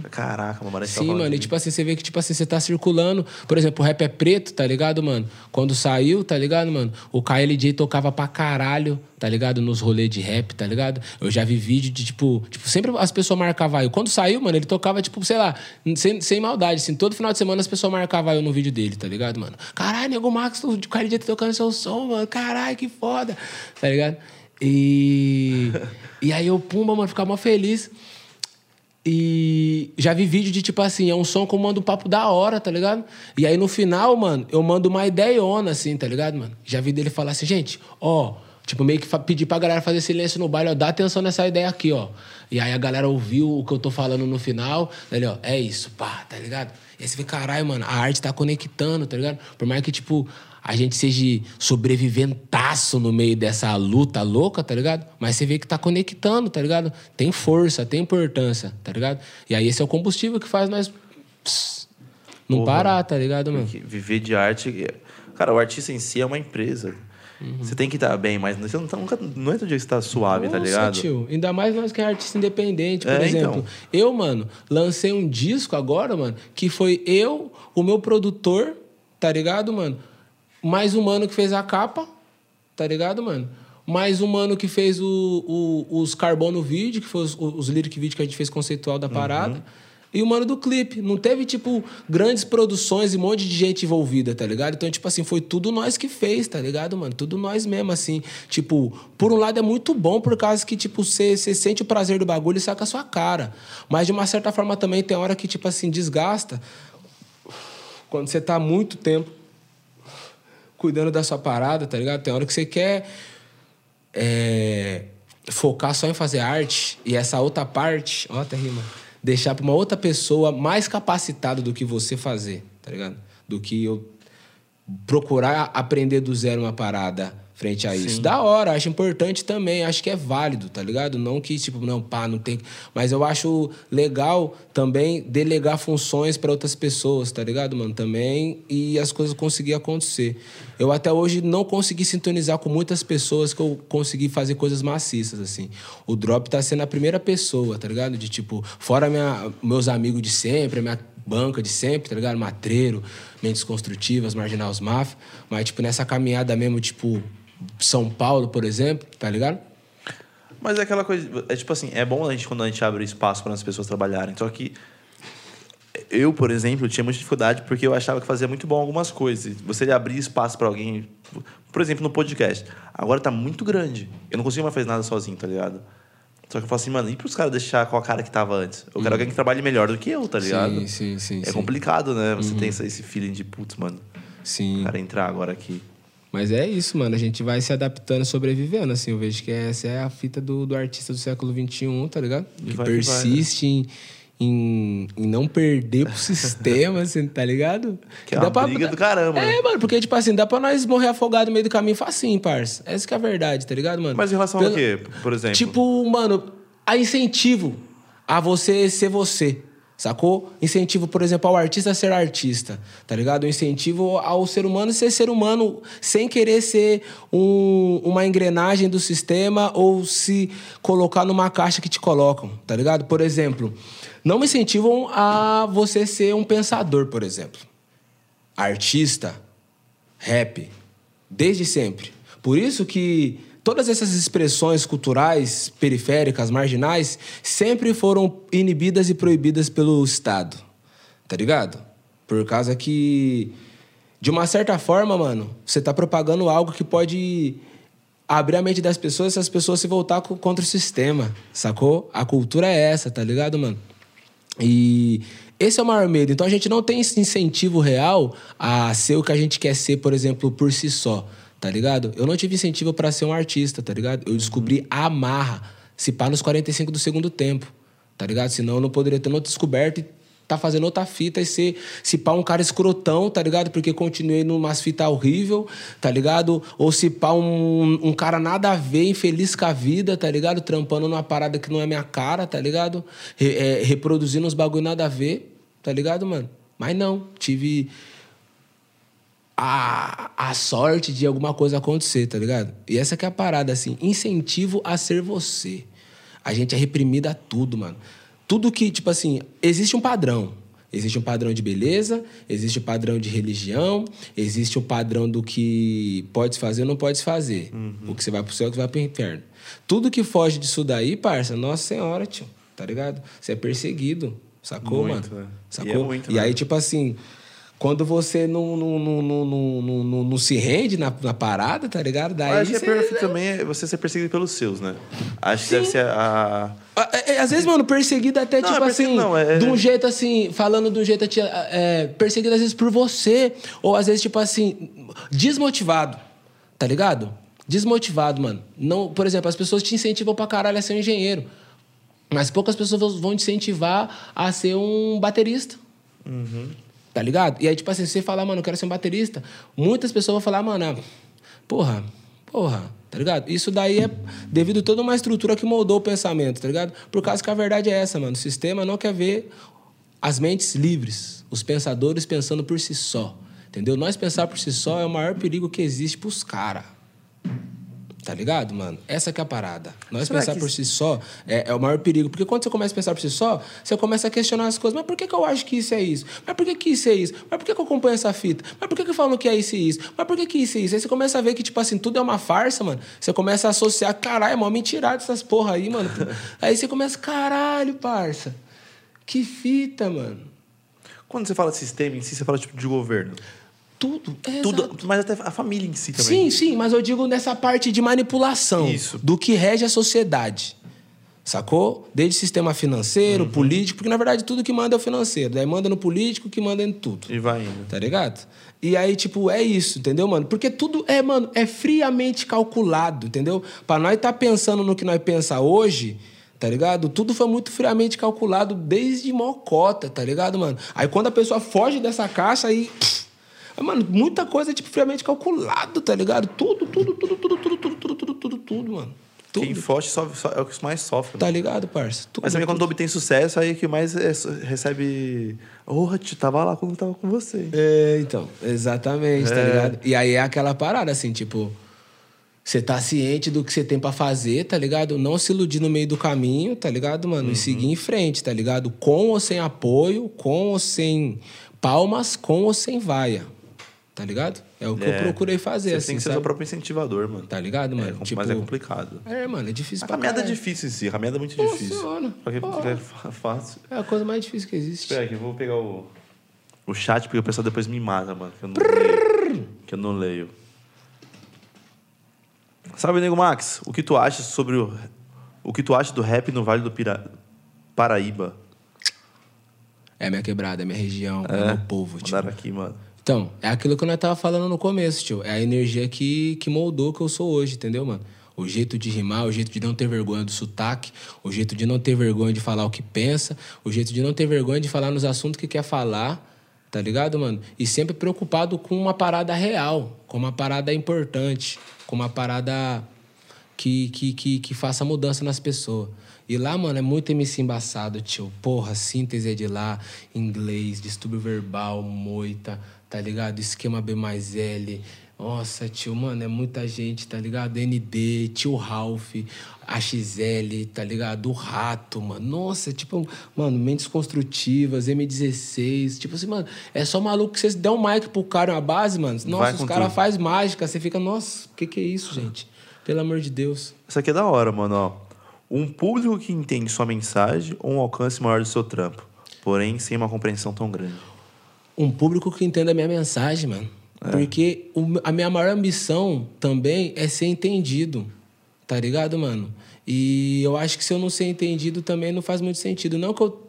Caraca, uma Marechal Uhum. Sim, mano, e tipo assim, você vê que, tipo assim, você tá circulando. Por exemplo, o rap é preto, tá ligado, mano? Quando saiu, tá ligado, mano? O KLJ tocava pra caralho, tá ligado? Nos rolês de rap, tá ligado? Eu já vi vídeo de, tipo, tipo, sempre as pessoas marcavam eu. Quando saiu, mano, ele tocava, tipo, sei lá, sem, sem maldade, assim. Todo final de semana as pessoas marcavam eu no vídeo dele, tá ligado, mano? Caralho, nego Max, o KLJ tá tocando seu som, mano. Caralho, que foda, tá ligado? E. e aí eu, pumba, mano, ficava mó feliz. E já vi vídeo de tipo assim, é um som que eu mando um papo da hora, tá ligado? E aí no final, mano, eu mando uma ideiona, assim, tá ligado, mano? Já vi dele falar assim, gente, ó, tipo, meio que pedir pra galera fazer silêncio no baile, ó, dá atenção nessa ideia aqui, ó. E aí a galera ouviu o que eu tô falando no final, ele, ó, é isso, pá, tá ligado? E aí você vê, caralho, mano, a arte tá conectando, tá ligado? Por mais que, tipo, a gente seja sobreviventaço no meio dessa luta louca, tá ligado? Mas você vê que tá conectando, tá ligado? Tem força, tem importância, tá ligado? E aí esse é o combustível que faz nós pss, não Porra. parar, tá ligado, mano? viver de arte. Cara, o artista em si é uma empresa. Uhum. Você tem que estar bem, mas você não, tá, nunca, não é todo dia que você tá suave, tá Nossa, ligado? tio. Ainda mais nós que é artista independente, por É, exemplo. então. Eu, mano, lancei um disco agora, mano, que foi eu, o meu produtor, tá ligado, mano? Mais um mano que fez a capa, tá ligado, mano? Mais um mano que fez o, o- os carbono vídeo, que foi os, os lyric vídeo que a gente fez conceitual da parada. E o mano do clipe. Não teve, tipo, grandes produções e um monte de gente envolvida, tá ligado? Então, tipo assim, foi tudo nós que fez, tá ligado, mano? Tudo nós mesmo, assim. Tipo, por um lado é muito bom, por causa que, tipo, você sente o prazer do bagulho e saca a sua cara. Mas, de uma certa forma, também tem hora que, tipo assim, desgasta. Quando você tá muito tempo cuidando da sua parada, tá ligado? Tem hora que você quer é, focar só em fazer arte e essa outra parte, ó, até rima, deixar pra uma outra pessoa mais capacitada do que você fazer, tá ligado? Do que eu procurar aprender do zero uma parada frente a isso. Da hora, acho importante também, acho que é válido, tá ligado? Não que, tipo, não, pá, não tem. Mas eu acho legal também delegar funções para outras pessoas, tá ligado, mano? Também, e as coisas conseguir acontecer. Eu até hoje não consegui sintonizar com muitas pessoas que eu consegui fazer coisas maciças, assim. O Drop tá sendo a primeira pessoa, tá ligado? De tipo, fora minha, meus amigos de sempre, a minha banca de sempre, tá ligado? Matreiro, Mentes Construtivas, Marginais Mafia. Mas, tipo, nessa caminhada mesmo, tipo, São Paulo, por exemplo, tá ligado? Mas é aquela coisa. É tipo assim, é bom a gente quando a gente abre espaço para as pessoas trabalharem. Só que eu, por exemplo, tinha muita dificuldade porque eu achava que fazia muito bom algumas coisas. Você abrir espaço pra alguém, por exemplo, no podcast. Agora tá muito grande. Eu não consigo mais fazer nada sozinho, tá ligado? Só que eu falo assim, mano, e pros caras deixar com a cara que tava antes? Eu quero alguém que trabalhe melhor do que eu, tá ligado? Sim, sim, sim. É sim. complicado, né? Você tem esse- esse feeling de, putz, mano, Sim. o cara entrar agora aqui. Mas é isso, mano. A gente vai se adaptando, sobrevivendo, assim. Eu vejo que essa é a fita do, do artista do século XXI, tá ligado? E Que vai que vai, persiste em, em, em não perder pro sistema, assim, tá ligado? Que é uma briga do caramba, né? É, mano, porque, tipo assim, dá pra nós morrer afogado no meio do caminho facinho, parça. Essa que é a verdade, tá ligado, mano? Mas em relação Pelo- ao quê, por exemplo? Tipo, mano, a incentivo a você ser você. Sacou? Incentivo, por exemplo, ao artista a ser artista, tá ligado? Incentivo ao ser humano ser ser humano sem querer ser um- uma engrenagem do sistema ou se colocar numa caixa que te colocam, tá ligado? Por exemplo, não me incentivam a você ser um pensador, por exemplo. Artista, rap, desde sempre. Por isso que todas essas expressões culturais, periféricas, marginais, sempre foram inibidas e proibidas pelo Estado. Tá ligado? Por causa que, de uma certa forma, mano, você tá propagando algo que pode abrir a mente das pessoas e essas pessoas se voltar co- contra o sistema, sacou? A cultura é essa, tá ligado, mano? E esse é o maior medo. Então a gente não tem esse incentivo real a ser o que a gente quer ser, por exemplo, por si só, tá ligado? Eu não tive incentivo pra ser um artista, tá ligado? Eu descobri a marra, se pá nos 45 do segundo tempo, tá ligado? Senão eu não poderia ter outra descoberta e tá fazendo outra fita e ser, se pá um cara escrotão, tá ligado? Porque continuei numas fitas horrível, tá ligado? Ou se pá um, um cara nada a ver, infeliz com a vida, tá ligado? Trampando numa parada que não é minha cara, tá ligado? Re- é, reproduzindo uns bagulho nada a ver, tá ligado, mano? Mas não, tive a, a sorte de alguma coisa acontecer, tá ligado? E essa que é a parada, assim, incentivo a ser você. A gente é reprimido a tudo, mano. Tudo que, tipo assim, existe um padrão. Existe um padrão de beleza, existe um padrão de religião, existe um padrão do que pode fazer ou não pode fazer. O que você vai pro céu, o que vai pro inferno. Tudo que foge disso daí, parça, nossa senhora, tio, tá ligado? Você é perseguido, sacou, Muito, mano? né? E Sacou? é muito, e né? aí, tipo assim, quando você não, não, não, não, não, se rende na, na parada, tá ligado? Daí acho que é você- perfeito também é você ser perseguido pelos seus, né? Acho que deve ser a... Ah, é, é, Às vezes, mano, perseguido até, Não, tipo é perseguido assim, não, é- de um jeito assim, falando de um jeito é, perseguido às vezes por você, ou às vezes, tipo assim, desmotivado, tá ligado? Desmotivado, mano. Não, por exemplo, as pessoas te incentivam pra caralho a ser um engenheiro, mas poucas pessoas vão te incentivar a ser um baterista. Tá ligado? E aí, tipo assim, você falar, mano, eu quero ser um baterista, muitas pessoas vão falar, mano, porra, porra, tá ligado? Isso daí é devido a toda uma estrutura que moldou o pensamento, tá ligado? Por causa que a verdade é essa, mano. O sistema não quer ver as mentes livres, os pensadores pensando por si só. Entendeu? Nós pensar por si só é o maior perigo que existe pros caras. Tá ligado, mano? Essa que é a parada. Nós Será pensar que por si só é, é o maior perigo. Porque quando você começa a pensar por si só, você começa a questionar as coisas. Mas por que, que eu acho que isso é isso? Mas por que, que isso é isso? Mas por que, que eu acompanho essa fita? Mas por que, que falam que é isso e isso? Mas por que, que isso é isso? Aí você começa a ver que, tipo assim, tudo é uma farsa, mano. Você começa a associar, caralho, é mó mentirada essas porra aí, mano. aí você começa, caralho, parça. Que fita, mano. Quando você fala de sistema em si, você fala tipo de governo. Tudo. É Tudo, exato. mas até a família em si também. Sim, sim, mas eu digo nessa parte de manipulação Isso. do que rege a sociedade. Sacou? Desde sistema financeiro, Uhum. político, porque na verdade tudo que manda é o financeiro. Daí manda no político que manda em tudo. E vai indo. Tá ligado? E aí, tipo, é isso, entendeu, mano? Porque tudo é, mano, é friamente calculado, entendeu? Pra nós tá pensando no que nós pensa hoje, tá ligado? Tudo foi muito friamente calculado desde mocota, tá ligado, mano? Aí quando a pessoa foge dessa caixa, aí. Mano, muita coisa, tipo, friamente calculado, tá ligado? Tudo, tudo, tudo, tudo, tudo, tudo, tudo, tudo, tudo, tudo, mano. Tudo. Quem foge só- é o que mais sofre. Tá né? ligado, parça? Tudo, Mas também quando tudo. obtém sucesso, aí que mais é- recebe. Oh, tio, tava lá quando tava com você. É, então, exatamente, tá É. ligado? E aí é aquela parada, assim, tipo, você tá ciente do que você tem pra fazer, tá ligado? Não se iludir no meio do caminho, tá ligado, mano? E seguir em frente, tá ligado? Com ou sem apoio, com ou sem palmas, com ou sem vaia. Tá ligado? É o que É. eu procurei fazer, Você assim, tem que ser sabe? seu próprio incentivador, mano. Tá ligado, mano? É, tipo, Mas é complicado. É, mano, é difícil A pra caminhada é difícil em si, a caminhada é muito Nossa difícil. senhora. Pra quem fácil. É a coisa mais difícil que existe. Espera aqui, eu vou pegar o, o chat, porque o pessoal depois me mata, mano. Que eu não leio. Que eu não leio. Salve, Nego Max. O que tu acha sobre o... O que tu acha do rap no Vale do Pira... Paraíba? É minha quebrada, é minha região, é, meu povo. Mandaram aqui, mano. Então, é aquilo que nós tava falando no começo, tio. É a energia que, que moldou que eu sou hoje, entendeu, mano? O jeito de rimar, o jeito de não ter vergonha do sotaque, o jeito de não ter vergonha de falar o que pensa, o jeito de não ter vergonha de falar nos assuntos que quer falar, tá ligado, mano? E sempre preocupado com uma parada real, com uma parada importante, com uma parada que, que, que, que faça mudança nas pessoas. E lá, mano, é muito MC embaçado, tio. Porra, síntese é de lá, inglês, distúrbio verbal, moita, tá ligado? Esquema B mais L. Nossa, tio, mano, é muita gente, tá ligado? ND, tio Ralph, AXL, tá ligado? O Rato, mano. Nossa, tipo, mano, mentes construtivas, M16. Tipo assim, mano, é só maluco que vocês der um mic pro cara, uma base, mano. Nossa, os caras fazem mágica. Você fica, nossa, o que, que é isso, gente? Pelo amor de Deus. Isso aqui é da hora, mano, ó. Um público que entende sua mensagem ou um alcance maior do seu trampo, porém sem uma compreensão tão grande. Um público que entenda a minha mensagem, mano. Porque o- a minha maior ambição também é ser entendido, tá ligado, mano? E eu acho que se eu não ser entendido também não faz muito sentido. Não que eu.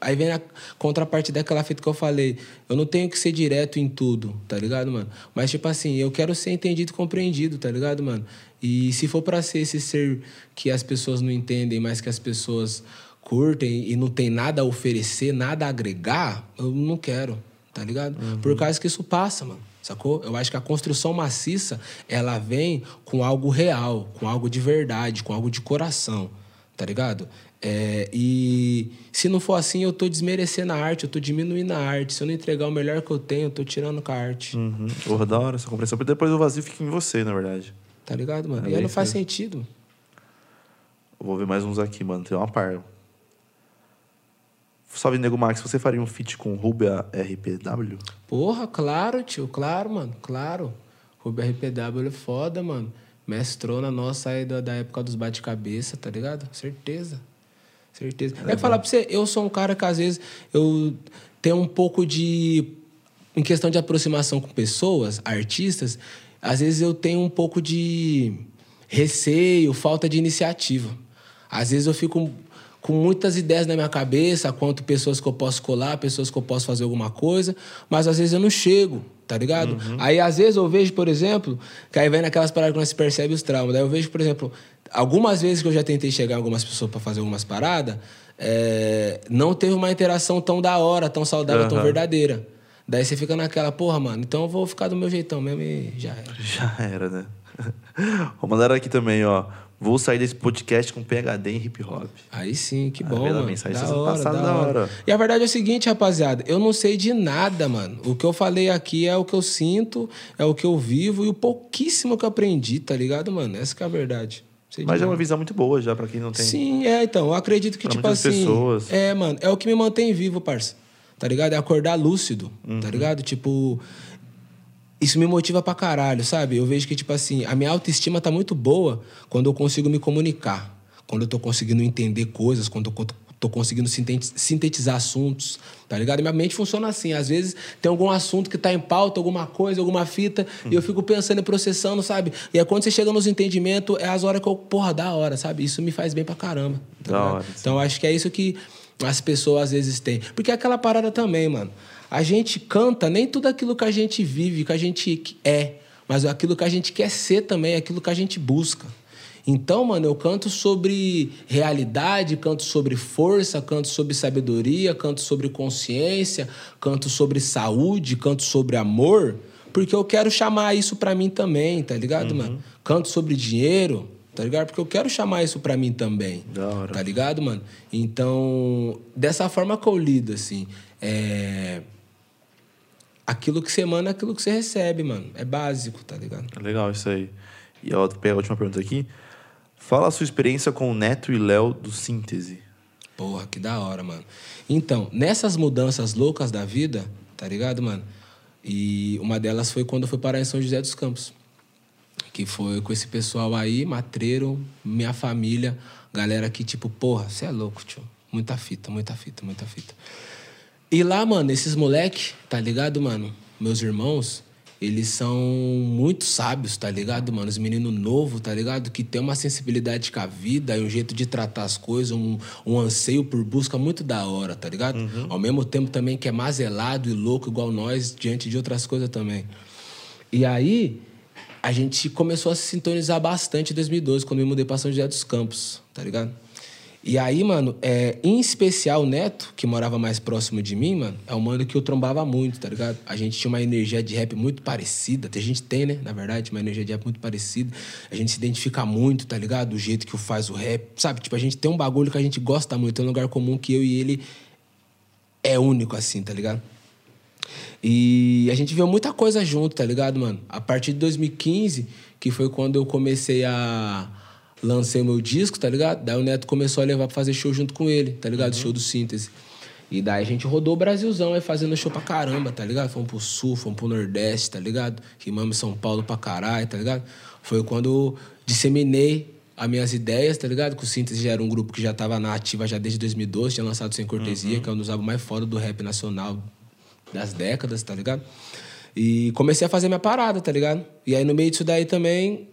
Aí vem a contraparte daquela fita que eu falei. Eu não tenho que ser direto em tudo, tá ligado, mano? Mas, tipo assim, eu quero ser entendido e compreendido, tá ligado, mano? E se for pra ser esse ser que as pessoas não entendem, mas que as pessoas curtem e não tem nada a oferecer, nada a agregar, eu não quero, tá ligado? Por causa que isso passa, mano. Sacou? Eu acho que a construção maciça, ela vem com algo real, com algo de verdade, com algo de coração, tá ligado? É, e se não for assim, eu tô desmerecendo a arte, eu tô diminuindo a arte. Se eu não entregar o melhor que eu tenho, eu tô tirando com a arte. Uhum. Porra, da hora essa compreensão. Porque depois o vazio fica em você, na verdade. Tá ligado, mano? É e aí não faz sentido. Eu vou ver mais uns aqui, mano. Tem uma par. Salve, Nego Max. Você faria um feat com Rubia RPW? Porra, claro, tio, claro, mano, claro. Ruby RPW é foda, mano. Mestrona nossa aí da, da época dos bate-cabeça, tá ligado? Certeza. Certeza. É que falar pra você, eu sou um cara que às vezes eu tenho um pouco de. Em questão de aproximação com pessoas, artistas, às vezes eu tenho um pouco de receio, falta de iniciativa. Às vezes eu fico com muitas ideias na minha cabeça, quanto pessoas que eu posso colar, pessoas que eu posso fazer alguma coisa, mas às vezes eu não chego, tá ligado? Aí às vezes eu vejo, por exemplo, que aí vem naquelas paradas que nós percebe os traumas. Daí eu vejo, por exemplo, algumas vezes que eu já tentei chegar algumas pessoas para fazer algumas paradas, é, não teve uma interação tão da hora, tão saudável, tão Aham. verdadeira. Daí você fica naquela, porra, mano, então eu vou ficar do meu jeitão mesmo e já era. Já era, né? Vou mandar aqui também, ó. Vou sair desse podcast com PHD em hip hop. Aí sim, que Ah, bom, mano. mensagem, da hora, da da hora. hora. E a verdade é o seguinte, rapaziada. Eu não sei de nada, mano. O que eu falei aqui é o que eu sinto, é o que eu vivo e o pouquíssimo que eu aprendi, tá ligado, mano? Essa que é a verdade. Mas é uma visão muito boa já, pra quem não tem. Sim, é, então. Eu acredito que, Pra tipo assim. pessoas. É, mano, é o que me mantém vivo, parça. Tá ligado? É acordar lúcido, Uhum. tá ligado? Tipo. Isso me motiva pra caralho, sabe? Eu vejo que, tipo assim, a minha autoestima tá muito boa quando eu consigo me comunicar. Quando eu tô conseguindo entender coisas, quando eu tô conseguindo sinteti- sintetizar assuntos, tá ligado? Minha mente funciona assim. Às vezes tem algum assunto que tá em pauta, alguma coisa, alguma fita, e eu fico pensando e processando, sabe? E aí quando você chega nos entendimentos, é as horas que eu, porra, da hora, sabe? Isso me faz bem pra caramba. tá Da hora. Então eu acho que é isso que as pessoas às vezes têm. Porque é aquela parada também, mano. A gente canta nem tudo aquilo que a gente vive, que a gente é, mas aquilo que a gente quer ser também, aquilo que a gente busca. Então, mano, eu canto sobre realidade, canto sobre força, canto sobre sabedoria, canto sobre consciência, canto sobre saúde, canto sobre amor, porque eu quero chamar isso pra mim também, tá ligado, mano? Canto sobre dinheiro, tá ligado? Porque eu quero chamar isso pra mim também. Da hora. Tá ligado, mano? Então, dessa forma que eu lido, assim, é. Aquilo que você manda é aquilo que você recebe, mano. É básico, tá ligado? É legal isso aí. E a última pergunta aqui. Fala a sua experiência com o Neto e Léo do Síntese. Porra, que da hora, mano. Então, nessas mudanças loucas da vida, tá ligado, mano? E uma delas foi quando eu fui parar em São José dos Campos. Que foi com esse pessoal aí, matreiro, minha família, galera que, tipo, porra, você é louco, tio. Muita fita, muita fita, muita fita. E lá, mano, esses moleque, tá ligado, mano? Meus irmãos, eles são muito sábios, tá ligado, mano? Os meninos novos, tá ligado? Que tem uma sensibilidade com a vida e um jeito de tratar as coisas, um, um anseio por busca muito da hora, tá ligado? Ao mesmo tempo também que é mazelado e louco igual nós, diante de outras coisas também. E aí, a gente começou a se sintonizar bastante em 2012, quando eu me mudei pra São José dos Campos, tá ligado? E aí, mano, é, em especial o Neto, que morava mais próximo de mim, mano, é um mano que eu trombava muito, tá ligado? A gente tinha uma energia de rap muito parecida. A gente tem, né? Na verdade, uma energia de rap muito parecida. A gente se identifica muito, tá ligado? O jeito que faz o rap, sabe? Tipo, a gente tem um bagulho que a gente gosta muito. É um lugar comum que eu e ele é único, assim, tá ligado? E a gente viu muita coisa junto, tá ligado, mano? A partir de 2015, que foi quando eu comecei a lancei o meu disco, tá ligado? Daí o Neto começou a levar pra fazer show junto com ele, tá ligado? Show do Síntese. E daí a gente rodou o Brasilzão aí fazendo show pra caramba, tá ligado? Fomos pro Sul, fomos pro Nordeste, tá ligado? Rimamos São Paulo pra caralho, tá ligado? Foi quando disseminei as minhas ideias, tá ligado? Que o Síntese já era um grupo que já tava na ativa já desde 2012, tinha lançado Sem Cortesia, que é um dos álbuns mais foda do rap nacional das décadas, tá ligado? E comecei a fazer minha parada, tá ligado? E aí no meio disso daí também,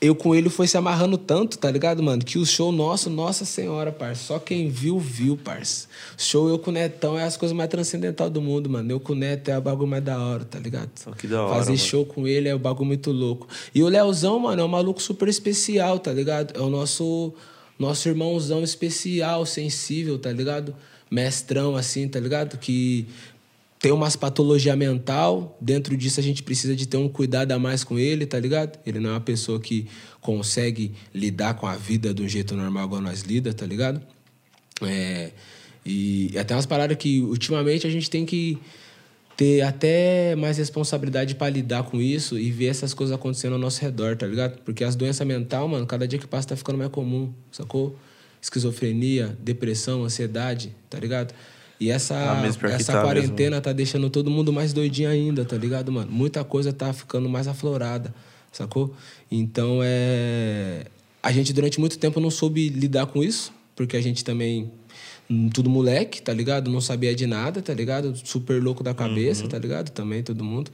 eu com ele foi se amarrando tanto, tá ligado, mano? Que o show nosso, nossa senhora, parça. Só quem viu, viu, parça. Show eu com o Netão é as coisas mais transcendental do mundo, mano. Eu com o Neto é o bagulho mais da hora, tá ligado? Só que da hora, Fazer mano. show com ele é um bagulho muito louco. E o Leozão, mano, é um maluco super especial, tá ligado? É o nosso, nosso irmãozão especial, sensível, tá ligado? Mestrão, assim, tá ligado? Que tem umas patologia mental, dentro disso a gente precisa de ter um cuidado a mais com ele, tá ligado? Ele não é uma pessoa que consegue lidar com a vida um jeito normal igual nós lida, tá ligado? É, e, e até umas paradas que ultimamente a gente tem que ter até mais responsabilidade para lidar com isso e ver essas coisas acontecendo ao nosso redor, tá ligado? Porque as doenças mentais, mano, cada dia que passa tá ficando mais comum, sacou? Esquizofrenia, depressão, ansiedade, tá ligado? E essa, Ah, mesmo, que essa tá quarentena tá deixando todo mundo mais doidinho ainda, tá ligado, mano? Muita coisa tá ficando mais aflorada, sacou? Então é. A gente durante muito tempo não soube lidar com isso, porque a gente também. hum, Tudo moleque, tá ligado? Não sabia de nada, tá ligado? Super louco da cabeça, tá ligado? Também, todo mundo.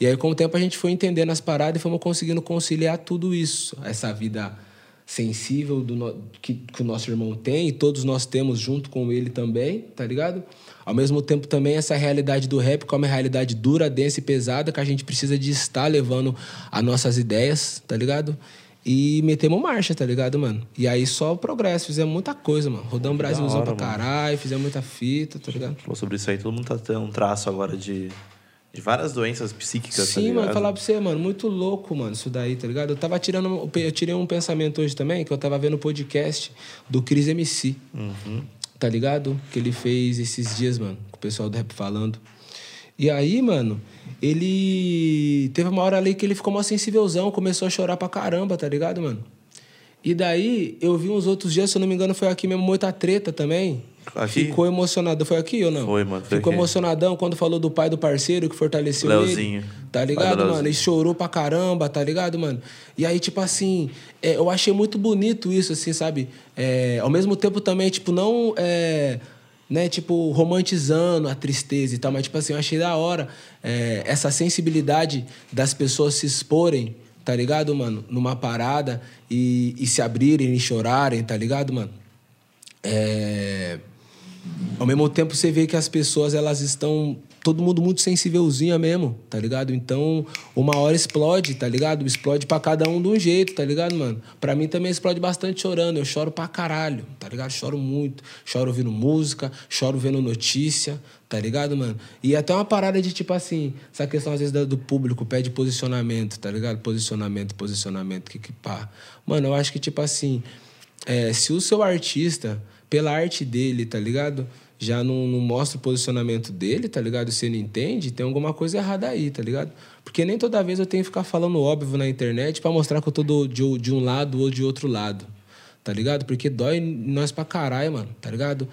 E aí, com o tempo, a gente foi entendendo as paradas e fomos conseguindo conciliar tudo isso. Essa vida sensível do que, que o nosso irmão tem e todos nós temos junto com ele também, tá ligado? Ao mesmo tempo também essa realidade do rap, que é uma realidade dura, densa e pesada, que a gente precisa de estar levando as nossas ideias, tá ligado? E metemos marcha, tá ligado, mano? E aí só o progresso, fizemos muita coisa, mano. Rodamos Brasilzão hora, pra caralho, fizemos muita fita, tá ligado? Falou sobre isso aí, todo mundo tá tendo um traço agora de, de várias doenças psíquicas, tá Sim, ligado? mano, falar pra você, mano, muito louco, mano, isso daí, tá ligado? Eu tava tirando. Eu tirei um pensamento hoje também, que eu tava vendo o podcast do Cris MC. Tá ligado? Que ele fez esses dias, mano, com o pessoal do rap falando. E aí, mano, ele. Teve uma hora ali que ele ficou mó sensivelzão, começou a chorar pra caramba, tá ligado, mano? E daí, eu vi uns outros dias, se eu não me engano, foi aqui mesmo, muita treta também. Aqui? Ficou emocionado. Foi aqui ou não? Foi, mano, foi Ficou aqui. emocionadão quando falou do pai do parceiro que fortaleceu Leozinho. ele. Tá ligado, mano? Leozinho. E chorou pra caramba, tá ligado, mano? E aí, tipo assim, é, eu achei muito bonito isso, assim, sabe? É, ao mesmo tempo também, tipo, não. É, né, tipo, romantizando a tristeza e tal, mas, tipo assim, eu achei da hora é, essa sensibilidade das pessoas se exporem, tá ligado, mano? Numa parada e, e se abrirem e chorarem, tá ligado, mano? É. Ao mesmo tempo, você vê que as pessoas, elas estão... Todo mundo muito sensívelzinha mesmo, tá ligado? Então, uma hora explode, tá ligado? Explode pra cada um de um jeito, tá ligado, mano? Pra mim também explode bastante chorando. Eu choro pra caralho, tá ligado? Choro muito. Choro ouvindo música, choro vendo notícia, tá ligado, mano? E até uma parada de, tipo assim... Essa questão, às vezes, do público pede posicionamento, tá ligado? Posicionamento, posicionamento, que que pá. Mano, eu acho que, tipo assim... É, se o seu artista, pela arte dele, tá ligado? Já não, não mostra o posicionamento dele, tá ligado? Você não entende, tem alguma coisa errada aí, tá ligado? Porque nem toda vez eu tenho que ficar falando óbvio na internet pra mostrar que eu tô do- de, de um lado ou de outro lado, tá ligado? Porque dói nós pra caralho, mano, tá ligado?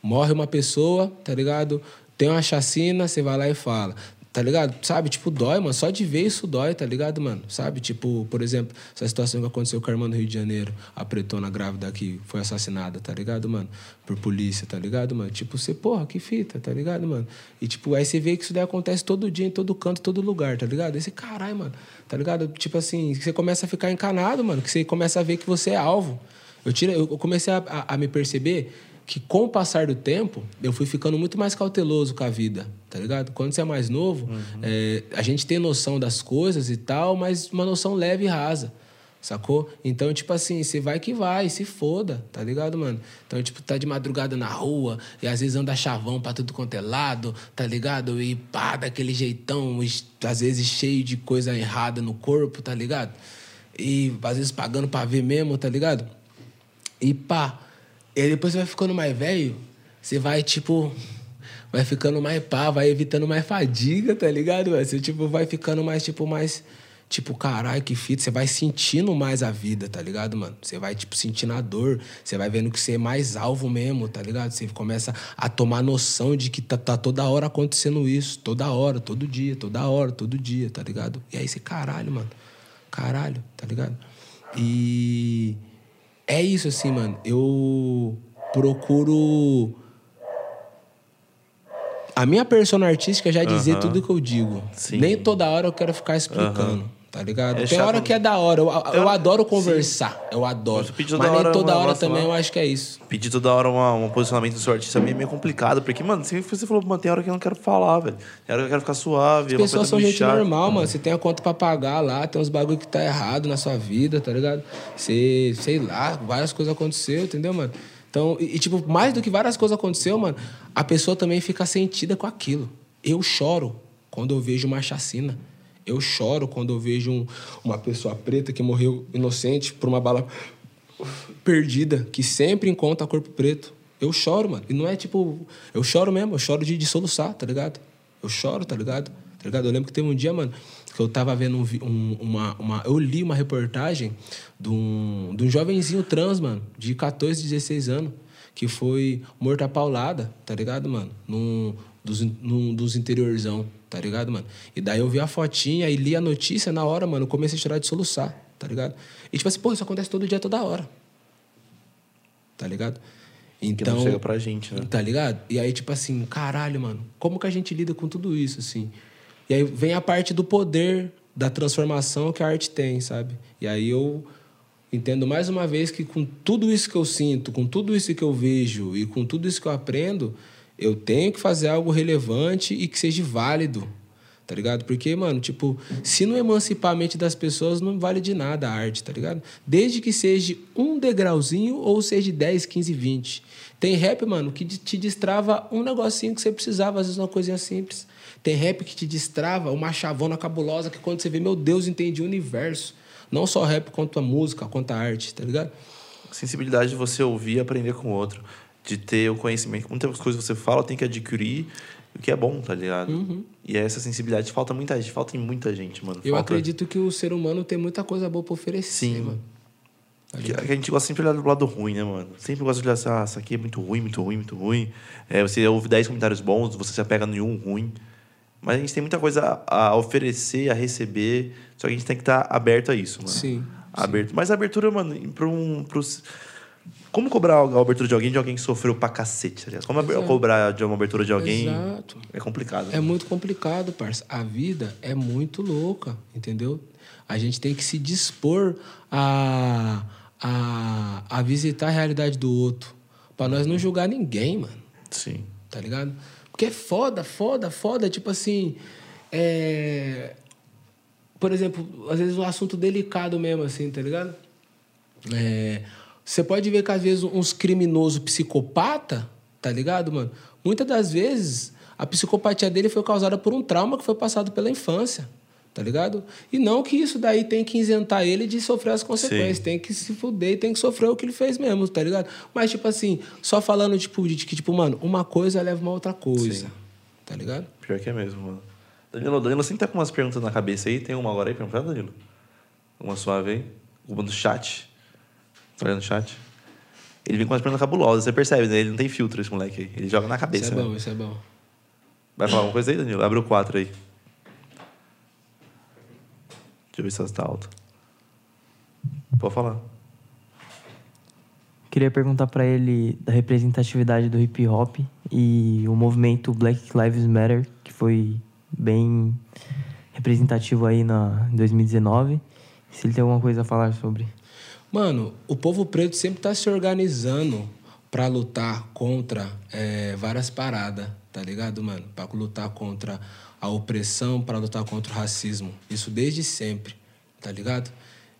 Morre uma pessoa, tá ligado? Tem uma chacina, você vai lá e fala. Tá ligado? Sabe? Tipo, dói, mano. Só de ver isso dói, tá ligado, mano? Sabe? Tipo, por exemplo, essa situação que aconteceu com a irmã do Rio de Janeiro, a pretona grávida que foi assassinada, tá ligado, mano? Por polícia, tá ligado, mano? Tipo, você, porra, que fita, tá ligado, mano? E, tipo, aí você vê que isso daí acontece todo dia, em todo canto, todo lugar, tá ligado? Esse caralho, mano. Tá ligado? Tipo assim, você começa a ficar encanado, mano. Que você começa a ver que você é alvo. Eu, tira, eu comecei a, a, a me perceber que com o passar do tempo, eu fui ficando muito mais cauteloso com a vida, tá ligado? Quando você é mais novo, é, a gente tem noção das coisas e tal, mas uma noção leve e rasa, sacou? Então, tipo assim, você vai que vai, se foda, tá ligado, mano? Então, tipo, tá de madrugada na rua e às vezes anda chavão pra tudo quanto é lado, tá ligado? E pá, daquele jeitão, às vezes cheio de coisa errada no corpo, tá ligado? E às vezes pagando pra ver mesmo, tá ligado? E pá. E aí depois você vai ficando mais velho, você vai, tipo. Vai ficando mais pá, vai evitando mais fadiga, tá ligado? mano? Você, tipo, vai ficando mais, tipo, mais. Tipo, caralho, que fita. Você vai sentindo mais a vida, tá ligado, mano? Você vai, tipo, sentindo a dor. Você vai vendo que você é mais alvo mesmo, tá ligado? Você começa a tomar noção de que tá, tá toda hora acontecendo isso. Toda hora, todo dia, toda hora, todo dia, tá ligado? E aí você, caralho, mano. Caralho, tá ligado? E é isso, assim, mano. Eu procuro. A minha persona artística já dizer Aham. tudo que eu digo. Sim. Nem toda hora eu quero ficar explicando, tá ligado? É Tem hora que é da hora. Eu, eu Eu- adoro conversar. Eu adoro. Toda Mas nem hora toda um hora também eu acho que é isso. Pedir toda hora um posicionamento do seu artista é meio, meio complicado, porque, mano, sempre você falou, mano, tem hora que eu não quero falar, velho. Tem hora que eu quero ficar suave. é As uma pessoas são gente chata. normal, mano. Você tem a conta pra pagar lá, tem uns bagulho que tá errado na sua vida, tá ligado? Você, sei lá, várias coisas aconteceram, entendeu, mano? Então, e, e, tipo, mais do que várias coisas aconteceram, mano, a pessoa também fica sentida com aquilo. Eu choro quando eu vejo uma chacina. Eu choro quando eu vejo um- uma pessoa preta que morreu inocente por uma bala perdida, que sempre encontra corpo preto. Eu choro, mano. E não é tipo. Eu choro mesmo, eu choro de, de soluçar, tá ligado? Eu choro, tá ligado? Tá ligado? Eu lembro que teve um dia, mano, que eu tava vendo um um- uma, uma. Eu li uma reportagem de um, de um jovenzinho trans, mano, de 14, 16 anos, que foi morto a paulada, tá ligado, mano? Num, dos, num dos interiorzão, tá ligado, mano? E daí eu vi a fotinha e li a notícia na hora, mano. Eu comecei a chorar de soluçar, tá ligado? E tipo assim, pô, isso acontece todo dia, toda hora. Tá ligado? Que Então. não chega pra gente, né? Tá ligado? E aí, tipo assim, caralho, mano, como que a gente lida com tudo isso, assim? E aí vem a parte do poder, da transformação que a arte tem, sabe? E aí eu entendo mais uma vez que com tudo isso que eu sinto, com tudo isso que eu vejo e com tudo isso que eu aprendo, eu tenho que fazer algo relevante e que seja válido. Tá ligado? Porque, mano, tipo, se não emancipar a mente das pessoas, não vale de nada a arte, tá ligado? Desde que seja um degrauzinho ou seja 10, 15, 20. Tem rap, mano, que te destrava um negocinho que você precisava, às vezes uma coisinha simples. Tem rap que te destrava uma chavona cabulosa que quando você vê, meu Deus, entendi o universo. Não só rap quanto a música, quanto a arte, tá ligado? Sensibilidade de você ouvir e aprender com o outro. De ter o conhecimento. Muitas coisas que você fala, tem que adquirir o que é bom, tá ligado? Uhum. E essa sensibilidade falta muita gente, falta em muita gente, mano. Eu Falta- acredito que o ser humano tem muita coisa boa pra oferecer, Sim. mano. Tá Que, ligado? que a gente gosta sempre de olhar do lado ruim, né, mano? Sempre gosta de olhar assim, ah, isso aqui é muito ruim, muito ruim, muito ruim. É, você ouve 10 comentários bons, você se apega em um ruim. Mas a gente tem muita coisa a, a oferecer, a receber. Só que a gente tem que estar aberto a isso, mano. Sim, Aberto. Mas a abertura, mano, para um. Pros... Como cobrar a abertura de alguém de alguém que sofreu pra cacete, aliás? Como ab- Exato. cobrar de uma abertura de alguém Exato. é complicado. É muito complicado, parça. A vida é muito louca, entendeu? A gente tem que se dispor a, a, a visitar a realidade do outro. Pra nós não julgar ninguém, mano. Sim. Tá ligado? Porque é foda, foda, foda. Tipo assim. É... Por exemplo, às vezes um assunto delicado mesmo, assim, tá ligado? É, Você pode ver que às vezes uns criminosos psicopata, tá ligado, mano? Muitas das vezes a psicopatia dele foi causada por um trauma que foi passado pela infância, tá ligado? E não que isso daí tem que isentar ele de sofrer as consequências, Sim. tem que se fuder e tem que sofrer o que ele fez mesmo, tá ligado? Mas, tipo assim, só falando, tipo, de que, tipo, mano, uma coisa leva uma outra coisa, Sim. tá ligado? Pior que é mesmo, mano. Danilo, Danilo sempre tá com umas perguntas na cabeça aí. Tem uma agora aí pra perguntar, Danilo? Uma suave aí. Uma do chat. Olhando no chat? Ele vem com umas perguntas cabulosas, você percebe, né? Ele não tem filtro, esse moleque aí. Ele joga na Isso cabeça. é né? bom, isso é bom. Vai falar alguma coisa aí, Danilo? Abre o 4 aí. Deixa eu ver se ela está alta. Pode falar. Queria perguntar pra ele da representatividade do hip hop e o movimento Black Lives Matter, que foi bem representativo aí na, em 2019. Se ele tem alguma coisa a falar sobre. Mano, o povo preto sempre tá se organizando pra lutar contra é, várias paradas, tá ligado, mano? Pra lutar contra a opressão, pra lutar contra o racismo. Isso desde sempre, tá ligado?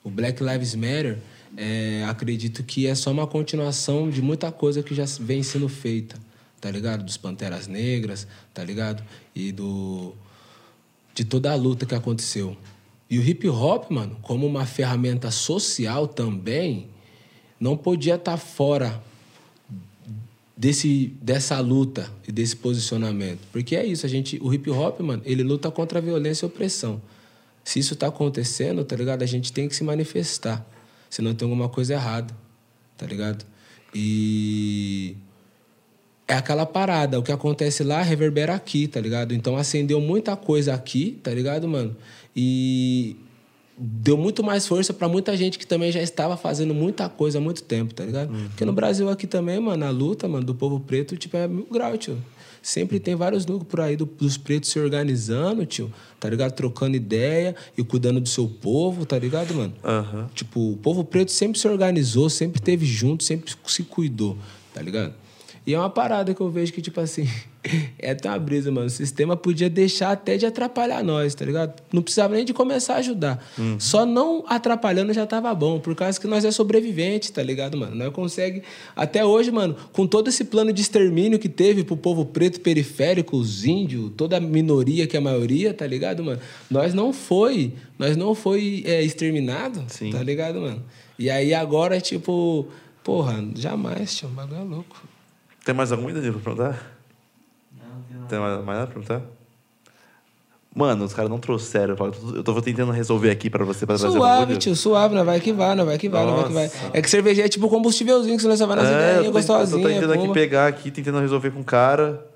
O Black Lives Matter, é, acredito que é só uma continuação de muita coisa que já vem sendo feita, tá ligado? Dos Panteras Negras, tá ligado? E do de toda a luta que aconteceu. E o hip hop, mano, como uma ferramenta social também, não podia estar fora desse dessa luta e desse posicionamento. Porque é isso, a gente, o hip hop, mano, ele luta contra a violência e a opressão. Se isso tá acontecendo, tá ligado? A gente tem que se manifestar. Senão tem alguma coisa errada, tá ligado? E é aquela parada, o que acontece lá reverbera aqui, tá ligado? Então acendeu muita coisa aqui, tá ligado, mano? E deu muito mais força pra muita gente que também já estava fazendo muita coisa há muito tempo, tá ligado? Porque no Brasil aqui também, mano, a luta, mano, do povo preto, tipo, é mil grau, tio. Sempre tem vários núcleos por aí do- dos pretos se organizando, tio, tá ligado? Trocando ideia e cuidando do seu povo, tá ligado, mano? Aham. Tipo, o povo preto sempre se organizou, sempre teve junto, sempre se cuidou, tá ligado? E é uma parada que eu vejo que, tipo assim, é até uma brisa, mano. O sistema podia deixar até de atrapalhar nós, tá ligado? Não precisava nem de começar a ajudar. Só não atrapalhando já tava bom, por causa que nós é sobrevivente, tá ligado, mano? Nós consegue até hoje, mano, com todo esse plano de extermínio que teve pro povo preto periférico, os índios, toda a minoria que é a maioria, tá ligado, mano? Nós não foi, nós não foi é, exterminado, Sim. tá ligado, mano? E aí agora, tipo, porra, jamais, tio, o bagulho é louco. Tem mais alguma ideia pra perguntar? Tem mais, mais nada pra perguntar? Mano, os caras não trouxeram. Eu tô tentando resolver aqui pra você, pra trazer o Suave, tio, suave, não vai que vai, não vai que vai, não vai que vai. É que cerveja é tipo combustívelzinho que você vai nas É, ideias, tent- eu tô gostosinha, tentando aqui pegar aqui, tentando resolver com o cara.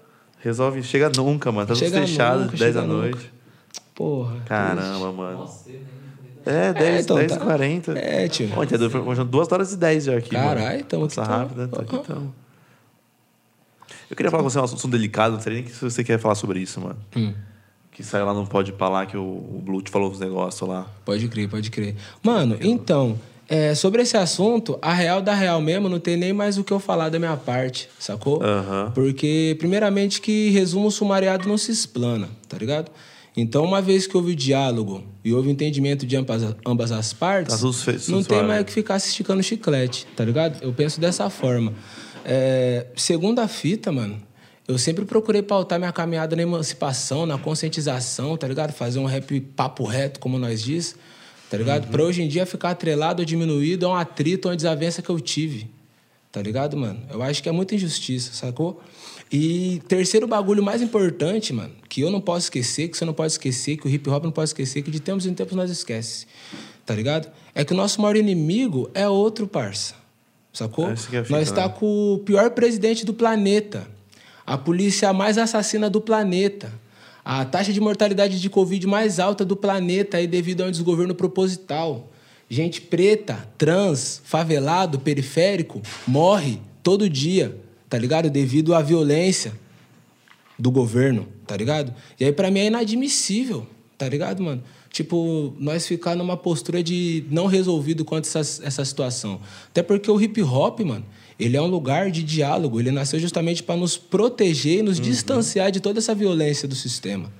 Resolve, chega nunca, mano. Tá tudo Chega fechado, nunca, 10 da noite. Porra. Caramba, mano. Nossa, né? É, 10, então, 10 tá. e 40. É, tio. Foi 2 horas e 10 já aqui. Caralho, tamo aqui, Passa tamo. rápido, tá aqui, tamo. Eu queria falar com você um assunto delicado, não sei nem se você quer falar sobre isso, mano. Hum. Que saiu lá no Pode Falar que o, o falou uns negócios lá. Pode crer, pode crer. Mano, então, é, sobre esse assunto, a real da real mesmo, não tem nem mais o que eu falar da minha parte, sacou? Aham. Porque, primeiramente, que resumo sumariado não se explana, tá ligado? Então, uma vez que houve o diálogo e houve o entendimento de ambas, ambas as partes, Tá não tem mais que ficar se esticando chiclete, tá ligado? Eu penso dessa forma. É, segunda fita, mano, eu sempre procurei pautar minha caminhada na emancipação, na conscientização, tá ligado? Fazer um rap papo reto, como nós diz, tá ligado? Pra hoje em dia ficar atrelado ou diminuído é um atrito, uma desavença que eu tive, tá ligado, mano? Eu acho que é muita injustiça, sacou? E terceiro bagulho mais importante, mano, que eu não posso esquecer, que você não pode esquecer, que o hip hop não pode esquecer, que de tempos em tempos nós esquece, tá ligado? É que o nosso maior inimigo é outro, parça. Sacou? É nós tá né? com o pior presidente do planeta. A polícia mais assassina do planeta. A taxa de mortalidade de Covid mais alta do planeta aí devido a um desgoverno proposital. Gente preta, trans, favelado, periférico, morre todo dia, tá ligado? Devido à violência do governo, tá ligado? E aí pra mim é inadmissível, tá ligado, mano? Tipo, nós ficar numa postura de não resolvido quanto essa, essa situação. Até porque o hip hop, mano, ele é um lugar de diálogo, ele nasceu justamente para nos proteger e nos distanciar de toda essa violência do sistema.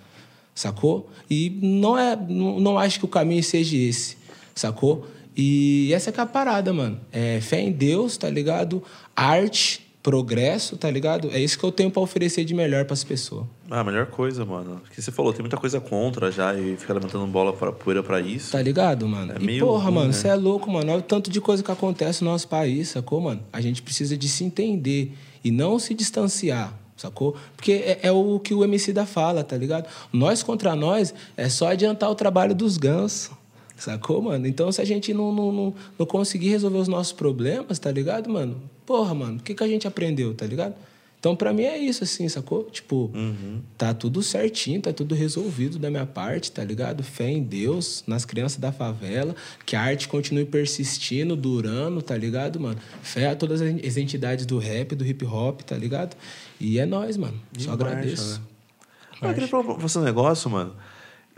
Sacou? E não é não, não acho que o caminho seja esse, sacou? E essa que é a parada, mano. É fé em Deus, tá ligado? Arte, progresso, tá ligado? É isso que eu tenho pra oferecer de melhor pras pessoas. Ah, a melhor coisa, mano. Que você falou, tem muita coisa contra já e fica levantando bola pra poeira pra isso. Tá ligado, mano? É e meio porra, ruim, mano, né? você é louco, mano. Olha o tanto de coisa que acontece no nosso país, sacou, mano? A gente precisa de se entender e não se distanciar, sacou? Porque é, é o que o MC da fala, tá ligado? Nós contra nós é só adiantar o trabalho dos gansos. Sacou, mano? Então, se a gente não, não, não, não conseguir resolver os nossos problemas, tá ligado, mano? Porra, mano, o que, que a gente aprendeu, tá ligado? Então, pra mim é isso, assim, sacou? Tipo, Uhum. tá tudo certinho, tá tudo resolvido da minha parte, tá ligado? Fé em Deus, nas crianças da favela, que a arte continue persistindo, durando, tá ligado, mano? Fé a todas as entidades do rap, do hip hop, tá ligado? E é nóis, mano. Só marcha, agradeço. né? Eu queria falar pra você um negócio, mano.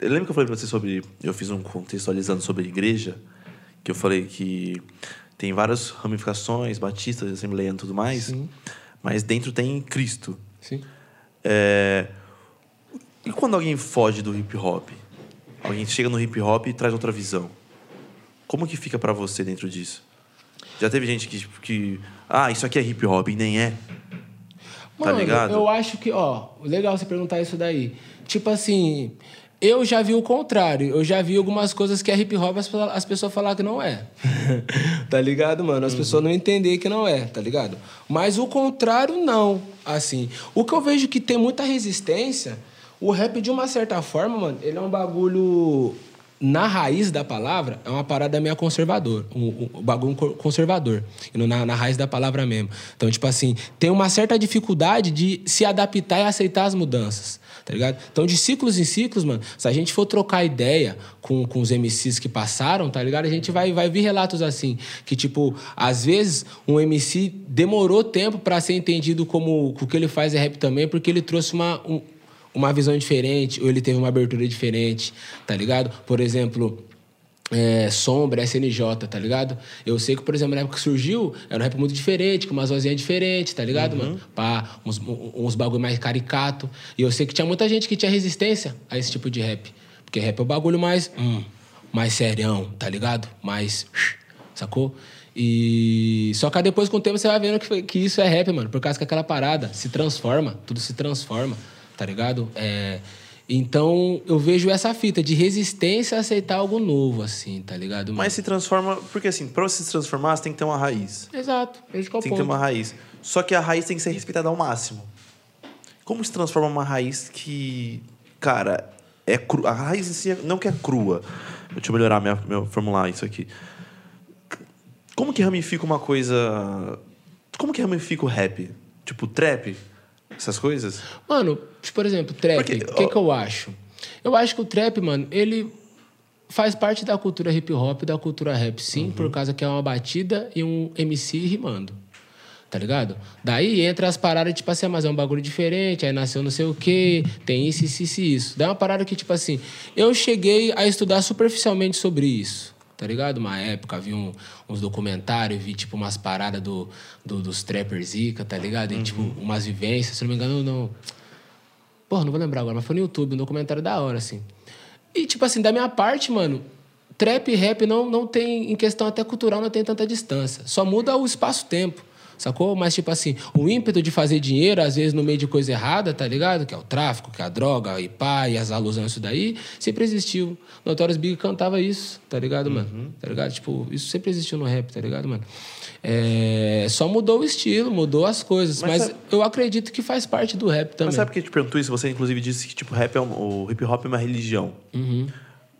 Lembra que eu falei pra você sobre. Eu fiz um contextualizando sobre a igreja, que eu falei que tem várias ramificações, batistas, assembleiano e tudo mais, Sim. mas dentro tem Cristo. Sim. É... E quando alguém foge do hip hop? Alguém chega no hip hop e traz outra visão. Como que fica pra você dentro disso? Já teve gente que, que. Ah, isso aqui é hip hop e nem é. Tá Mano, ligado? eu acho que, ó, legal você perguntar isso daí. Tipo assim, eu já vi o contrário. Eu já vi algumas coisas que é hip hop, as, as pessoas falar que não é. tá ligado, mano? As pessoas não entender que não é, tá ligado? Mas o contrário, não. Assim, o que eu vejo que tem muita resistência, o rap, de uma certa forma, mano, ele é um bagulho na raiz da palavra, é uma parada meio conservador. Um, um, bagulho co- conservador. Na, na raiz da palavra mesmo. Então, tipo assim, tem uma certa dificuldade de se adaptar e aceitar as mudanças. Tá ligado? Então, de ciclos em ciclos, mano, se a gente for trocar ideia com, com os MCs que passaram, tá ligado? A gente vai, vai vir relatos assim. Que, tipo, às vezes um MC demorou tempo pra ser entendido como o que ele faz é rap também, porque ele trouxe uma. um- uma visão diferente, ou ele teve uma abertura diferente, tá ligado? Por exemplo, é, Sombra, SNJ, tá ligado? Eu sei que, por exemplo, na época que surgiu, era um rap muito diferente, com umas vozinhas diferentes, tá ligado, mano? Pá, uns, uns bagulho mais caricato. E eu sei que tinha muita gente que tinha resistência a esse tipo de rap. Porque rap é o bagulho mais. Hum, mais serião, tá ligado? Mais. Sacou? E. Só que depois, com o tempo, você vai vendo que, que isso é rap, mano. Por causa que aquela parada se transforma, tudo se transforma, tá ligado? É. Então, eu vejo essa fita de resistência a aceitar algo novo, assim, tá ligado? mano? Mas se transforma. Porque assim, pra você se transformar, você tem que ter uma raiz. Exato, é Tem que ter ponto. uma raiz. Só que a raiz tem que ser respeitada ao máximo. Como se transforma uma raiz que, cara, é cru... A raiz em si não que é crua. Deixa eu melhorar minha, meu formular isso aqui. Como que ramifica uma coisa. Como que ramifica o rap? Tipo, trap? Essas coisas? Mano, por exemplo, trap, o que, que eu acho? Eu acho que o trap, mano, ele faz parte da cultura hip hop, da cultura rap, sim, Uhum. por causa que é uma batida e um MC rimando. Tá ligado? Daí entra as paradas, tipo assim, ah, mas é um bagulho diferente, aí nasceu não sei o quê, tem isso, isso, isso isso. Daí é uma parada que, tipo assim, eu cheguei a estudar superficialmente sobre isso. Tá ligado? Uma época, vi um- uns documentários, vi, tipo, umas paradas do, do- dos trappers Zika, tá ligado? E, tipo, umas vivências, se não me engano, não... Porra, não vou lembrar agora, mas foi no YouTube, um documentário da hora, assim. E, tipo assim, da minha parte, mano, trap e rap não, não tem, em questão até cultural, não tem tanta distância. Só muda o espaço-tempo, sacou? Mas, tipo assim, o ímpeto de fazer dinheiro, às vezes no meio de coisa errada, tá ligado? Que é o tráfico, que é a droga, e pá, e as alusões isso daí, sempre existiu. Notorious Big cantava isso, tá ligado, mano? Tá ligado? Tipo, isso sempre existiu no rap, tá ligado, mano? É, só mudou o estilo, mudou as coisas. Mas Mas, sabe- eu acredito que faz parte do rap também. Mas sabe por que eu te pergunto isso? Você, inclusive, disse que tipo, rap é um- o hip hop é uma religião. Uhum.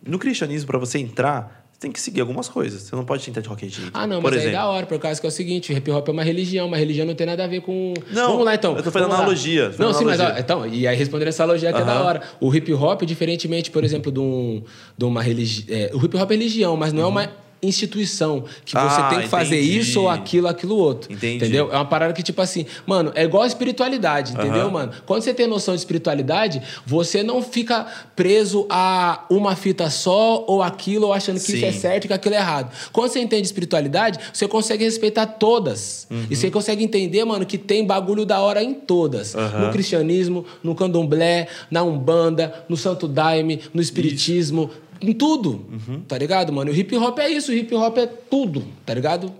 No cristianismo, pra você entrar, tem que seguir algumas coisas. Você não pode tentar de qualquer jeito. Ah, não, Por mas aí é exemplo. da hora, por causa que é o seguinte, o hip hop é uma religião, uma religião não tem nada a ver com. Não, Vamos lá então. eu tô fazendo analogia, tô Não, fazendo sim, mas ó, analogia. então, e aí respondendo essa analogia que é da hora. O hip hop, diferentemente, por exemplo, de, um, de uma religião. o hip hop é religião, mas não é uma instituição que você Ah, tem que fazer entendi. isso ou aquilo, aquilo outro. Entendi. Entendeu? É uma parada que, tipo assim, mano, é igual a espiritualidade, entendeu, Aham. mano? Quando você tem noção de espiritualidade, você não fica preso a uma fita só ou aquilo, ou achando que isso é Sim. certo e que aquilo é errado. Quando você entende espiritualidade, você consegue respeitar todas. Uhum. E você consegue entender, mano, que tem bagulho da hora em todas. Aham. No cristianismo, no candomblé, na umbanda, no santo daime, no espiritismo, em tudo. Uhum. Tá ligado, mano? O hip hop é isso, o hip hop é tudo, tá ligado?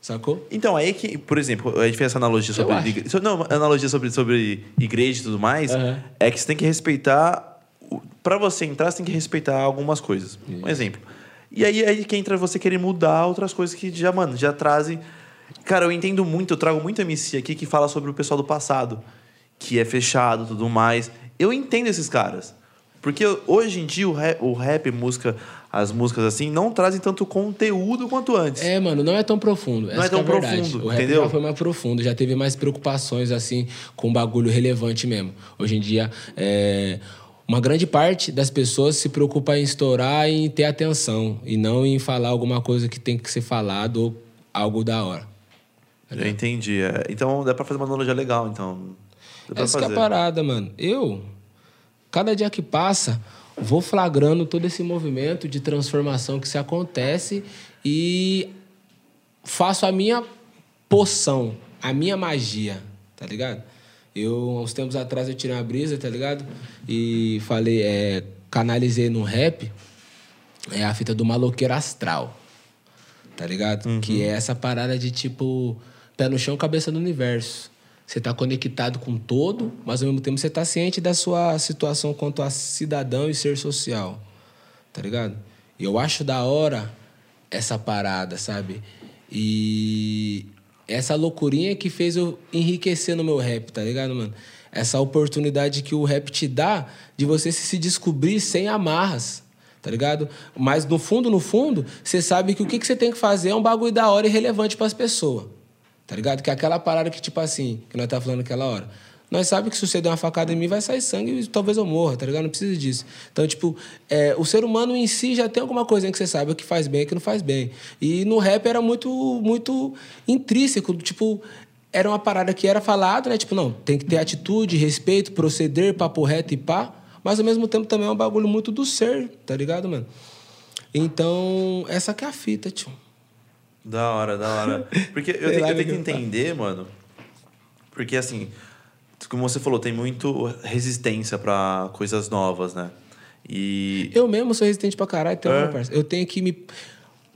Sacou? Então, aí que, por exemplo, a gente fez essa analogia sobre. igre- Não, analogia sobre, sobre igreja e tudo mais. Aham. É que você tem que respeitar. Pra você entrar, você tem que respeitar algumas coisas. Um exemplo. E aí, aí que entra você querer mudar outras coisas que já, mano, já trazem. Cara, eu entendo muito, eu trago muito MC aqui que fala sobre o pessoal do passado, que é fechado e tudo mais. Eu entendo esses caras. Porque hoje em dia o rap, o rap, música as músicas assim não trazem tanto conteúdo quanto antes. É, mano, não é tão profundo. Essa é tão verdade. profundo, O rap entendeu? já foi mais profundo, já teve mais preocupações, assim, com bagulho relevante mesmo. Hoje em dia, é, uma grande parte das pessoas se preocupa em estourar e em ter atenção, e não em falar alguma coisa que tem que ser falado ou algo da hora. Eu entendi. é. Então dá pra fazer uma analogia legal, então. Essa que é a parada, mano. Eu, cada dia que passa, vou flagrando todo esse movimento de transformação que se acontece e faço a minha poção, a minha magia, tá ligado? Eu, uns tempos atrás, eu tirei uma brisa, tá ligado? E falei, é, canalizei no rap é a fita do maloqueiro astral, tá ligado? Que é essa parada de tipo, pé no chão, cabeça no universo. Você tá conectado com todo, mas ao mesmo tempo você tá ciente da sua situação quanto a cidadão e ser social, tá ligado? E eu acho da hora essa parada, sabe? E essa loucurinha que fez eu enriquecer no meu rap, tá ligado, mano? Essa oportunidade que o rap te dá de você se descobrir sem amarras, tá ligado? Mas no fundo, no fundo, você sabe que o que, que você tem que fazer é um bagulho da hora e relevante pras pessoas. Tá ligado? Que é aquela parada que, tipo assim, que nós tá falando naquela hora. Nós sabemos que se você der uma facada em mim, vai sair sangue e talvez eu morra, tá ligado? Não precisa disso. Então, tipo, é, o ser humano em si já tem alguma coisinha que você sabe o que faz bem e o que não faz bem. E no rap era muito, muito intrínseco, tipo, era uma parada que era falado, né? Tipo, não, tem que ter atitude, respeito, proceder, papo reto e pá. Mas ao mesmo tempo também é um bagulho muito do ser, tá ligado, mano? Então, essa que é a fita, tio. Da hora, da hora. Porque eu tenho, eu tenho que entender, mano. Porque assim, como você falou, tem muito resistência pra coisas novas, né? E. Eu mesmo sou resistente pra caralho, então, É? parceiro, eu tenho que me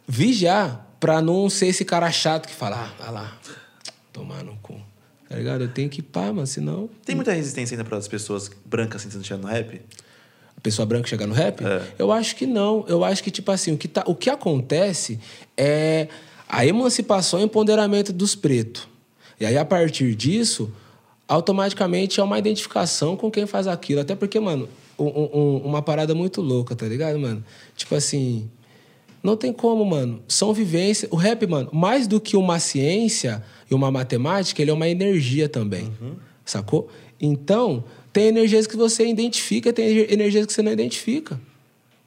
vigiar pra não ser esse cara chato que fala, ah, lá, tomar no cu. Tá ligado? Eu tenho que pá, mano, senão Tem muita resistência ainda para as pessoas brancas sentindo no rap? a pessoa branca chegar no rap? É. Eu acho que não. Eu acho que, tipo assim, o que, tá, o que acontece é a emancipação e empoderamento dos pretos. E aí, a partir disso, automaticamente é uma identificação com quem faz aquilo. Até porque, mano, um- um- uma parada muito louca, tá ligado, mano? Tipo assim, não tem como, mano. São vivências. O rap, mano, mais do que uma ciência e uma matemática, ele é uma energia também. Sacou? Então, tem energias que você identifica, tem energias que você não identifica.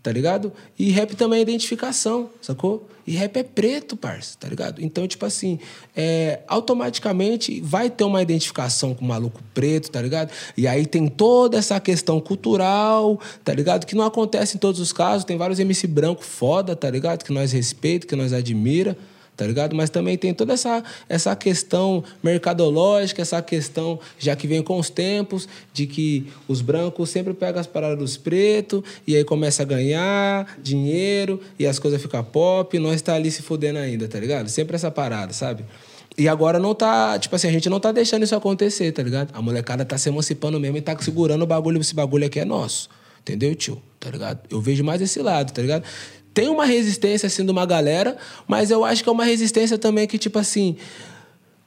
Tá ligado? E rap também é identificação, sacou? E rap é preto, parça, tá ligado? Então, tipo assim, é, automaticamente vai ter uma identificação com o maluco preto, tá ligado? E aí tem toda essa questão cultural, tá ligado? Que não acontece em todos os casos. Tem vários MC branco foda, tá ligado? Que nós respeita, que nós admira tá ligado? Mas também tem toda essa, essa questão mercadológica, essa questão já que vem com os tempos, de que os brancos sempre pegam as paradas dos pretos e aí começa a ganhar dinheiro e as coisas ficam pop e nós tá ali se fudendo ainda, tá ligado? Sempre essa parada, sabe? E agora não tá, tipo assim, a gente não tá deixando isso acontecer, tá ligado? A molecada tá se emancipando mesmo e tá segurando o bagulho, esse bagulho aqui é nosso. Entendeu, tio? Tá ligado? Eu vejo mais esse lado, tá ligado? Tem uma resistência, assim, de uma galera, mas eu acho que é uma resistência também que, tipo assim,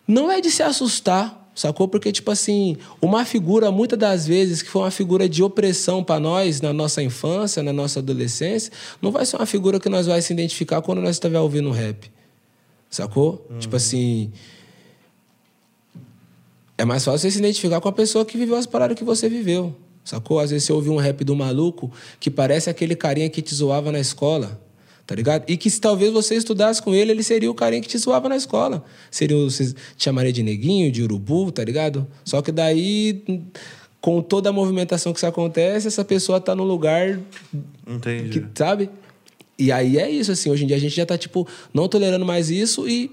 não é de se assustar, sacou? Porque, tipo assim, uma figura, muitas das vezes, que foi uma figura de opressão para nós na nossa infância, na nossa adolescência, não vai ser uma figura que nós vai se identificar quando nós estiver ouvindo rap. Sacou? Tipo assim. É mais fácil você se identificar com a pessoa que viveu as paradas que você viveu. Sacou? Às vezes você ouve um rap do maluco que parece aquele carinha que te zoava na escola. Tá ligado? E que se talvez você estudasse com ele, ele seria o carinha que te zoava na escola. Seria, o- você te chamaria de neguinho, de urubu, tá ligado? Só que daí, com toda a movimentação que isso acontece, essa pessoa tá no lugar Entendi. que, sabe? E aí é isso, assim, hoje em dia a gente já tá, tipo, não tolerando mais isso e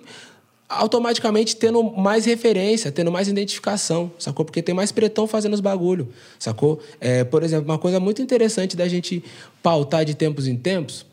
automaticamente tendo mais referência, tendo mais identificação, sacou? Porque tem mais pretão fazendo os bagulho, sacou? É, por exemplo, uma coisa muito interessante da gente pautar de tempos em tempos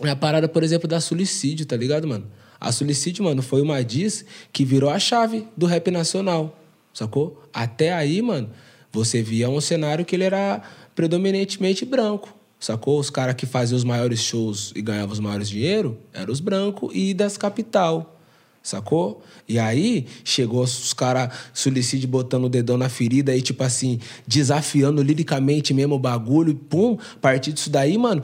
é a parada, por exemplo, da suicídio, tá ligado, mano? A suicídio, mano, foi uma diz que virou a chave do rap nacional, sacou? Até aí, mano, você via um cenário que ele era predominantemente branco, sacou? Os caras que faziam os maiores shows e ganhavam os maiores dinheiro eram os brancos e das capital. Sacou? E aí, chegou os caras suicídio botando o dedão na ferida aí, tipo assim, desafiando liricamente mesmo o bagulho, e pum, a partir disso daí, mano,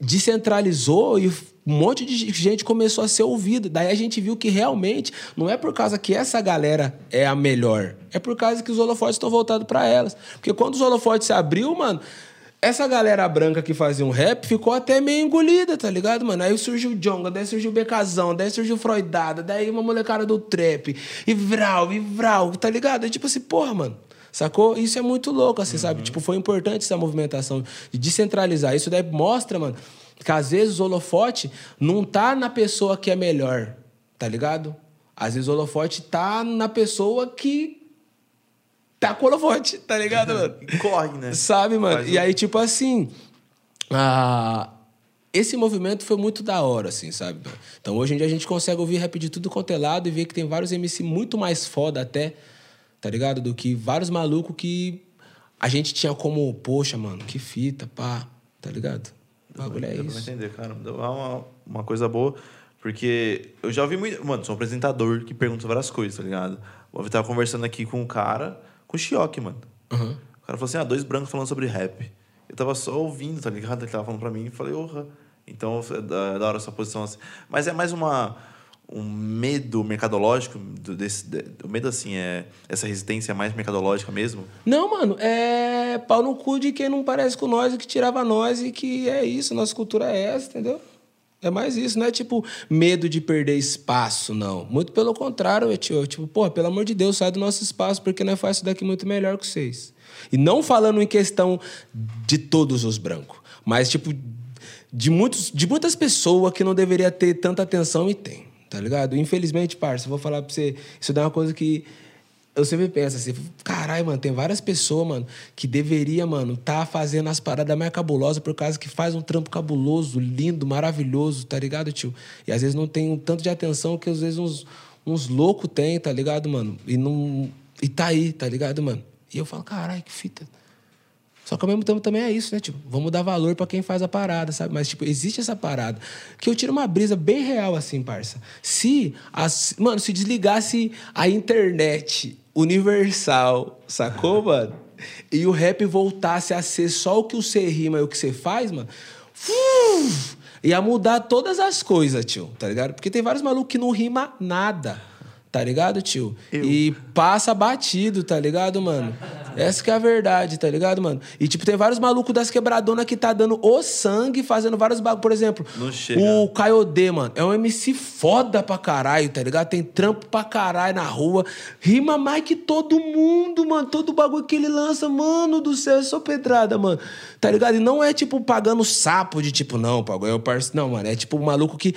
descentralizou e um monte de gente começou a ser ouvida. Daí a gente viu que realmente não é por causa que essa galera é a melhor, é por causa que os holofotes estão voltados para elas. Porque quando os holofotes se abriu, mano, essa galera branca que fazia um rap ficou até meio engolida, tá ligado, mano? Aí surgiu o Jonga, daí surgiu o Becazão, daí surgiu o Freudada, daí uma molecada do trap, e Vral, e Vral, tá ligado? É tipo assim, porra, mano. Sacou? Isso é muito louco, assim, sabe? Tipo, foi importante essa movimentação de descentralizar. Isso daí mostra, mano, que às vezes o holofote não tá na pessoa que é melhor, tá ligado? Às vezes o holofote tá na pessoa que tá com o holofote, tá ligado, mano? Corre, né? Sabe, mano? Faz E aí, tipo assim. ah, esse movimento foi muito da hora, assim, sabe? Então hoje em dia a gente consegue ouvir rap de tudo quanto é lado e ver que tem vários MC muito mais foda até, tá ligado? Do que vários malucos que a gente tinha como, poxa, mano, que fita, pá, tá ligado? O bagulho é pra isso. entender, cara. Deu uma, uma coisa boa. Porque eu já ouvi muito. Mano, sou um apresentador que pergunta várias coisas, tá ligado? Eu tava conversando aqui com um cara, com o Chioque, mano. Uhum. O cara falou assim: ah, dois brancos falando sobre rap. Eu tava só ouvindo, tá ligado? Ele tava falando pra mim e falei, orra. Então é da, é da hora essa posição assim. Mas é mais uma. Um medo mercadológico, do, desse, de- o medo assim, é essa resistência mais mercadológica mesmo. Não, mano, é pau no cu de quem não parece com nós e que tirava nós e que é isso, nossa cultura é essa, entendeu? É mais isso, não é tipo medo de perder espaço, não. Muito pelo contrário, é tipo, tipo, pô, pelo amor de Deus, sai do nosso espaço porque nós faz isso daqui muito melhor que vocês. E não falando em questão de todos os brancos, mas tipo de, muitos, de muitas pessoas que não deveria ter tanta atenção e tem, tá ligado? Infelizmente, parça, eu vou falar pra você, isso é uma coisa que eu sempre penso assim, caralho, mano, tem várias pessoas, mano, que deveria, mano, tá fazendo as paradas mais cabulosas por causa que faz um trampo cabuloso, lindo, maravilhoso, tá ligado, tio? E às vezes não tem um tanto de atenção que às vezes uns, uns loucos têm, tá ligado, mano? E não. E tá aí, tá ligado, mano? E eu falo, caralho, que fita. Só que ao mesmo tempo também é isso, né? Tipo, vamos dar valor pra quem faz a parada, sabe? Mas, tipo, existe essa parada. Que eu tiro uma brisa bem real, assim, parça. Se, as, mano, se desligasse a internet universal, sacou, mano? E o rap voltasse a ser só o que você rima e o que você faz, mano. uf, ia mudar todas as coisas, tio, tá ligado? Porque tem vários malucos que não rima nada. Tá ligado, tio? E passa batido, tá ligado, mano? Essa que é a verdade, tá ligado, mano? E, tipo, tem vários malucos das quebradonas que tá dando o sangue, fazendo vários bagulho. Por exemplo, o Kaiode, mano, é um MC foda pra caralho, tá ligado? Tem trampo pra caralho na rua. Rima mais que todo mundo, mano. Todo bagulho que ele lança, mano do céu, é só pedrada, mano. Tá ligado? E não é, tipo, pagando sapo de, tipo, não, bagulho é o parceiro. Não, mano, é, tipo, um maluco que...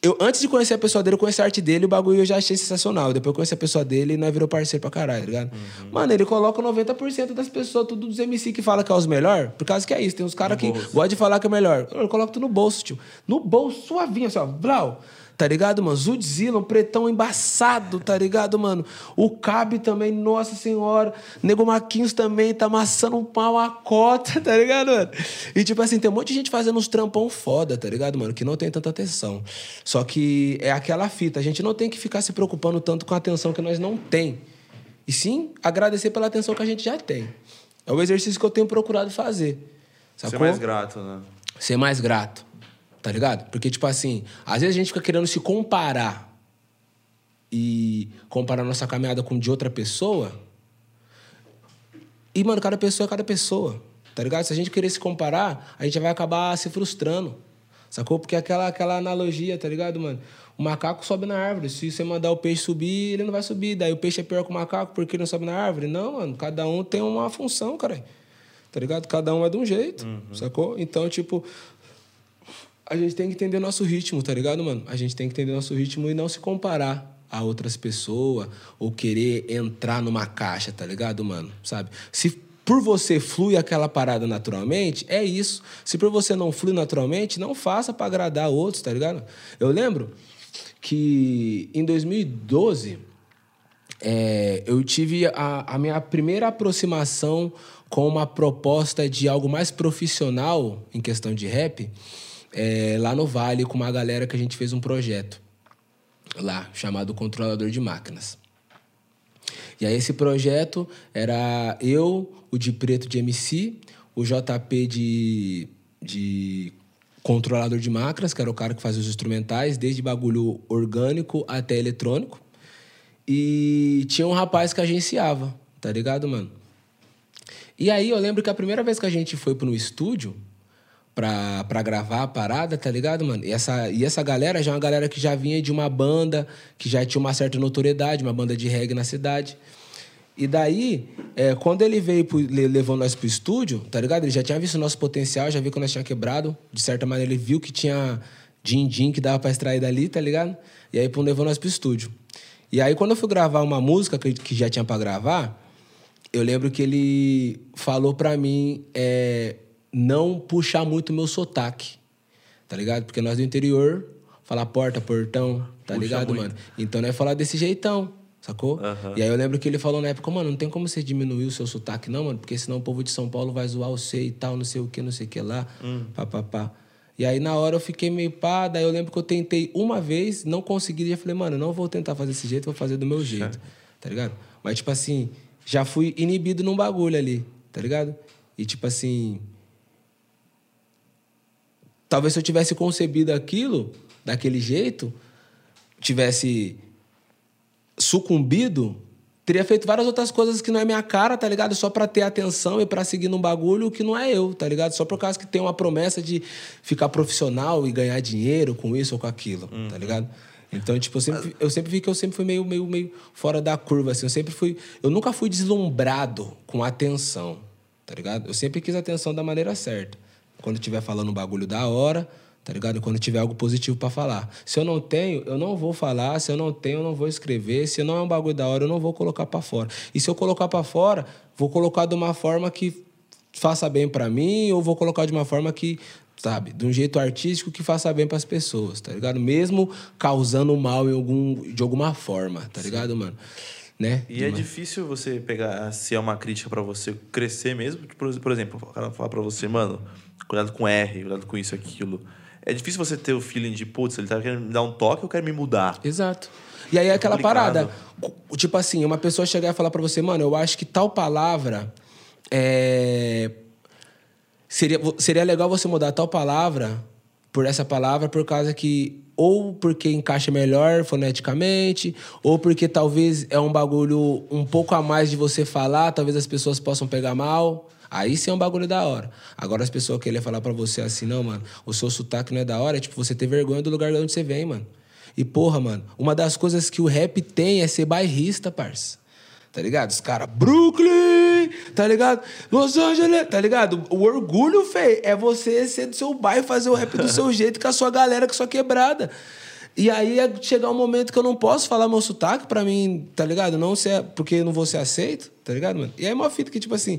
Eu, antes de conhecer a pessoa dele, eu conheci a arte dele, o bagulho eu já achei sensacional. Depois eu conheci a pessoa dele e nós virou parceiro pra caralho, tá ligado? Mano, ele coloca 90% das pessoas, tudo dos MC que fala que é os melhor, por causa que é isso. Tem uns caras que gostam de falar que é melhor. Eu coloco tudo no bolso, tio. No bolso, suavinho, assim, ó. Vlau. Tá ligado, mano? Zudzilla, um pretão embaçado, tá ligado, mano? O Cabe também, nossa senhora. Nego Maquinhos também tá amassando um pau a cota, tá ligado, mano? E tipo assim, tem um monte de gente fazendo uns trampão foda, tá ligado, mano? Que não tem tanta atenção. Só que é aquela fita, a gente não tem que ficar se preocupando tanto com a atenção que nós não tem. E sim agradecer pela atenção que a gente já tem. É o exercício que eu tenho procurado fazer. Ser Sacou? mais grato, né? ser mais grato. Tá ligado? Porque, tipo assim, às vezes a gente fica querendo se comparar e comparar nossa caminhada com de outra pessoa. E, mano, cada pessoa é cada pessoa. Tá ligado? Se a gente querer se comparar, a gente vai acabar se frustrando. Sacou? Porque aquela, aquela analogia, tá ligado, mano? O macaco sobe na árvore. Se você mandar o peixe subir, ele não vai subir. Daí o peixe é pior que o macaco porque ele não sobe na árvore. Não, mano. Cada um tem uma função, cara. Tá ligado? Cada um é de um jeito. Sacou? Então, tipo, a gente tem que entender nosso ritmo, tá ligado, mano? A gente tem que entender nosso ritmo e não se comparar a outras pessoas ou querer entrar numa caixa, tá ligado, mano? Sabe? Se por você flui aquela parada naturalmente, é isso. Se por você não flui naturalmente, não faça pra agradar outros, tá ligado? Eu lembro que em 2012 é, eu tive a, a minha primeira aproximação com uma proposta de algo mais profissional em questão de rap é, lá no Vale com uma galera que a gente fez um projeto lá chamado Controlador de Máquinas. E aí esse projeto era eu, o de preto de MC, o JP de, de controlador de máquinas, que era o cara que fazia os instrumentais, desde bagulho orgânico até eletrônico. E tinha um rapaz que agenciava, tá ligado, mano? E aí eu lembro que a primeira vez que a gente foi pro estúdio pra, pra gravar a parada, tá ligado, mano? E essa, e essa galera já é uma galera que já vinha de uma banda, que já tinha uma certa notoriedade, uma banda de reggae na cidade. E daí, é, quando ele veio, pro, le- levou nós pro estúdio, tá ligado? Ele já tinha visto o nosso potencial, já viu que nós tinha quebrado. De certa maneira, ele viu que tinha din-din que dava pra extrair dali, tá ligado? E aí, pô, levou nós pro estúdio. E aí, quando eu fui gravar uma música que, que já tinha pra gravar, eu lembro que ele falou pra mim é, não puxar muito meu sotaque, tá ligado? Porque nós do interior, falar porta, portão, tá Puxa ligado, muito. mano? Então, nós falar desse jeitão, sacou? E aí eu lembro que ele falou na época, mano, não tem como você diminuir o seu sotaque, não, mano, porque senão o povo de São Paulo vai zoar você e tal, não sei o que, não sei o que lá, Hum. pá, pá, pá. E aí na hora eu fiquei meio pá, daí eu lembro que eu tentei uma vez, não consegui, e já falei, mano, não vou tentar fazer desse jeito, vou fazer do meu jeito, tá ligado? Mas, tipo assim, já fui inibido num bagulho ali, tá ligado? E, tipo assim, talvez se eu tivesse concebido aquilo daquele jeito, tivesse sucumbido, teria feito várias outras coisas que não é minha cara, tá ligado? Só pra ter atenção e pra seguir num bagulho que não é eu, tá ligado? Só por causa que tem uma promessa de ficar profissional e ganhar dinheiro com isso ou com aquilo, tá ligado? Então, tipo, eu sempre, eu sempre vi que eu sempre fui meio, meio, meio fora da curva, assim. Eu sempre fui... Eu nunca fui deslumbrado com atenção, tá ligado? Eu sempre quis atenção da maneira certa. Quando estiver falando um bagulho da hora, tá ligado? Quando tiver algo positivo pra falar. Se eu não tenho, eu não vou falar. Se eu não tenho, eu não vou escrever. Se não é um bagulho da hora, eu não vou colocar pra fora. E se eu colocar pra fora, vou colocar de uma forma que faça bem pra mim ou vou colocar de uma forma que, sabe, de um jeito artístico que faça bem pras pessoas, tá ligado? Mesmo causando mal em algum, de alguma forma, tá ligado, mano? Né? E é difícil você pegar, se é uma crítica pra você crescer mesmo. Por, por exemplo, o cara falar pra você, mano, cuidado com R, cuidado com isso, aquilo. É difícil você ter o feeling de, putz, ele tá querendo me dar um toque, eu quero me mudar. Exato. E aí é aquela complicado. parada. Tipo assim, uma pessoa chegar e falar pra você, mano, eu acho que tal palavra é. Seria, seria legal você mudar tal palavra por essa palavra por causa que. Ou porque encaixa melhor foneticamente, ou porque talvez é um bagulho um pouco a mais de você falar, talvez as pessoas possam pegar mal. Aí sim é um bagulho da hora. Agora as pessoas querem falar pra você assim, não, mano, o seu sotaque não é da hora, é tipo você ter vergonha do lugar de onde você vem, mano. E porra, mano, uma das coisas que o rap tem é ser bairrista, parça. Tá ligado? Os caras, Brooklyn, tá ligado? Los Angeles, tá ligado? O orgulho, fei, é você ser do seu bairro, fazer o rap do seu jeito, com a sua galera, com a sua quebrada. E aí é chegar um momento que eu não posso falar meu sotaque pra mim, tá ligado? Não ser, porque eu não vou ser aceito, tá ligado, mano? E aí é uma fita que, tipo assim.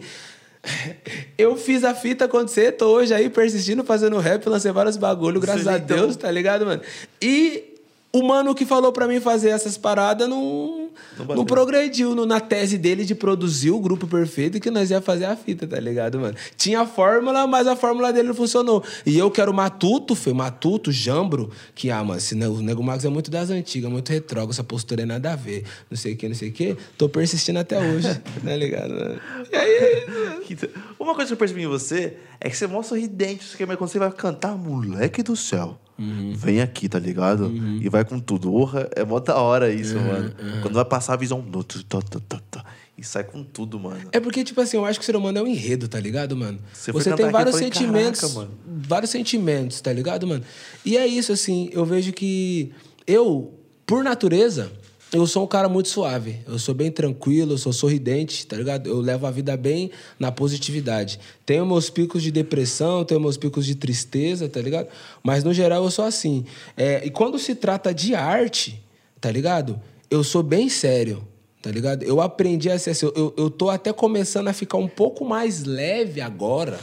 Eu fiz a fita acontecer, tô hoje aí persistindo, fazendo rap, lancei vários bagulho, graças Você a então- Deus, tá ligado, mano? E o mano que falou pra mim fazer essas paradas não, Não não, progrediu no- na tese dele de produzir o grupo perfeito que nós ia fazer a fita, tá ligado, mano? Tinha a fórmula, mas a fórmula dele não funcionou. E eu quero Matuto, foi Matuto, Jambro, que, ah, mano, esse, o Nego Max é muito das antigas, muito retrógrado, essa postura é nada a ver, não sei o que, não sei o que. Tô persistindo até hoje, tá ligado, mano? E aí, Uma coisa que eu percebi em você é que você é mó sorridente, aqui, mas quando você vai cantar, moleque do céu. Uhum. Vem aqui, tá ligado? E vai com tudo. Orra, é mó da hora isso, Uhum, mano. Quando vai passar a visão. tu, tu, tu, E sai com tudo, mano. É porque, tipo assim, eu acho que o ser humano é um enredo, tá ligado, mano? Você Você tem aqui, vários falei, sentimentos. "Caraca, mano." Vários sentimentos, tá ligado, mano? E é isso, assim, eu vejo que eu, por natureza, eu sou um cara muito suave. Eu sou bem tranquilo, eu sou sorridente, tá ligado? Eu levo a vida bem na positividade. Tenho meus picos de depressão, tenho meus picos de tristeza, tá ligado? Mas no geral eu sou assim. É, e quando se trata de arte, tá ligado? Eu sou bem sério. Tá ligado? Eu aprendi a ser assim. Eu, eu tô até começando a ficar um pouco mais leve agora.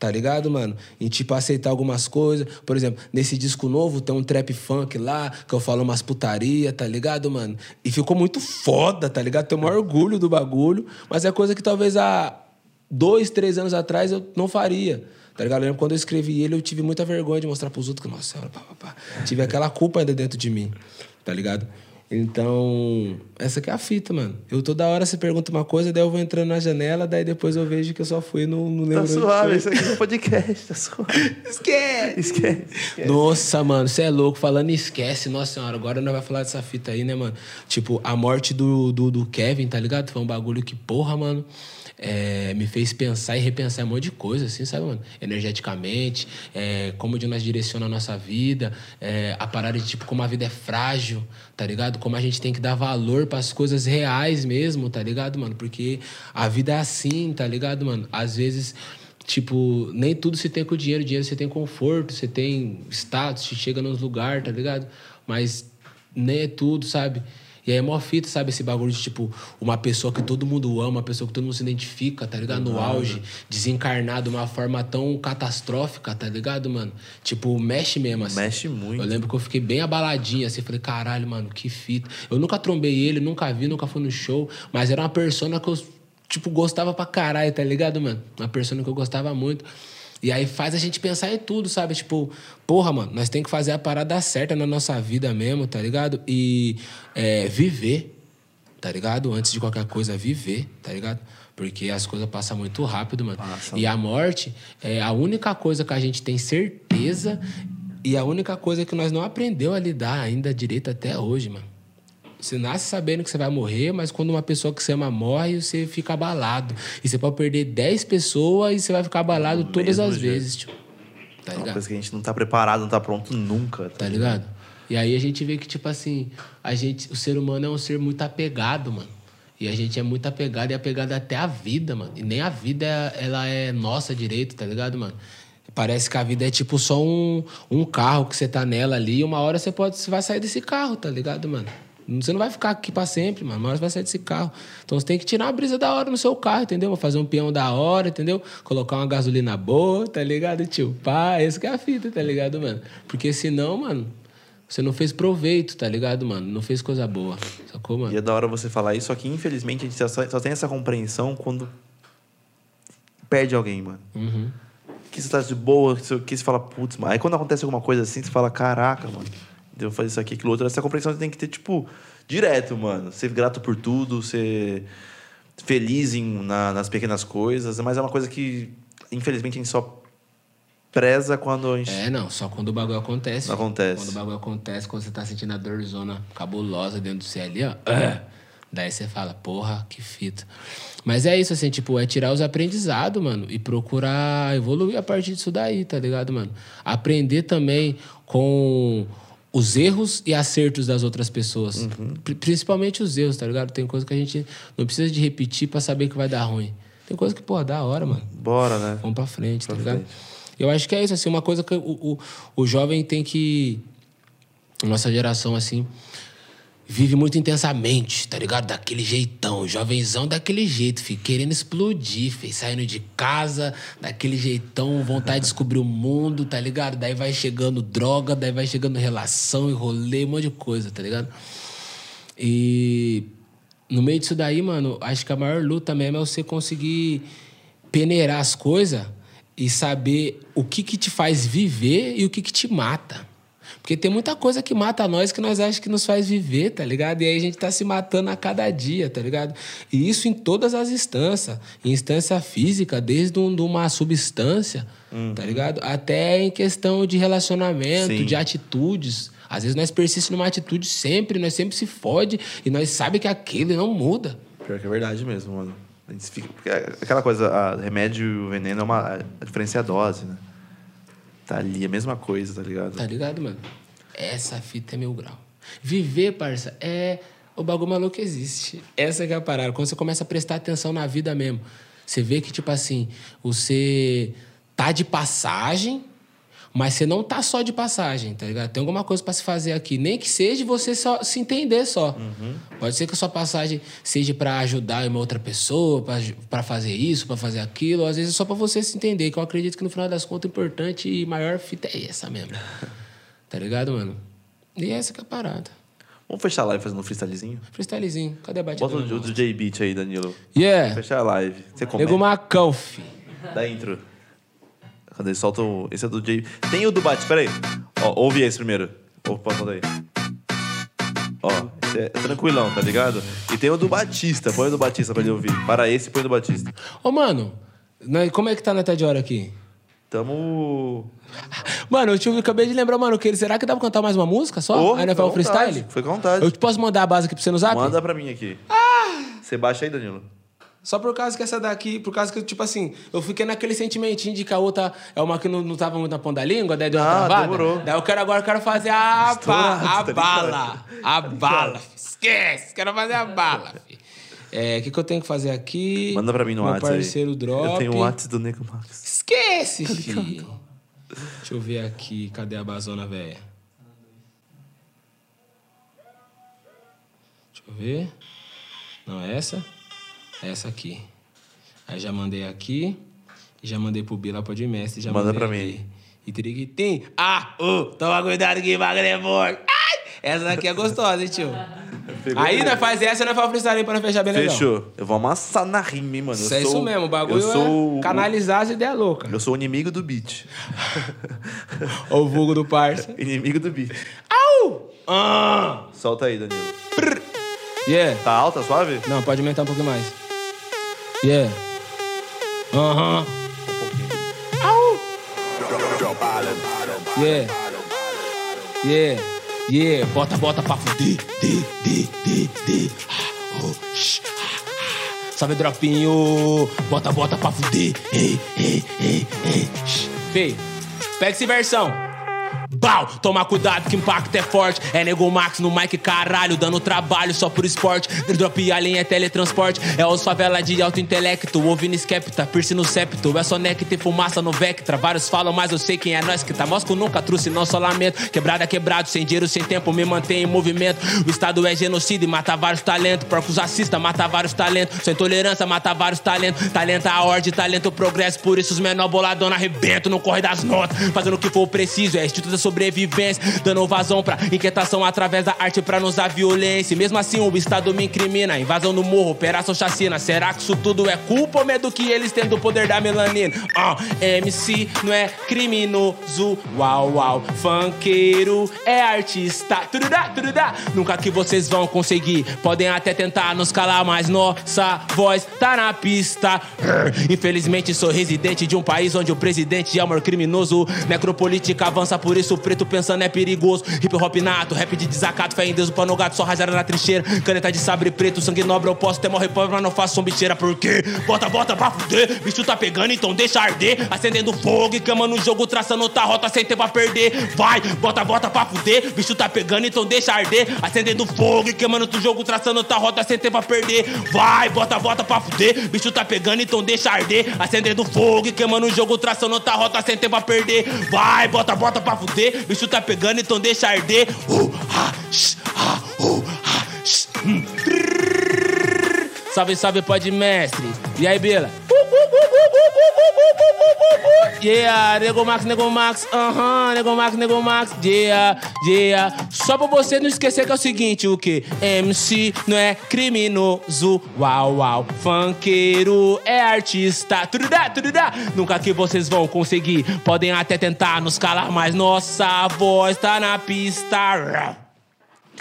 Tá ligado, mano? Em, tipo, aceitar algumas coisas. Por exemplo, nesse disco novo tem um trap funk lá, que eu falo umas putaria, tá ligado, mano? E ficou muito foda, tá ligado? Tenho o maior orgulho do bagulho. Mas é coisa que talvez há dois, três anos atrás eu não faria. Tá ligado? Eu lembro quando eu escrevi ele, eu tive muita vergonha de mostrar pros outros que, nossa pá, pá, pá. Tive aquela culpa ainda dentro de mim, tá ligado? Então, essa que é a fita, mano. Eu toda hora você pergunta uma coisa, daí eu vou entrando na janela, daí depois eu vejo que eu só fui não, não Tá suave, isso aqui é um podcast, tá suave. Esquece! Esquece. esquece. Nossa, mano, você é louco. Falando esquece, nossa senhora, agora nós vai falar dessa fita aí, né, mano? Tipo, a morte do, do, do Kevin, tá ligado? Foi um bagulho que, porra, mano, é, me fez pensar e repensar um monte de coisa, assim, sabe, mano? Energeticamente, é, como de nós direciona a nossa vida, é, a parada de, tipo, como a vida é frágil, tá ligado? Como a gente tem que dar valor pras coisas reais mesmo, tá ligado, mano? Porque a vida é assim, tá ligado, mano? Às vezes. Tipo, nem tudo se tem com dinheiro. Dinheiro você tem conforto, você tem status, você chega nos lugares, tá ligado? Mas nem é tudo, sabe? E aí é mó fita, sabe? Esse bagulho de, tipo, uma pessoa que todo mundo ama, uma pessoa que todo mundo se identifica, tá ligado? No auge, desencarnar de uma forma tão catastrófica, tá ligado, mano? Tipo, mexe mesmo, assim. Mexe muito. Eu lembro que eu fiquei bem abaladinho, assim. Falei, caralho, mano, que fita. Eu nunca trombei ele, nunca vi, nunca fui no show. Mas era uma persona que eu, tipo, gostava pra caralho, tá ligado, mano? Uma persona que eu gostava muito. E aí faz a gente pensar em tudo, sabe? Tipo, porra, mano, nós tem que fazer a parada certa na nossa vida mesmo, tá ligado? E é, viver, tá ligado? Antes de qualquer coisa, viver, tá ligado? Porque as coisas passam muito rápido, mano. Passam. E a morte é a única coisa que a gente tem certeza e a única coisa que nós não aprendeu a lidar ainda direito até hoje, mano. Você nasce sabendo que você vai morrer, mas quando uma pessoa que você ama morre, você fica abalado. E você pode perder 10 pessoas e você vai ficar abalado Do todas mesmo as jeito. vezes, tio. Tá É uma ligado? coisa que a gente não tá preparado, não tá pronto nunca. Tá ligado? E aí a gente vê que, tipo assim, a gente, o ser humano é um ser muito apegado, mano. E a gente é muito apegado e apegado até à vida, mano. E nem a vida, é- ela é nossa direito, tá ligado, mano? Parece que a vida é tipo só um, um carro que você tá nela ali e uma hora você pode você vai sair desse carro, tá ligado, mano? Você não vai ficar aqui pra sempre, mano. Uma hora você vai sair desse carro. Então você tem que tirar uma brisa da hora no seu carro, entendeu? Fazer um peão da hora, entendeu? Colocar uma gasolina boa, tá ligado, tio? Pá, esse que é a fita, tá ligado, mano? Porque senão, mano, você não fez proveito, tá ligado, mano? Não fez coisa boa. Sacou, mano? E é da hora você falar isso, só que infelizmente a gente só, só tem essa compreensão quando perde alguém, mano. Uhum. Que você tá de boa, que você fala, putz, mano. Aí quando acontece alguma coisa assim, você fala, caraca, mano. Devo fazer isso aqui, aquilo outro. Essa compreensão você tem que ter, tipo, direto, mano. Ser grato por tudo, ser feliz em, na- nas pequenas coisas. Mas é uma coisa que, infelizmente, a gente só preza quando a gente. É, não, só quando o bagulho acontece. Não acontece. Quando o bagulho acontece, quando você tá sentindo a dorzona cabulosa dentro do você ali, ó. ah, Daí você fala, porra, que fita. Mas é isso, assim, tipo, é tirar os aprendizados, mano, e procurar evoluir a partir disso daí, tá ligado, mano? Aprender também com os erros e acertos das outras pessoas. Pri- Principalmente os erros, tá ligado? Tem coisa que a gente não precisa de repetir pra saber que vai dar ruim. Tem coisa que, pô, da hora, mano. Bora, né? Vamos pra frente, Pra tá ligado? frente. Eu acho que é isso, assim, uma coisa que o, o, o jovem tem que. Nossa geração, assim, vive muito intensamente, tá ligado? Daquele jeitão, jovenzão daquele jeito, filho, querendo explodir, filho, saindo de casa, daquele jeitão, vontade de descobrir o mundo, tá ligado? Daí vai chegando droga, daí vai chegando relação e rolê, um monte de coisa, tá ligado? E no meio disso daí, mano, acho que a maior luta mesmo é você conseguir peneirar as coisas e saber o que que te faz viver e o que que te mata. Porque tem muita coisa que mata nós que nós achamos que nos faz viver, tá ligado? E aí a gente tá se matando a cada dia, tá ligado? E isso em todas as instâncias. Em instância física, desde um- de uma substância, tá ligado? Até em questão de relacionamento, Sim. de atitudes. Às vezes nós persistimos numa atitude sempre, nós sempre se fode e nós sabemos que aquilo não muda. Pior que é verdade mesmo, mano. Fica, é aquela coisa, remédio e o veneno é uma. A diferença é a dose, né? Tá ali, a mesma coisa, tá ligado? Tá ligado, mano? Essa fita é mil grau. Viver, parça, é o bagulho maluco existe. Essa é a parada. Quando você começa a prestar atenção na vida mesmo, você vê que, tipo assim, você tá de passagem, mas você não tá só de passagem, tá ligado? Tem alguma coisa pra se fazer aqui. Nem que seja você só se entender só. Pode ser que a sua passagem seja pra ajudar uma outra pessoa, pra fazer isso, pra fazer aquilo. Às vezes é só pra você se entender, que eu acredito que no final das contas o importante e maior fita é essa mesmo. tá ligado, mano? E essa que é a parada. Vamos fechar a live fazendo um freestylezinho? Freestylezinho. Cadê a batida? Bota o, do o DJ Beat aí, Danilo. Yeah! Fechar a live. Você Nego comenta. Macão, fi. Da intro. Cadê? Solta o... Esse é do J... Tem o do Bate, peraí. Ó, ouve esse primeiro. Opa, solta aí. Ó, É tranquilão, tá ligado? E tem o do Batista. Põe o do Batista pra ele ouvir. Para esse, põe o do Batista. Ô, mano, né, como é que tá na de hora aqui? Tamo. Mano, eu tive, acabei de lembrar, mano, que será que dá pra cantar mais uma música só? Ô, Aí nós faz um vontade, freestyle? foi com vontade. Eu posso mandar a base aqui pra você no zap? Manda pra mim aqui. Você baixa aí, Danilo. Só por causa que essa daqui, por causa que, tipo assim, eu fiquei naquele sentimentinho de que a outra é uma que não, não tava muito na ponta da língua, daí deu uma Ah, travada. demorou. Daí eu quero agora, eu quero fazer a, ba- a tá bala. A bala. fi. Esquece, quero fazer a bala. É, o que, que eu tenho que fazer aqui? Manda pra mim no Meu WhatsApp. aí. parceiro Drop. Eu tenho o WhatsApp do Nego Max. Esquece, filho. Deixa eu ver aqui, cadê a bazona, velha? Deixa eu ver. Não, é essa? É essa aqui. Aí já mandei aqui. Já mandei pro Bila Pode Mestre. Já Manda pra aqui. mim. E triguitim. Ah, ô, toma cuidado que bagulho é forte. Ai, essa daqui é gostosa, hein, tio? Aí nós faz essa e nós faz o freestyle pra fechar bem legal. Fechou. Eu vou amassar na rima, hein, mano. Eu Isso é sou- isso mesmo, o bagulho eu sou, é canalizar as ideias loucas. Eu sou o inimigo do beat. Ó o vulgo do parça. inimigo do beat. Au! Ah! Solta aí, Danilo. Yeah. Tá alta, suave? Não, pode aumentar um pouquinho mais. Yeah. Aham. Um pouquinho. Yeah. Yeah. Yeah. Bota, bota pra fuder. De, de, de, de. Ah, oh, shh. Salve, dropinho. Bota, bota pra fuder. Ei, ei, ei, ei. pega essa versão. Bau, toma cuidado que impacto é forte. É Nego Max no mic, caralho, dando trabalho só por esporte. Drop alien é teletransporte. É os favela de alto intelecto. Ouvindo skepta, piercing no septo. É só neck ter fumaça no Vectra. Vários falam, mas eu sei quem é nós que tá. Mosco nunca trouxe, não só lamento. Quebrada, quebrado, sem dinheiro, sem tempo, me mantém em movimento. O estado é genocídio e mata vários talentos. Porcos assista, mata vários talentos. Sem tolerância, mata vários talentos. Talento a ordem, talento o progresso. Por isso os menor boladona arrebento no corre das notas. Fazendo o que for preciso, é instituto da sobrevivência. Dando vazão pra inquietação através da arte pra nos dar violência. E mesmo assim o Estado me incrimina. Invasão no morro, operação chacina. Será que isso tudo é culpa ou medo que eles têm do poder da melanina? Ah, MC não é criminoso. Uau, uau. Funkeiro é artista. Nunca que vocês vão conseguir. Podem até tentar nos calar, mas nossa voz tá na pista. Infelizmente sou residente de um país onde o presidente é amor criminoso. Necropolítica avança, por isso preto pensando é perigoso. Hip hop nato, rap de desacato, fé em Deus, o pano gato, só rajada na trincheira. Caneta de sabre preto, sangue nobre, eu posso ter morrer pobre, mas não faço som bicheira. Por quê? Bota, bota pra fuder. Bicho tá pegando, então deixa arder. Acendendo fogo e cama no jogo, traçando outra rota sem tempo pra perder. Vai, bota, bota pra fuder. Bicho tá pegando, então deixa arder. Acendendo fogo e queimando outro jogo, traçando outra rota sem tempo pra perder. Vai, bota, bota pra fuder. Bicho tá pegando, então deixa arder. Acendendo fogo e queimando o jogo, traçando outra rota sem tempo pra perder. Vai, bota, bota pra fuder. Bicho tá pegando, então deixa arder. Uh, ah, sh, uh, sh, hum. Salve, salve, pode mestre. E aí, Bila? Yeah, Nego Max, Nego Max, aham, Nego Max, Nego Max, yeah, yeah. Só pra você não esquecer que é o seguinte, o que? MC não é criminoso, uau, uau. Funkeiro é artista, turudá, turudá. Nunca que vocês vão conseguir, podem até tentar nos calar, mas nossa voz tá na pista.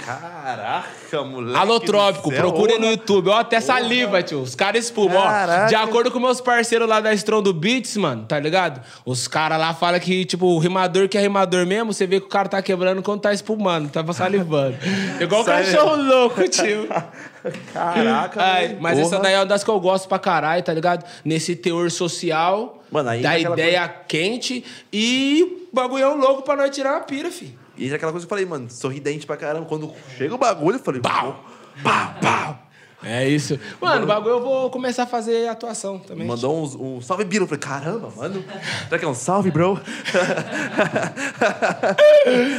Caraca, moleque. Alotrópico, procure no. YouTube. Ó, até saliva, tio. Os caras espumam. Ó, de acordo com meus parceiros lá da Strong do Beats, mano, tá ligado? Os caras lá falam que, tipo, o rimador que é rimador mesmo, você vê que o cara tá quebrando quando tá espumando, tava salivando. Igual Sai- cachorro louco, tio. Caraca, Ai, mas essa Porra. daí é uma das que eu gosto pra caralho, tá ligado? Nesse teor social, Mano, da ideia quente e bagulhão louco pra nós tirar uma pira, fi. E é aquela coisa que eu falei, mano, sorridente pra caramba. Quando chega o bagulho, eu falei, Pau! Pau, pau! É isso. Mano, o bagulho eu vou começar a fazer atuação também. Mandou uns, um salve, Biro. Eu falei, caramba, mano. Será que é um salve, bro?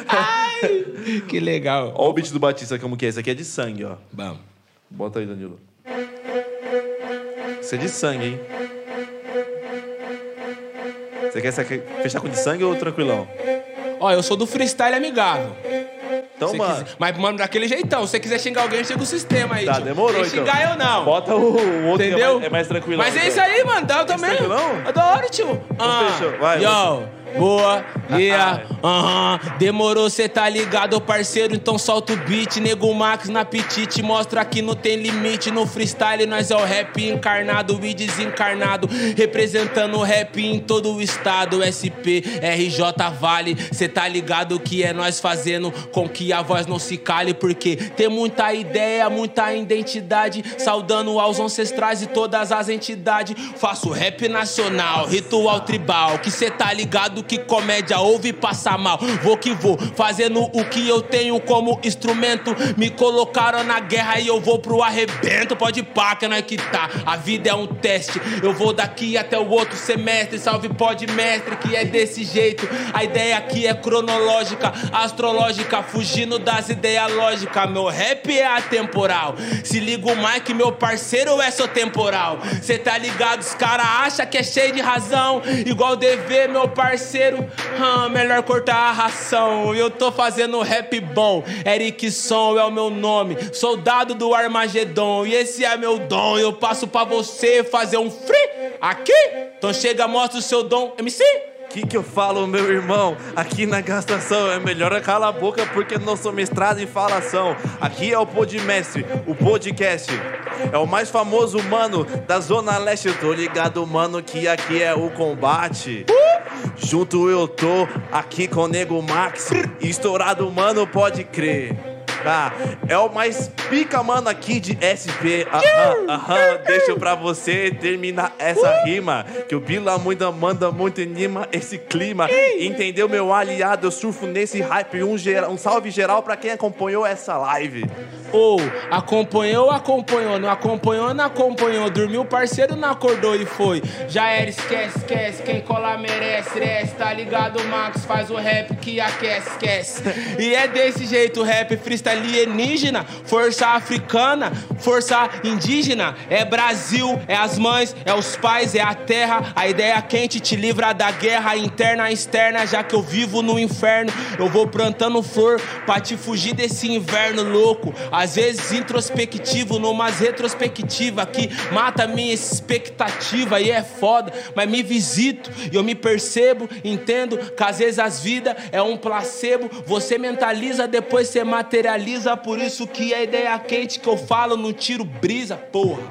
Ai, que legal. Ó o beat do Batista, como que é? Esse aqui é de sangue, ó. Vamos. Bota aí, Danilo. Isso é de sangue, hein? Você quer, você quer fechar com de sangue ou tranquilão? Ó, eu sou do freestyle amigável. Então, mano. quiser- mas, mano, daquele jeitão. Se você quiser xingar alguém, chega o sistema aí. Tá, tio. demorou, então. xingar eu não. Bota o, o outro é Entendeu? mais, é mais tranquilão. Mas é então. isso aí, mano. Dá também. tranquilão? É da hora, tio. Ah, fechou. Vai, yo, Boa, yeah, aham. Demorou, cê tá ligado, parceiro? Então solta o beat. Nego Max na apetite, mostra que não tem limite. No freestyle, nós é o rap encarnado e desencarnado. Representando o rap em todo o estado. SP, RJ Vale, cê tá ligado que é nós fazendo com que a voz não se cale. Porque tem muita ideia, muita identidade. Saudando aos ancestrais e todas as entidades. Faço rap nacional, ritual tribal. Que cê tá ligado que comédia ouve passa mal. Vou que vou, fazendo o que eu tenho como instrumento. Me colocaram na guerra e eu vou pro arrebento. Pode pá, que não é que tá. A vida é um teste. Eu vou daqui até o outro semestre. Salve, pode mestre, que é desse jeito. A ideia aqui é cronológica, astrológica, fugindo das ideias lógicas. Meu rap é atemporal. Se liga o Mike, meu parceiro é só temporal. Cê tá ligado? Os cara acha que é cheio de razão. Igual DV, meu parceiro. Ah, melhor cortar a ração. Eu tô fazendo rap bom. Erickson é o meu nome. Soldado do Armagedon. E esse é meu dom. Eu passo pra você fazer um free aqui. Então chega, mostra o seu dom. MC. Que que eu falo, meu irmão? Aqui na gastação é melhor calar a boca porque não sou mestrado em falação. Aqui é o Podmestre, o podcast. É o mais famoso mano da Zona Leste. Eu tô ligado, mano, que aqui é o combate. Junto eu tô aqui com o Nego Max. Estourado, mano, pode crer. Tá, é o mais pica, mano, aqui de SP. Aham, aham, deixa pra você terminar essa rima. Que o Bila muito manda muito anima esse clima. Entendeu, meu aliado? Eu surfo nesse hype. Um, gera- um salve geral pra quem acompanhou essa live. Ou acompanhou, acompanhou, não acompanhou, não acompanhou. Dormiu, parceiro, não acordou e foi. Já era, esquece, esquece. Quem colar merece, merece. Tá ligado, Max? Faz o rap que aquece, esquece. E é desse jeito o rap freestyle alienígena, força africana, força indígena. É Brasil, é as mães, é os pais, é a terra. A ideia quente te livra da guerra interna e externa. Já que eu vivo no inferno, eu vou plantando flor pra te fugir desse inverno louco. Às vezes introspectivo, numas retrospectiva que mata minha expectativa e é foda, mas me visito e eu me percebo, entendo que às vezes as vidas é um placebo. Você mentaliza, depois você materializa. Por isso que a ideia quente que eu falo no tiro brisa, porra.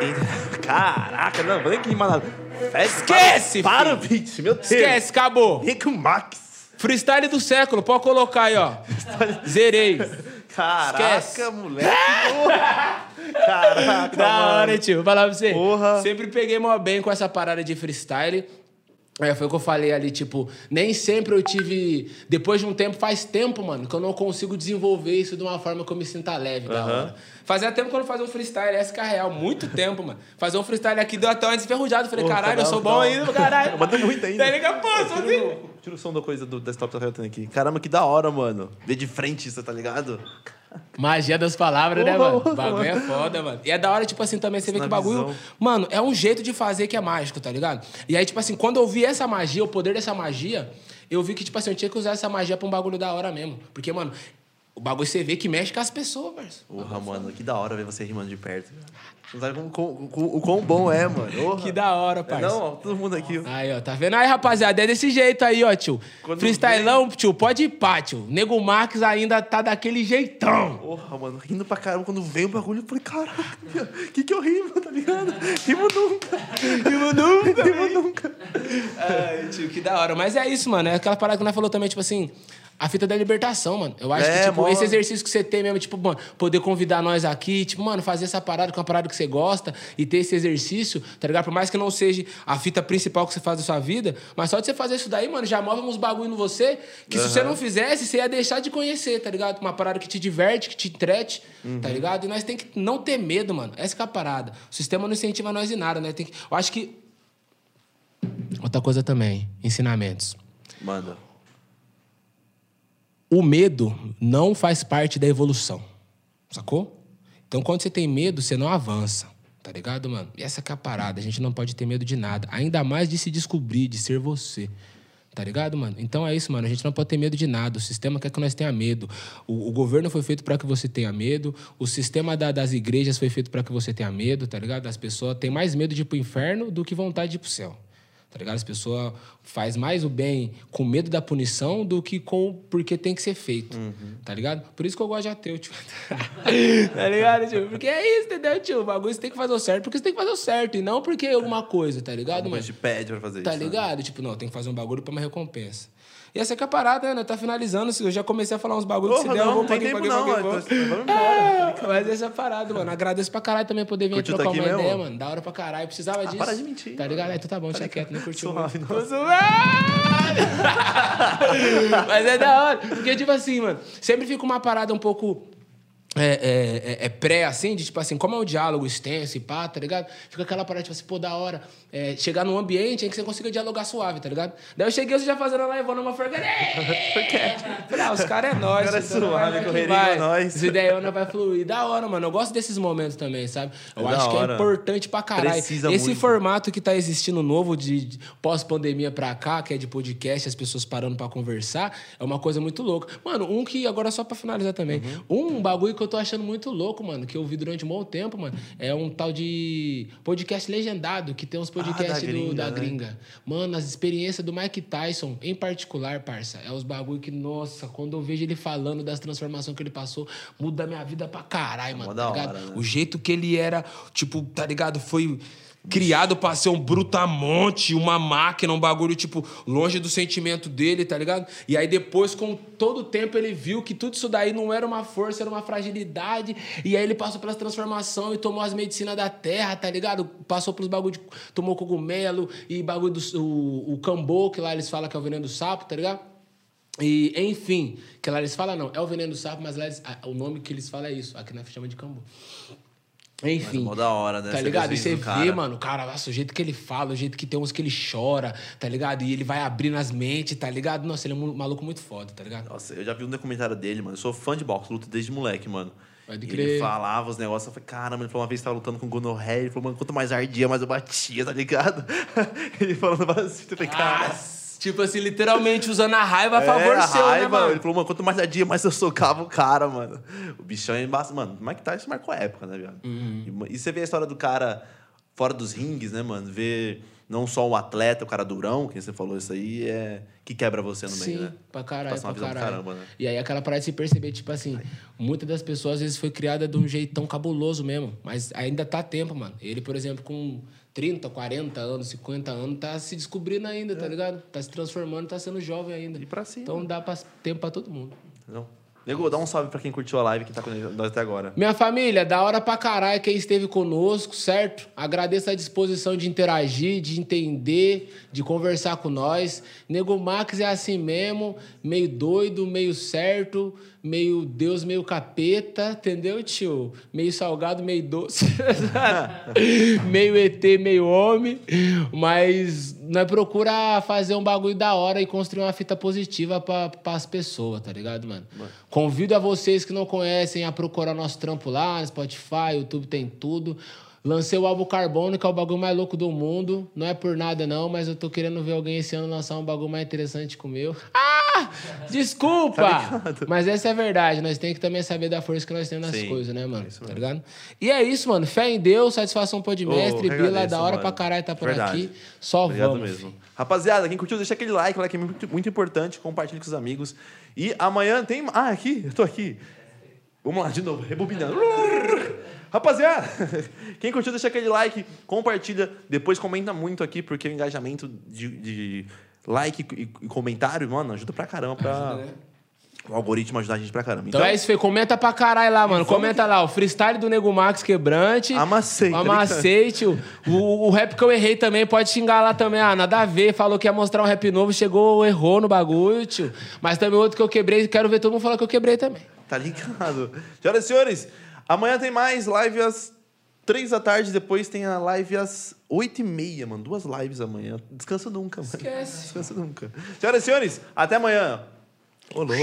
Caraca, não, vou nem que rimar nada. Esquece, Para, o filho. beat, meu Deus. Esquece, acabou. Rico Max. Freestyle do século, pode colocar aí, ó. Zerei. Caraca, Esquece. moleque. Caraca, Da hora, tio. Vou falar pra você. Porra. Sempre peguei mó bem com essa parada de freestyle. É, foi o que eu falei ali, tipo, nem sempre eu tive. Depois de um tempo, faz tempo, mano, que eu não consigo desenvolver isso de uma forma que eu me sinta leve, da hora. Fazia tempo que eu não fazia um freestyle, essa que é real, muito tempo, mano. Fazer um freestyle aqui deu até uma desferrujada. Falei, caralho, eu tá sou da bom ainda, caralho. Manda muito ainda. Tá ligado? Pô, assim. Tira, o- som da coisa do desktop relatando aqui. Caramba, que da hora, mano. Ver de frente isso, tá ligado? Magia das palavras, né, mano? O bagulho é foda, mano. E é da hora, tipo assim, também você vê que o bagulho. Mano, é um jeito de fazer que é mágico, tá ligado? E aí, tipo assim, quando eu vi essa magia, o poder dessa magia, eu vi que, tipo assim, eu tinha que usar essa magia pra um bagulho da hora mesmo. Porque, mano, o bagulho você vê que mexe com as pessoas, parceiro. Porra, mano, que da hora ver você rimando de perto. Não sabe como- o quão bom é, mano. Porra. Que da hora, É, parceiro. Não, ó, todo mundo aqui. ó. Aí, ó, tá vendo aí, rapaziada? É desse jeito aí, ó, tio. Quando Freestylão, tio, pode ir pá, tio. Nego Marques ainda tá daquele jeitão. Porra, mano, rindo pra caramba. Quando veio o bagulho, eu falei, caraca, o que que eu rimo, tá ligado? Rimo nunca. Rimo nunca. Rimo nunca. Ai, tio, que da hora. Mas é isso, mano. É aquela parada que nós falou também, tipo assim. A fita da libertação, mano. Eu acho É, que, tipo, mó- esse exercício que você tem mesmo, tipo, mano, poder convidar nós aqui, tipo, mano, fazer essa parada com uma parada que você gosta e ter esse exercício, tá ligado? Por mais que não seja a fita principal que você faz da sua vida, mas só de você fazer isso daí, mano, já move uns bagulho no você que se você não fizesse, você ia deixar de conhecer, tá ligado? Uma parada que te diverte, que te entrete, tá ligado? E nós tem que não ter medo, mano. Essa é a parada. O sistema não incentiva nós em nada, né? Tem que... Eu acho que. Outra coisa também, ensinamentos. Manda. O medo não faz parte da evolução. Sacou? Então, quando você tem medo, você não avança. Tá ligado, mano? E essa é a parada. A gente não pode ter medo de nada. Ainda mais de se descobrir, de ser você. Tá ligado, mano? Então é isso, mano. A gente não pode ter medo de nada. O sistema quer que nós tenha medo. O, o governo foi feito para que você tenha medo. O sistema da- das igrejas foi feito para que você tenha medo, tá ligado? As pessoas têm mais medo de ir pro inferno do que vontade de ir pro céu. Tá ligado? As pessoas faz mais o bem com medo da punição do que com porque tem que ser feito. Tá ligado? Por isso que eu gosto de ateu, tio. tá ligado, tio? Porque é isso, entendeu, tio? O bagulho você tem que fazer o certo porque você tem que fazer o certo e não porque alguma coisa, tá ligado, Mas mano? te pede pra fazer Tá isso. né? ligado? Tipo, não, tem que fazer um bagulho pra uma recompensa. E essa que é a parada, né? Tá finalizando. Eu já comecei a falar uns bagulhos que se der, eu não, vou não tem pra quem, não, pra quem, pra é, mas essa é a parada, mano. Agradeço pra caralho também poder vir Curtiu trocar uma mesmo? ideia, mano. Da hora pra caralho. Precisava disso. Ah, para de mentir, Tá ligado? Aí tu tá bom, tinha quieto, nem curtiu. Suave, zoando. Mas é da hora. Porque, tipo assim, mano, sempre fica uma parada um pouco. É, é, é- é pré, assim, de tipo assim, como é um diálogo extenso e pá, tá ligado? Fica aquela parada, tipo assim, pô, da hora. é, chegar num ambiente em que você consiga dialogar suave, tá ligado? Daí eu cheguei, você já fazendo a live, uma forca. Falei, ah, os caras é nóis. Os cara é suave, correria é nóis. Essa ideia vai fluir. Da hora, mano. Eu gosto desses momentos também, sabe? Eu É acho que é importante pra caralho. Precisa Esse muito. formato que tá existindo novo de, de pós-pandemia pra cá, que é de podcast, as pessoas parando pra conversar, é uma coisa muito louca. Mano, um que, agora só pra finalizar também, Uhum. um bagulho que eu tô achando muito louco, mano, que eu vi durante um bom tempo, mano, é um tal de podcast legendado, que tem uns podcasts da do- gringa, da né? gringa. Mano, as experiências do Mike Tyson, em particular, parça, é os bagulho que, nossa, quando eu vejo ele falando das transformações que ele passou, muda a minha vida pra caralho, mano. Tá da hora, né? O jeito que ele era, tipo, tá ligado? Foi criado pra ser um brutamonte, uma máquina, um bagulho, tipo, longe do sentimento dele, tá ligado? E aí depois, com todo o tempo, ele viu que tudo isso daí não era uma força, era uma fragilidade. E aí ele passou pelas transformações e tomou as medicinas da terra, tá ligado? Passou pelos bagulho de... Tomou cogumelo e bagulho do... O, o cambô, que lá eles falam que é o veneno do sapo, tá ligado? E, enfim, que lá eles falam não, é o veneno do sapo, mas lá eles- o nome que eles falam é isso. Aqui nós chama de cambô. Enfim. mó da hora, né? Tá ligado? E você vê, cara. mano, cara, nossa, o jeito que ele fala, o jeito que tem uns que ele chora, tá ligado? E ele vai abrindo as mentes, tá ligado? Nossa, ele é um maluco muito foda, tá ligado? Nossa, eu já vi um documentário dele, mano. Eu sou fã de boxe, luto desde moleque, mano. Pode crer. Ele falava os negócios, eu falei, caramba, ele falou uma vez que tava lutando com gonorreia, ele falou, mano, quanto mais ardia, mais eu batia, tá ligado? ele falando assim, eu falei, cara. Tipo assim, literalmente usando a raiva a é, favor a seu, né, raiva, mano? Ele falou, mano, quanto mais ardia, mais eu socava o cara, mano. O bichão é embaixo. Mano, Mike Tyson marcou a época, né, viado? Uhum. E, e você vê a história do cara fora dos rings, né, mano? Ver não só o atleta, o cara durão, que você falou isso aí, é que quebra você no meio, Sim, né? pra caralho, Passa uma pra caralho. caramba, né? E aí aquela parada de se perceber, tipo assim, muitas das pessoas às vezes foi criada de um jeitão cabuloso mesmo, mas ainda tá tempo, mano. Ele, por exemplo, com 30, 40 anos, 50 anos, tá se descobrindo ainda, tá ligado? Tá se transformando, tá sendo jovem ainda. É. E pra cima. Então dá pra- tempo pra todo mundo. Não. Nego, dá um salve pra quem curtiu a live, que tá com nós até agora. Minha família, da hora pra caralho quem esteve conosco, certo? Agradeço a disposição de interagir, de entender, de conversar com nós. Nego Max é assim mesmo, meio doido, meio certo, meio Deus, meio capeta, entendeu, tio? Meio salgado, meio doce. meio ET, meio homem. Mas nós procura fazer um bagulho da hora e construir uma fita positiva pra, as pessoas, tá ligado, mano? Convido a vocês que não conhecem a procurar nosso trampo lá Spotify, YouTube tem tudo. Lancei o álbum Carbono, que é o bagulho mais louco do mundo. Não é por nada, não, mas eu tô querendo ver alguém esse ano lançar um bagulho mais interessante que o meu. Ah! Desculpa! mas essa é a verdade. Nós temos que também saber da força que nós temos nas Sim, coisas, né, mano? é isso tá ligado? E é isso, mano. Fé em Deus, satisfação pô de mestre, que Bila, agradeço, da hora mano. pra caralho tá por Verdade. aqui. Só Obrigado vamos. mesmo. filho. Rapaziada, quem curtiu, deixa aquele like, like é muito, muito importante, compartilhe com os amigos. E amanhã tem. Ah, aqui, eu tô aqui. Vamos lá, de novo, rebobinando. Rapaziada, quem curtiu, deixa aquele like, compartilha, depois comenta muito aqui, porque o engajamento de, de like e, e comentário, mano, ajuda pra caramba pra Ajuda, né? o algoritmo ajudar a gente pra caramba. Então, é isso, Fê. Comenta pra caralho lá, mano. Comenta lá. O freestyle do Nego Max Quebrante. Amassei, tá Amassei, tio. O, o rap que eu errei também, pode xingar lá também. Ah, nada a ver. Falou que ia mostrar um rap novo, chegou, errou no bagulho, tio. Mas também outro que eu quebrei, quero ver todo mundo falar que eu quebrei também. Tá ligado? Senhoras e senhores, amanhã tem mais live às três da tarde, depois tem a live às oito e meia, mano. Duas lives amanhã. Descansa nunca, mano. Esquece. Descansa nunca. Senhoras e senhores, até amanhã. Ô, louco.